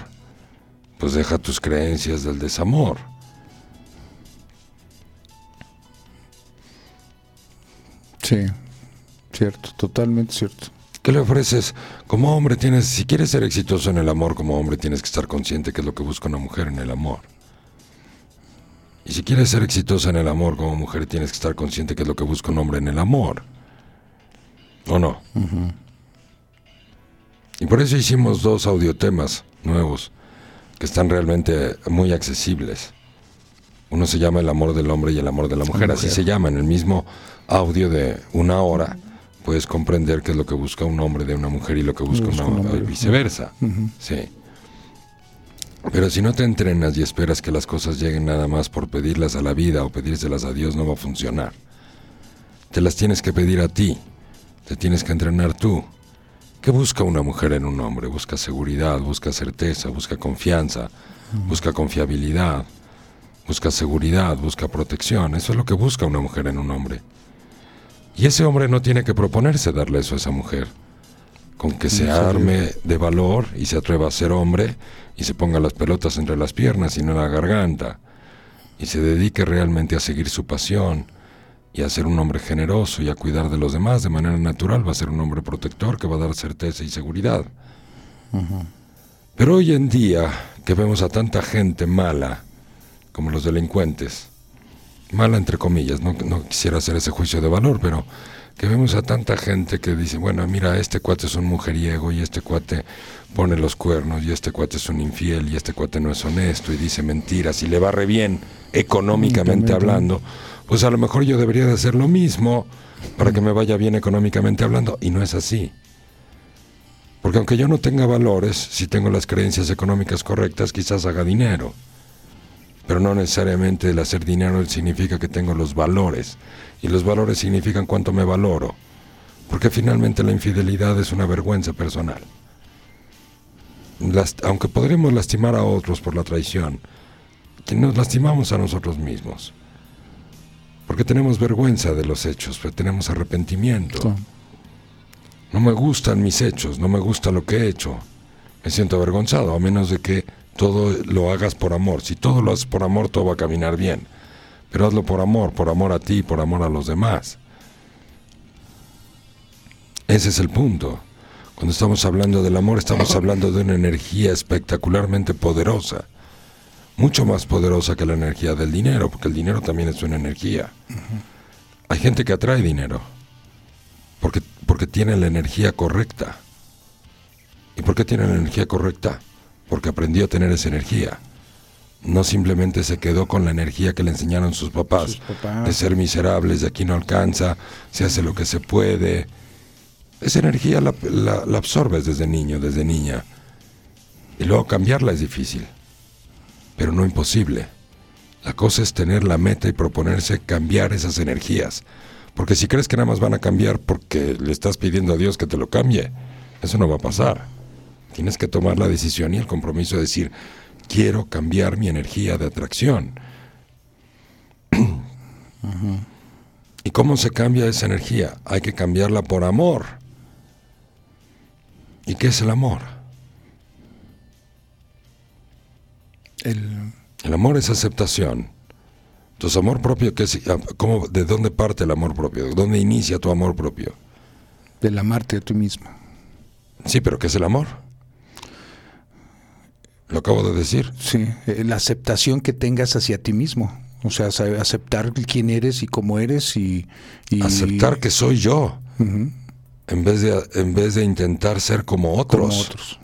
Pues deja tus creencias del desamor. Sí, cierto, totalmente cierto. ¿Qué le ofreces? Como hombre tienes, si quieres ser exitoso en el amor, como hombre tienes que estar consciente que es lo que busca una mujer en el amor. Y si quieres ser exitosa en el amor como mujer, tienes que estar consciente que es lo que busca un hombre en el amor. ¿O no? Y por eso hicimos dos audiotemas nuevos que están realmente muy accesibles. Uno se llama El amor del hombre y el amor de la mujer, así se llama, en el mismo audio de una hora puedes comprender qué es lo que busca un hombre de una mujer y lo que busca, una, mujer, viceversa. Sí. Pero si no te entrenas y esperas que las cosas lleguen nada más por pedirlas a la vida o pedírselas a Dios, no va a funcionar. Te las tienes que pedir a ti, te tienes que entrenar tú. ¿Qué busca una mujer en un hombre? Busca seguridad, busca certeza, busca confianza, busca confiabilidad, busca seguridad, busca protección. Eso es lo que busca una mujer en un hombre. Y ese hombre no tiene que proponerse darle eso a esa mujer. Con que se arme de valor y se atreva a ser hombre y se ponga las pelotas entre las piernas y no en la garganta. Y se dedique realmente a seguir su pasión y a ser un hombre generoso y a cuidar de los demás de manera natural, va a ser un hombre protector que va a dar certeza y seguridad. Pero hoy en día, que vemos a tanta gente mala, como los delincuentes, mala entre comillas, no, no quisiera hacer ese juicio de valor, pero que vemos a tanta gente que dice, bueno, mira, este cuate es un mujeriego y este cuate pone los cuernos y este cuate es un infiel y este cuate no es honesto y dice mentiras y le va re bien económicamente hablando, pues a lo mejor yo debería de hacer lo mismo para que me vaya bien económicamente hablando y no es así. Porque aunque yo no tenga valores, si tengo las creencias económicas correctas, quizás haga dinero. Pero no necesariamente el hacer dinero significa que tengo los valores. Y los valores significan cuánto me valoro. Porque finalmente la infidelidad es una vergüenza personal aunque podremos lastimar a otros por la traición, que nos lastimamos a nosotros mismos. Porque tenemos vergüenza de los hechos, tenemos arrepentimiento. No me gustan mis hechos, no me gusta lo que he hecho. Me siento avergonzado, a menos de que todo lo hagas por amor. Si todo lo haces por amor, todo va a caminar bien. Pero hazlo por amor, por amor a ti, por amor a los demás. Ese es el punto. Cuando estamos hablando del amor, estamos hablando de una energía espectacularmente poderosa, mucho más poderosa que la energía del dinero, porque el dinero también es una energía. Hay gente que atrae dinero, porque, porque tiene la energía correcta. ¿Y por qué tiene la energía correcta? Porque aprendió a tener esa energía. No simplemente se quedó con la energía que le enseñaron sus papás, sus papás. de ser miserables, de aquí no alcanza, se hace lo que se puede, esa energía la, absorbes desde niño, desde niña. Y luego cambiarla es difícil, pero no imposible. La cosa es tener la meta y proponerse cambiar esas energías. Porque si crees que nada más van a cambiar porque le estás pidiendo a Dios que te lo cambie, eso no va a pasar. Tienes que tomar la decisión y el compromiso de decir, quiero cambiar mi energía de atracción. ¿Y cómo se cambia esa energía? Hay que cambiarla por amor. ¿Y qué es el amor? El, amor es aceptación. Entonces, amor propio, ¿qué es, cómo, ¿de dónde parte el amor propio? ¿De dónde inicia tu amor propio? Del amarte a ti mismo. Sí, pero ¿qué es el amor? Lo acabo de decir. Sí, eh, la aceptación que tengas hacia ti mismo. O sea, aceptar quién eres y cómo eres y... Aceptar que soy yo. en vez de, en vez de intentar ser como otros. Como otros.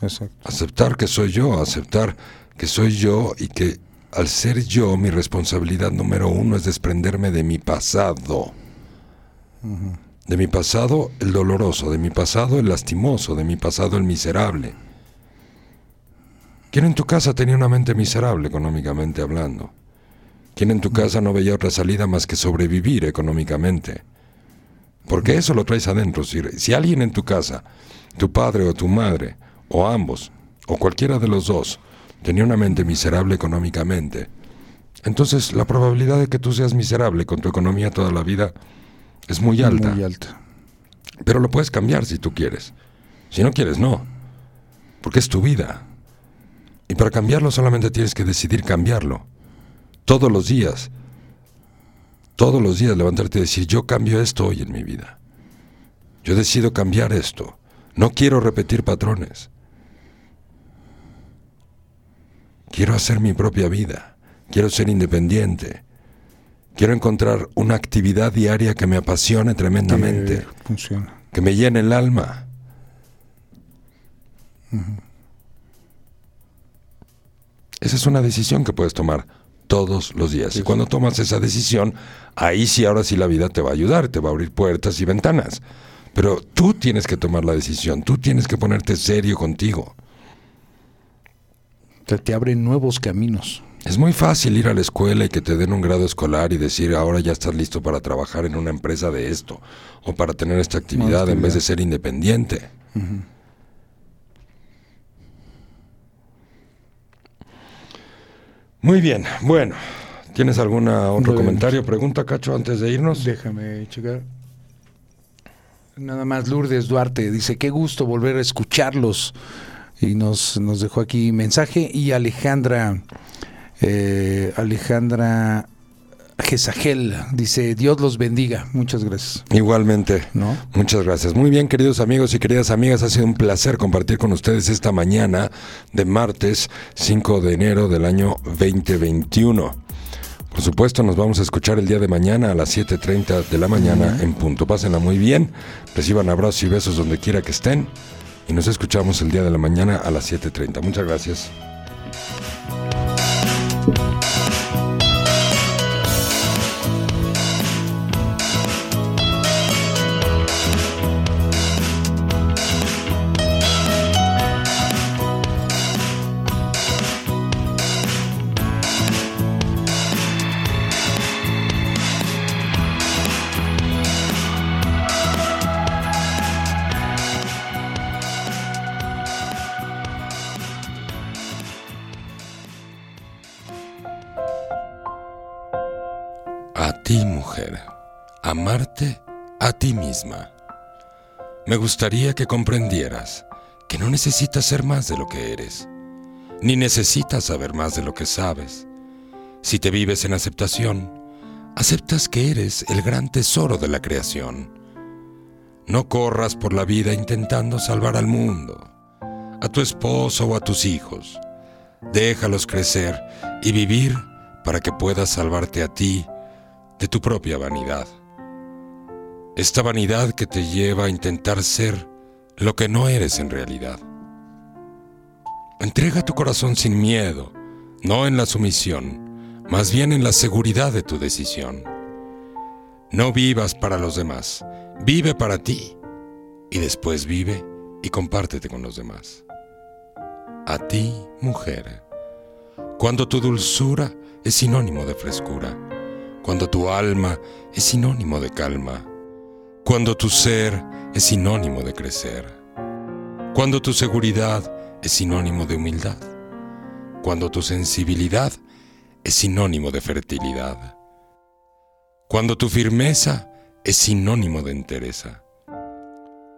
Exacto. Aceptar que soy yo, aceptar que soy yo y que al ser yo, mi responsabilidad número uno es desprenderme de mi pasado. De mi pasado el doloroso, de mi pasado el lastimoso, de mi pasado el miserable. ¿Quién en tu casa tenía una mente miserable económicamente hablando? ¿Quién en tu casa no veía otra salida más que sobrevivir económicamente? Porque eso lo traes adentro. Si, si alguien en tu casa, tu padre o tu madre, o ambos, o cualquiera de los dos, tenía una mente miserable económicamente, entonces la probabilidad de que tú seas miserable con tu economía toda la vida es muy alta. Muy alta. Pero lo puedes cambiar si tú quieres. Si no quieres, no. Porque es tu vida. Y para cambiarlo solamente tienes que decidir cambiarlo. Todos los días. Todos los días levantarte y decir, yo cambio esto hoy en mi vida. Yo decido cambiar esto. No quiero repetir patrones. Quiero hacer mi propia vida. Quiero ser independiente. Quiero encontrar una actividad diaria que me apasione tremendamente. Que funciona. Que me llene el alma. Esa es una decisión que puedes tomar todos los días. Y cuando tomas esa decisión, ahí sí, ahora sí la vida te va a ayudar, te va a abrir puertas y ventanas. Pero tú tienes que tomar la decisión, tú tienes que ponerte serio contigo. Te, te abren nuevos caminos. Es muy fácil ir a la escuela y que te den un grado escolar y decir ahora ya estás listo para trabajar en una empresa de esto o para tener esta actividad, en vez de ser independiente. Muy bien, bueno. ¿Tienes algún otro comentario, pregunta, Cacho, antes de irnos? Déjame checar. Nada más Lourdes Duarte dice, qué gusto volver a escucharlos. Y nos, nos dejó aquí mensaje. Y Alejandra, eh, Alejandra Gesagel dice, Dios los bendiga. Muchas gracias. Igualmente. ¿No? Muchas gracias. Muy bien, queridos amigos y queridas amigas, ha sido un placer compartir con ustedes esta mañana de martes 5 de enero del año 2021. Por supuesto, nos vamos a escuchar el día de mañana a las 7.30 de la mañana en punto. Pásenla muy bien, reciban abrazos y besos donde quiera que estén y nos escuchamos el día de la mañana a las 7.30. Muchas gracias. Amarte a ti misma. Me gustaría que comprendieras que no necesitas ser más de lo que eres, ni necesitas saber más de lo que sabes. Si te vives en aceptación, aceptas que eres el gran tesoro de la creación. No corras por la vida intentando salvar al mundo, a tu esposo o a tus hijos. Déjalos crecer y vivir para que puedas salvarte a ti de tu propia vanidad. Esta vanidad que te lleva a intentar ser lo que no eres en realidad. Entrega tu corazón sin miedo, no en la sumisión, más bien en la seguridad de tu decisión. No vivas para los demás, vive para ti y después vive y compártete con los demás. A ti, mujer, cuando tu dulzura es sinónimo de frescura, cuando tu alma es sinónimo de calma, cuando tu ser es sinónimo de crecer, cuando tu seguridad es sinónimo de humildad, cuando tu sensibilidad es sinónimo de fertilidad, cuando tu firmeza es sinónimo de entereza,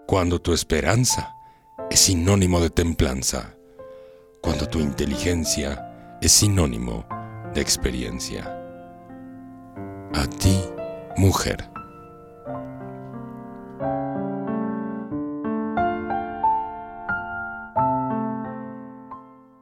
cuando tu esperanza es sinónimo de templanza, cuando tu inteligencia es sinónimo de experiencia. A ti, mujer.